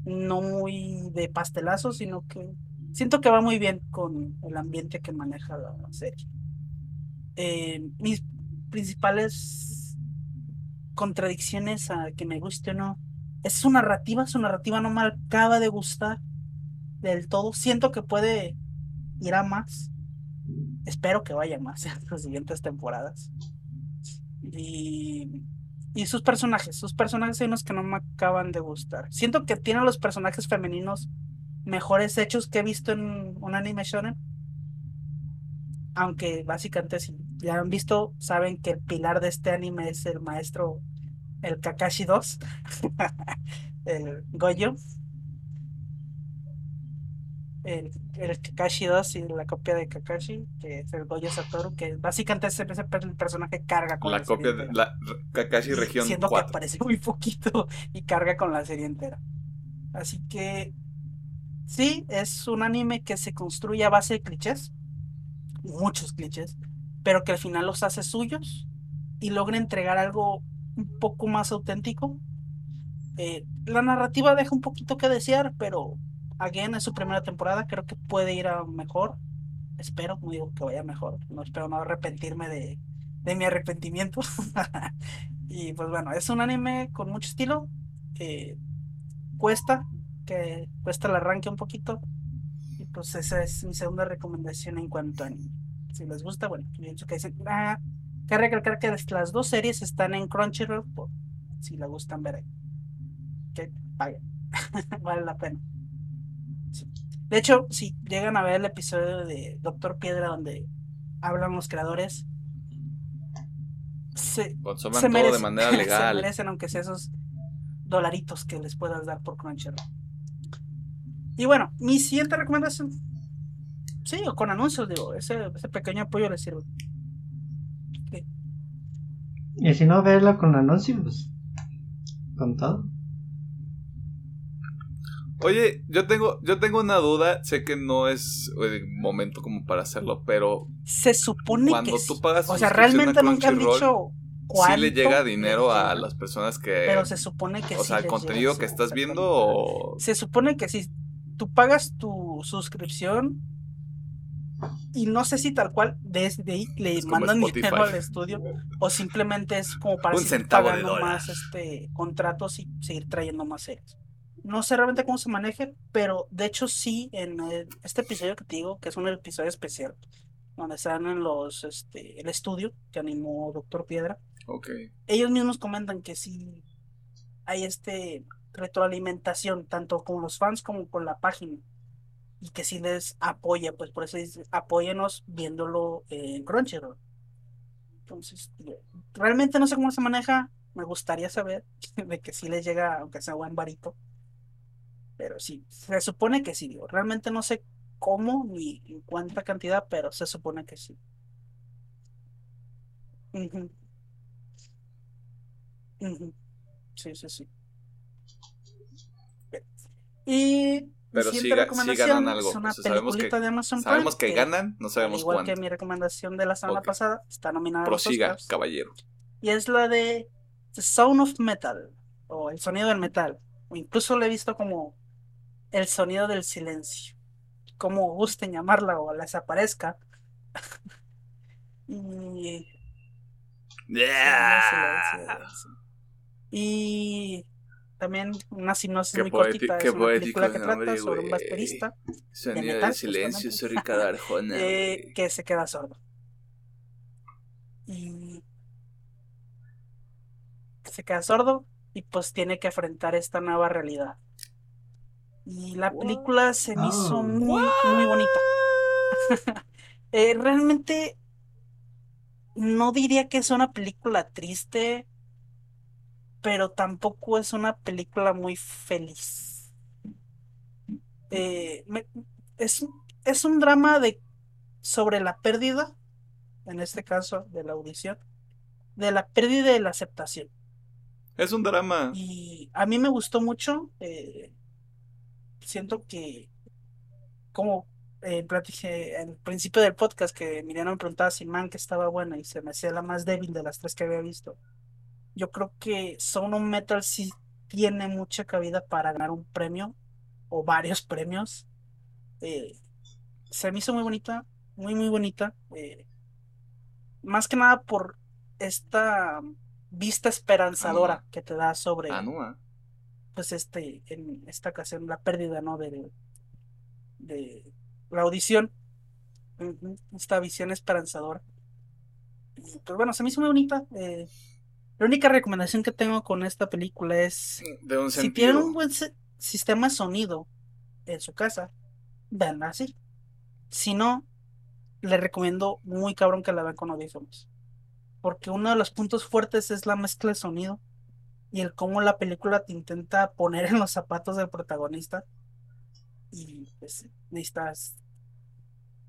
No muy de pastelazo, sino que siento que va muy bien con el ambiente que maneja la serie. Eh, mis principales contradicciones a que me guste o no es su narrativa. Su narrativa no me acaba de gustar del todo. Siento que puede ir a más. Espero que vaya más [LAUGHS] en las siguientes temporadas. Y, y sus personajes, sus personajes hay unos que no me acaban de gustar. Siento que tiene los personajes femeninos mejores hechos que he visto en un anime shonen. Aunque básicamente si ya han visto, saben que el pilar de este anime es el maestro, el Kakashi 2, [LAUGHS] el Goyo el, el Kakashi 2 y la copia de Kakashi, que es el Goyo Satoru, que básicamente ese, ese el personaje carga con la, la copia de la Kakashi región siendo 4. que aparece muy poquito [LAUGHS] y carga con la serie entera. Así que sí, es un anime que se construye a base de clichés, muchos clichés, pero que al final los hace suyos y logra entregar algo un poco más auténtico. Eh, la narrativa deja un poquito que desear, pero again, es su primera temporada, creo que puede ir a mejor. Espero, no digo que vaya mejor, no espero no arrepentirme de, de mi arrepentimiento. [LAUGHS] y pues bueno, es un anime con mucho estilo. Eh, cuesta, que cuesta el arranque un poquito. Y pues esa es mi segunda recomendación en cuanto a anime. Si les gusta, bueno, pienso que dicen. Ah, que recalcar que las dos series están en Crunchyroll, por, si la gustan ver ahí. Que paguen, [LAUGHS] vale la pena. De hecho, si llegan a ver el episodio de Doctor Piedra donde hablan los creadores, se, Consuman se todo merecen, de manera [LAUGHS] se legal. merecen, aunque sea esos dolaritos que les puedas dar por Crunchyroll. Y bueno, mi siguiente recomendación. Sí, o con anuncios, digo, ese, ese pequeño apoyo les sirve. Y si no, verla con anuncios. Con todo. Oye, yo tengo, yo tengo una duda, sé que no es el momento como para hacerlo, pero Se supone cuando que. tú sí. pagas o sea, realmente nunca han dicho ¿sí cuánto le llega dinero a las personas que... Pero se supone que o sí. sea, el contenido llega, que sí, estás viendo o... Se supone que si tú pagas tu suscripción y no sé si tal cual desde ahí le mandan dinero al estudio o simplemente es como para Un seguir pagando más este contratos y seguir trayendo más series. No sé realmente cómo se maneje, pero de hecho sí en el- este episodio que te digo, que es un episodio especial, donde están en los este el estudio que animó Doctor Piedra, Ok. ellos mismos comentan que sí hay este retroalimentación tanto con los fans como con la página y que sí les apoya, pues por eso dice, apóyenos viéndolo en Crunchyroll. Entonces, realmente no sé cómo se maneja, me gustaría saber [LAUGHS] de que sí les llega, aunque sea buen varito, pero sí, se supone que sí, digo, realmente no sé cómo ni en cuánta cantidad, pero se supone que sí. Ujú. Ujú. Sí, sí, sí. Y Pero sí, ga- ganan algo. es una O sea, sabemos que- de Amazon Sabemos Prime que ganan, no sabemos igual cuándo. que mi recomendación de la semana pasada, está nominada a los Prosiga, Oscars. caballero. Y es la de The Sound of Metal, o El Sonido del Metal. O incluso lo he visto como El Sonido del Silencio. Como gusten llamarla o les aparezca. [LAUGHS] y Yeah. Y también una sinopsis muy cortita. Es una película que trata sobre un baterista Sonido metal, del silencio, Arjona. [LAUGHS] eh, que se queda sordo. Y se queda sordo y pues tiene que enfrentar esta nueva realidad. Y la película se me hizo Oh. muy, muy bonita. [LAUGHS] Eh, realmente no diría que es una película triste, pero tampoco es una película muy feliz. Eh, me- es, es un drama de sobre la pérdida, en este caso de la audición, de la pérdida y la aceptación. Es un drama. Y a mí me gustó mucho. eh, siento que, como eh, platiqué al principio del podcast, que Miriam me preguntaba si Man que estaba buena y se me hacía la más débil de las tres que había visto. Yo creo que Sound of Metal sí tiene mucha cabida para ganar un premio o varios [LAUGHS] premios. Eh, se me hizo muy bonita, muy, muy bonita. eh, más que nada por esta vista esperanzadora que te da sobre Anua. Pues este, en esta ocasión, la pérdida, ¿no? De, de la audición, esta visión esperanzadora. Pues bueno, se me hizo muy bonita. eh, la única recomendación que tengo con esta película es, De un si tienen un buen sistema de sonido en su casa, véanla así. Si no, les recomiendo muy cabrón que la vean con audífonos. Porque uno de los puntos fuertes es la mezcla de sonido y el cómo la película te intenta poner en los zapatos del protagonista. Y pues necesitas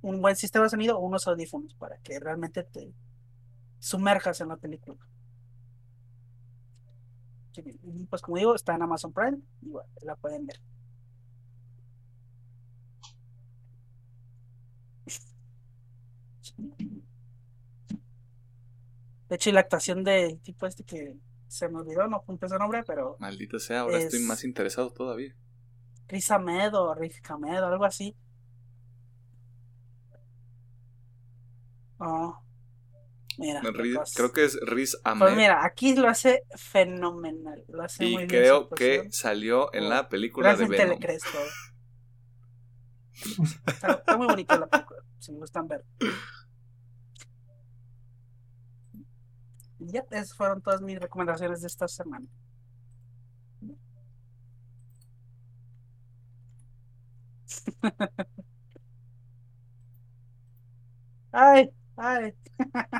un buen sistema de sonido o unos audífonos para que realmente te sumerjas en la película. Pues como digo, está en Amazon Prime y bueno, la pueden ver. De hecho, y la actuación del tipo este que se me olvidó, no apunté su nombre, pero Maldito sea, ahora estoy Es- más interesado todavía. Riz Ahmed o Riz Ahmed o algo así. Oh, mira, Riz- creo que es Riz Ahmed. Pues mira, aquí lo hace fenomenal. Lo hace muy y bien creo que salió en la película de Venom. crees todo. [LAUGHS] Está, está muy bonita la película, si me gustan ver. Y ya, esas fueron todas mis recomendaciones de esta semana. [LAUGHS] Ay, ay.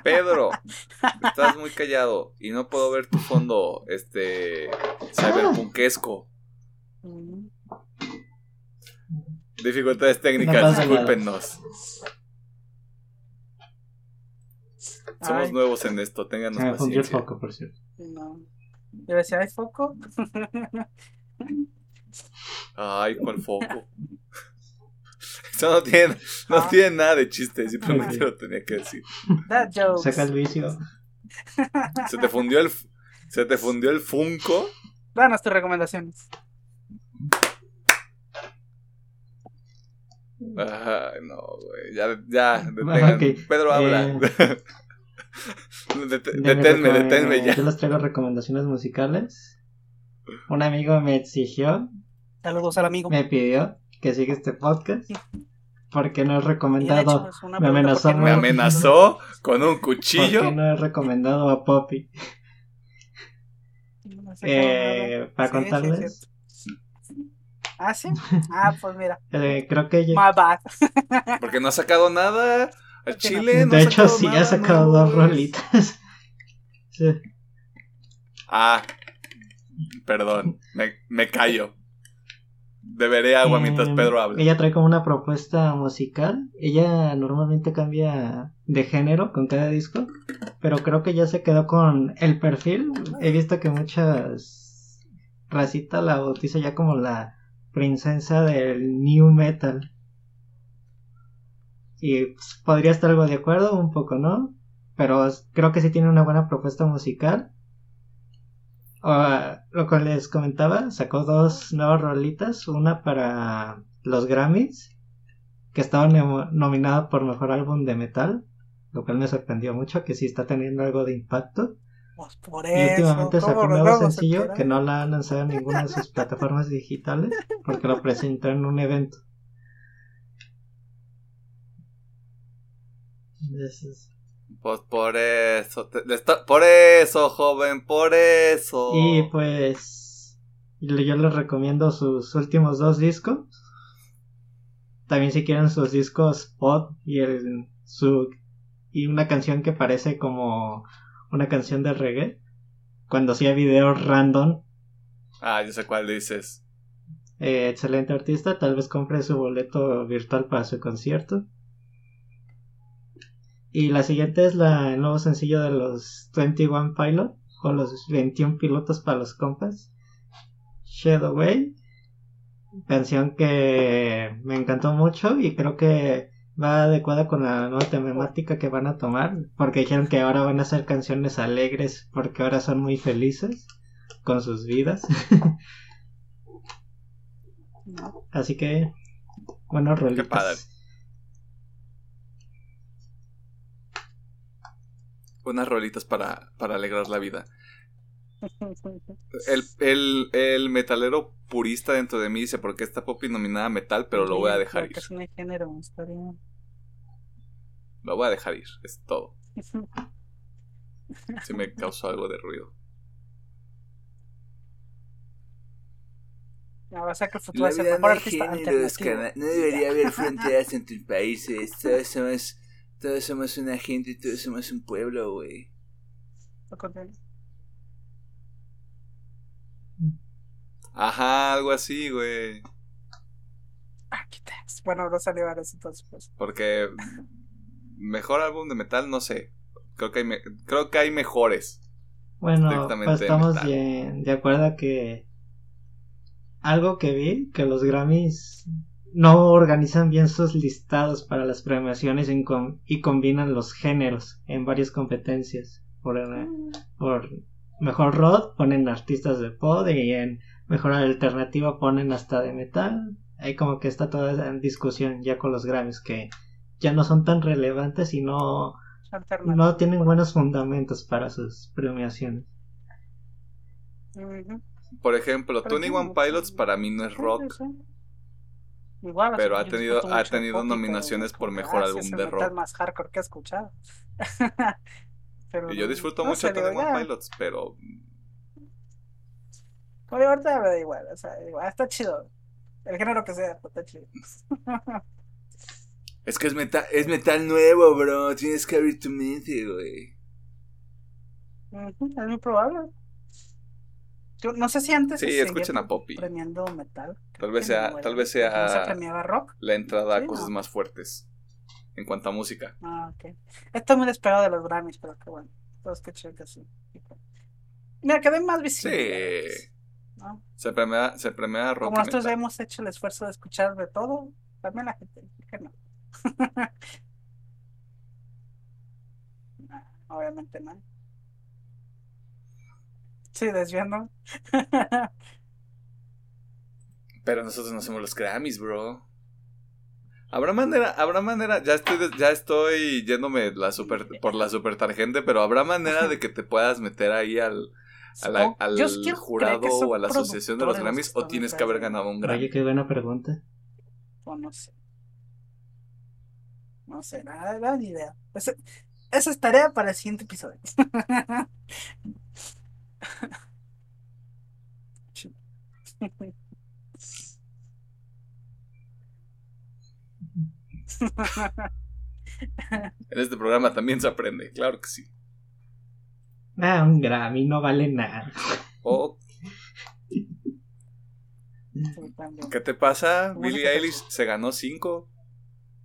Pedro, [LAUGHS] estás muy callado y no puedo ver tu fondo, este, cyberpunkesco. Mm, Dificultades No técnicas, pasa nada. Somos Ay. nuevos en esto, ténganos el paciencia. foco, por cierto. No. Yo decía, ¿hay foco? Ay, ¿cuál foco? [LAUGHS] Eso no tiene, no Ah. tiene nada de chiste, simplemente lo tenía que decir. That jokes. Saca el vicio. [LAUGHS] Se te fundió el, se te fundió el Funko. Danos tus recomendaciones. Ay, no, güey. Ya, ya, [LAUGHS] detengan. Pedro, habla. eh, [LAUGHS] Det- deténme, deténme ya. Yo les traigo recomendaciones musicales. Un amigo me exigió, Saludos al amigo. me pidió que siga este podcast porque no he hecho, recomendado, es una me amenazó ¿por qué Me no- muy- amenazó con un porque cuchillo. no he recomendado a Poppy. [LAUGHS] no Eh, para Sí, sí, es contarles, cierto. ¿Ah, sí? [LAUGHS] Ah, pues mira. eh, creo que ya- My bad. Porque no ha sacado nada. De ha hecho sí nada, ha sacado dos rolitas. [LAUGHS] Sí. Ah, perdón. Me, me callo. Beberé agua mientras Eh, Pedro habla. Ella trae como una propuesta musical. Ella normalmente cambia de género con cada disco, pero creo que ya se quedó con el perfil. He visto que muchas racitas la bautiza ya como la princesa del new metal. Y pues, podría estar algo de acuerdo, un poco, ¿no? Pero creo que sí tiene una buena propuesta musical. Uh, lo que les comentaba, sacó dos nuevas rolitas, una para los Grammys, que estaba nominada por mejor álbum de metal, lo cual me sorprendió mucho, que sí está teniendo algo de impacto. Pues por Y últimamente sacó ¿cómo un nuevo sencillo que no la han lanzado en ninguna de sus plataformas digitales porque lo presentó en un evento. Pues por eso, te- está- por eso, joven, por eso. Y pues yo les recomiendo sus últimos dos discos. También si quieren sus discos pop y el su y una canción que parece como una canción de reggae. Cuando hacía videos random, Ah, yo sé cuál dices. eh, excelente artista, tal vez compre su boleto virtual para su concierto. Y la siguiente es la, el nuevo sencillo de los 21 Pilot, o los 21 pilotos para los compas. Shadow Way. Canción que me encantó mucho y creo que va adecuada con la nueva temática que van a tomar. Porque dijeron que ahora van a hacer canciones alegres porque ahora son muy felices con sus vidas. [LAUGHS] Así que, bueno, rolitas. Unas rolitas para, para alegrar la vida. [LAUGHS] El, el, el metalero purista dentro de mí dice, ¿por qué está Poppy nominada a metal? Pero lo voy a dejar ir. que es un género, está bien. Lo voy a dejar ir, es todo. [LAUGHS] Si me causó algo de ruido. No, o sea que el futuro a ser mejor artista alternativo. No debería haber [LAUGHS] fronteras entre países. Todos somos, todos somos una gente, todos somos un pueblo, güey. Ajá, algo así, güey. Tex. Bueno, no salió ahora entonces pues. Porque mejor álbum de metal, no sé. Creo que hay, me- creo que hay mejores. Bueno, pues estamos de, de acuerdo que algo que vi, que los Grammys no organizan bien sus listados para las premiaciones en com- y combinan los géneros en varias competencias. Por, por mejor rock ponen artistas de pop y en mejor alternativa ponen hasta de metal. Hay como que está toda en discusión ya con los Grammys que ya no son tan relevantes y no no tienen buenos fundamentos para sus premiaciones. Por ejemplo, Tony One. Pilots para mí no es Sí, rock. Igual, Pero ha tenido- ha tenido nominaciones por mejor ah, álbum es el de rock. más hardcore que he escuchado. [LAUGHS] pero Y yo disfruto no mucho de One Pilots, pero Por ahorita me da igual, o sea, igual, está chido. El género que sea, está chido. [LAUGHS] Es que es metal, es metal nuevo, bro. Tienes que abrir tu mente, güey. Es muy probable. Yo no sé si antes Sí, se escuchen a Poppy. premiando metal. tal vez que sea, tal vez porque ¿No se sea rock? la entrada a Sí, cosas no. más fuertes en cuanto a música. Ah, ok. Estoy muy despegado de los Grammys, pero qué bueno. Todos que que sí. Mira, que den más visible. Sí. ¿no? Se premia, se premia rock. Como nosotros metal. hemos hecho el esfuerzo de escuchar de todo, también la gente. ¿por qué no? [LAUGHS] No, Obviamente no. Sí, desviando. Pero nosotros no somos los Grammys, bro. Habrá manera, habrá manera, ya estoy, ya estoy yéndome la super, por la super tarjente, pero habrá manera de que te puedas meter ahí al, al quiero jurado o a la asociación de los Grammys o tienes que haber ganado un Oye, Grammy. qué buena pregunta. O no sé. No sé, nada, nada, ni idea. Esa es tarea para el siguiente episodio. [LAUGHS] [LAUGHS] En este programa también se aprende, claro que sí. Ah, un Grammy no vale nada. Oh. ¿qué te pasa? ¿Cómo Billie Eilish se ganó cinco.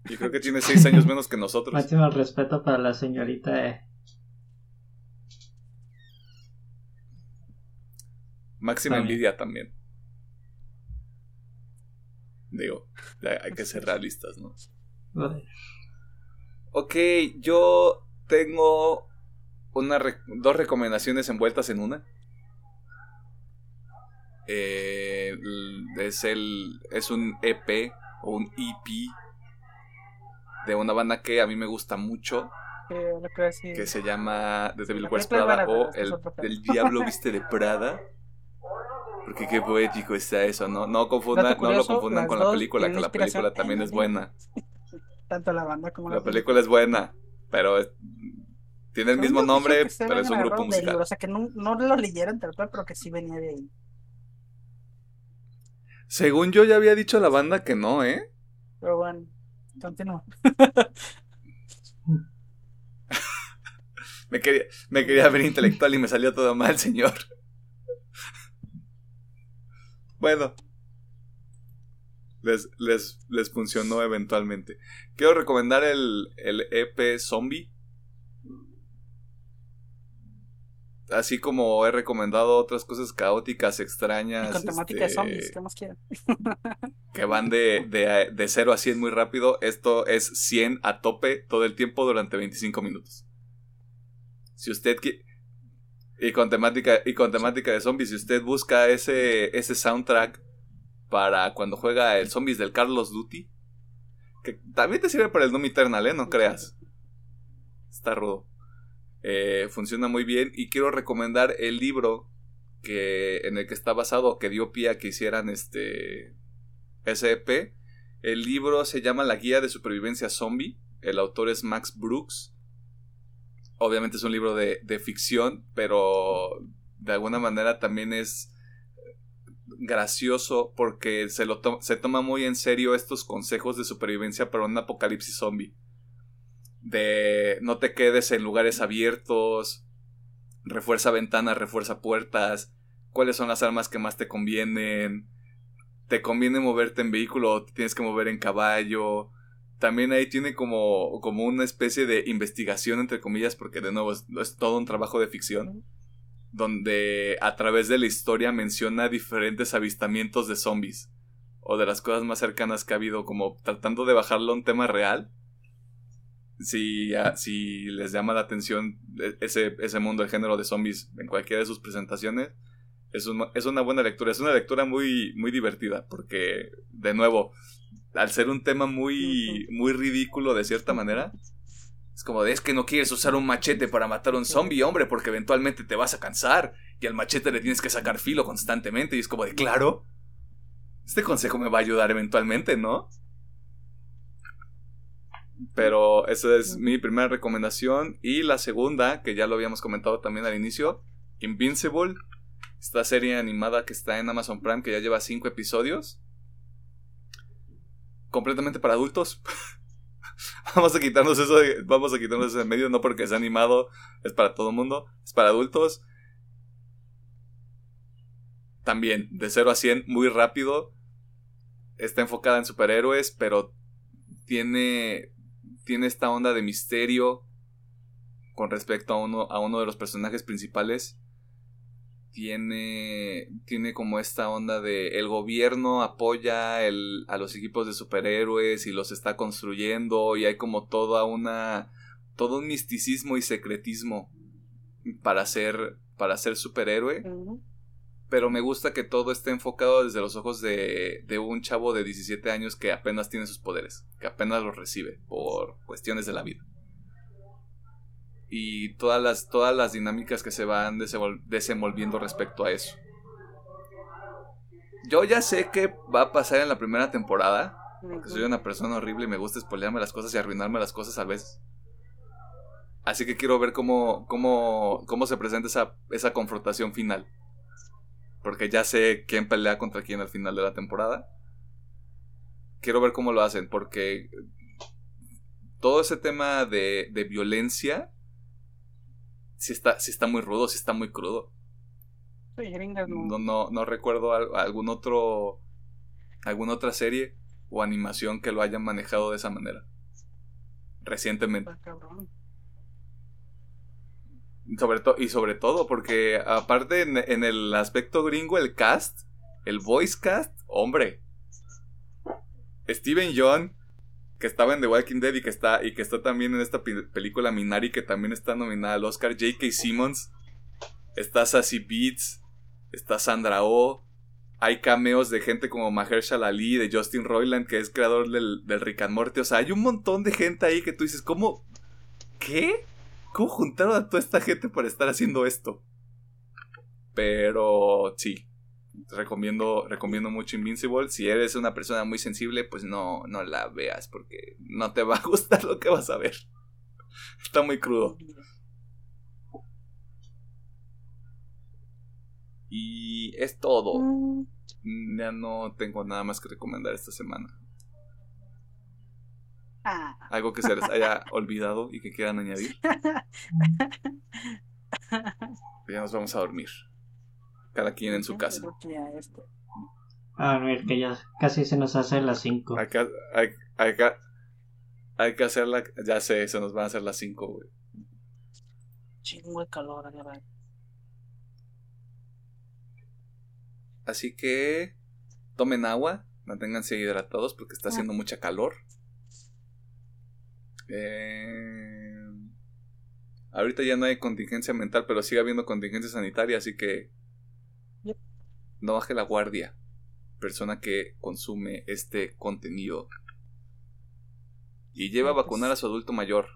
Y creo que tiene seis años menos que nosotros. Máximo respeto para la señorita Máxima También. envidia también. Digo, hay que ser realistas, ¿no? Ok, yo tengo una re- dos recomendaciones envueltas en una. Eh, es el es un EP o un EP de una banda que a mí me gusta mucho Eh, que se llama The Devil Wears Prada o el, el Diablo Viste de Prada. [LAUGHS] Porque qué poético está eso, ¿no? No, confundan, no lo confundan con la película, que la película también es buena. [LAUGHS] Tanto la banda como La película es buena, pero es- tiene el mismo nombre, pero es un grupo musical. libro, O sea, que no, no lo leyeron tal cual, pero que sí venía de ahí. Según yo ya había dicho la banda que no, ¿eh? Pero bueno, continúa. [LAUGHS] Me quería, me quería ver intelectual y me salió todo mal, señor. Bueno. Les, les, les funcionó eventualmente. Quiero recomendar el, el EP Zombie. Así como he recomendado otras cosas caóticas, extrañas. Y con temática de este, zombies, ¿qué más quieren? [LAUGHS] que van de, de, de 0 a 100 muy rápido. Esto es 100 a tope todo el tiempo durante 25 minutos. Si usted qui- y con temática y con temática de zombies, si usted busca ese ese soundtrack para cuando juega el zombies del Carlos Duty, que también te sirve para el Doom Eternal, ¿eh? No creas. Está rudo. Eh, funciona muy bien y quiero recomendar el libro que en el que está basado que dio pie a que hicieran este SEP. El libro se llama La Guía de Supervivencia Zombie. El autor es Max Brooks. Obviamente es un libro de, de ficción, pero de alguna manera también es gracioso porque se, lo se toma muy en serio estos consejos de supervivencia para un apocalipsis zombie. De no te quedes en lugares abiertos, refuerza ventanas, refuerza puertas, cuáles son las armas que más te convienen, te conviene moverte en vehículo o te tienes que mover en caballo. También ahí tiene como, como una especie de investigación, entre comillas, porque de nuevo es, es todo un trabajo de ficción, donde a través de la historia menciona diferentes avistamientos de zombies o de las cosas más cercanas que ha habido, como tratando de bajarlo a un tema real. Si, ah, si les llama la atención e- ese, ese mundo, el género de zombies en cualquiera de sus presentaciones, es, un- es una buena lectura. Es una lectura muy, muy divertida, porque, de nuevo, al ser un tema muy, muy ridículo de cierta manera, es como de, es que no quieres usar un machete para matar a un zombie, hombre, porque eventualmente te vas a cansar y al machete le tienes que sacar filo constantemente. Y es como de, claro, este consejo me va a ayudar eventualmente, ¿no? Pero esa es mi primera recomendación. Y la segunda, que ya lo habíamos comentado también al inicio, Invincible. Esta serie animada que está en Amazon Prime, que ya lleva cinco episodios. Completamente para adultos. [LAUGHS] vamos a quitarnos eso de, vamos a quitarnos eso de medio, no porque es animado, es para todo mundo, es para adultos. También, de 0 a 100, muy rápido. Está enfocada en superhéroes, pero tiene, tiene esta onda de misterio con respecto a uno, a uno de los personajes principales. Tiene, tiene como esta onda de el gobierno apoya el, a los equipos de superhéroes y los está construyendo y hay como toda una todo un misticismo y secretismo para ser para ser superhéroe pero me gusta que todo esté enfocado desde los ojos de, de un chavo de 17 años que apenas tiene sus poderes, que apenas los recibe por cuestiones de la vida. Y todas las, todas las dinámicas que se van desenvol- desenvolviendo respecto a eso. Yo ya sé qué va a pasar en la primera temporada, porque soy una persona horrible y me gusta spoilearme las cosas y arruinarme las cosas a veces. Así que quiero ver cómo, cómo, cómo se presenta esa, esa confrontación final. Porque ya sé quién pelea contra quién al final de la temporada. Quiero ver cómo lo hacen, porque todo ese tema de, de violencia sí está, sí está muy rudo, sí está muy crudo. Sí, gringas no. No, no, no recuerdo al- algún otro. alguna otra serie o animación que lo hayan manejado de esa manera. Recientemente. Está cabrón. Sobre to- y sobre todo, porque aparte en, en el aspecto gringo, el cast, el voice cast, hombre. Steven John, que estaba en The Walking Dead y que está, y que está también en esta película Minari, que también está nominada al Oscar. J.K. Simmons. Está Sassy Beats. Está Sandra Oh. Hay cameos de gente como Mahershala Ali, de Justin Roiland, que es creador del, del Rick and Morty. O sea, hay un montón de gente ahí que tú dices, ¿cómo? ¿Qué? ¿Cómo juntaron a toda esta gente para estar haciendo esto? Pero sí, recomiendo, recomiendo mucho Invincible. Si eres una persona muy sensible, pues no, no la veas porque no te va a [LAUGHS] gustar lo que vas a ver. Está muy crudo. Y es todo. Mm, Ya no tengo nada más que recomendar esta semana. ah. Algo que se les haya [LAUGHS] olvidado y que quieran añadir. [LAUGHS] Ya nos vamos a dormir. Cada quien en su casa. A ver, que ya casi se nos hace las 5. Hay que, hay, hay que, hay que hacerla. Ya sé, se nos van a hacer las 5, güey. Chingo de calor, a la. Así que tomen agua, manténganse hidratados porque está haciendo mucha calor. Eh, ahorita ya no hay contingencia mental, pero sigue habiendo contingencia sanitaria, así que. No baje la guardia, persona que consume este contenido. Y lleva a Sí, pues. vacunar a su adulto mayor.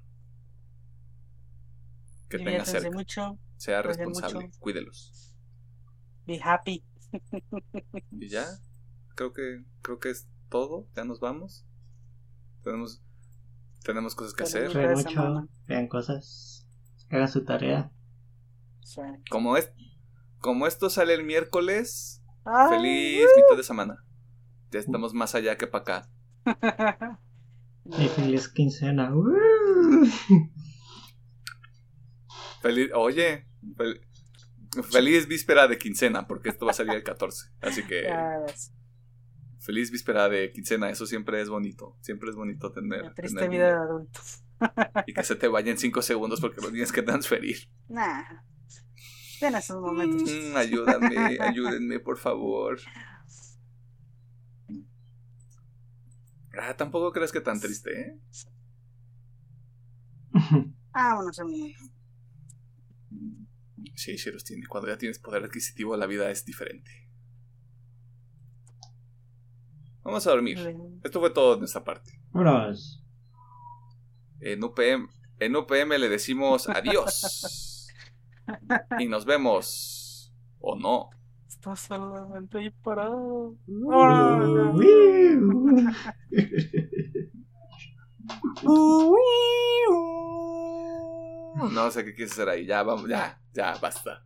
Que tenga cerca. mucho. Sea responsable, mucho. cuídelos. Be happy. [LAUGHS] Y ya, creo que creo que es todo. Ya nos vamos. Tenemos tenemos cosas que hacer. Mucho, vean cosas, hagan su tarea. Como es como esto sale el miércoles, ¡ay! feliz mitad de semana. Ya estamos más allá que para acá. Y [LAUGHS] feliz quincena. ¡Uh! Feliz, oye, fel- feliz víspera de quincena, porque esto va a salir el 14. Así que feliz víspera de quincena, eso siempre es bonito. Siempre es bonito tener, La triste tener vida de dinero. adulto. y que se te vaya en 5 segundos porque lo tienes que transferir. [LAUGHS] Nah. En esos momentos. Mm, ayúdame, ayúdenme, por favor. Ah, tampoco crees que tan triste, ¿eh? Ah, bueno, se me... Sí, sí los tiene. Cuando ya tienes poder adquisitivo, la vida es diferente. Vamos a dormir. Esto fue todo de nuestra parte. Vámonos. En UPM, en UPM le decimos adiós. Y nos vemos. O no. Está solamente ahí parado. Uh, [LAUGHS] No sé qué quieres hacer ahí. Ya, vamos, ya, ya, basta.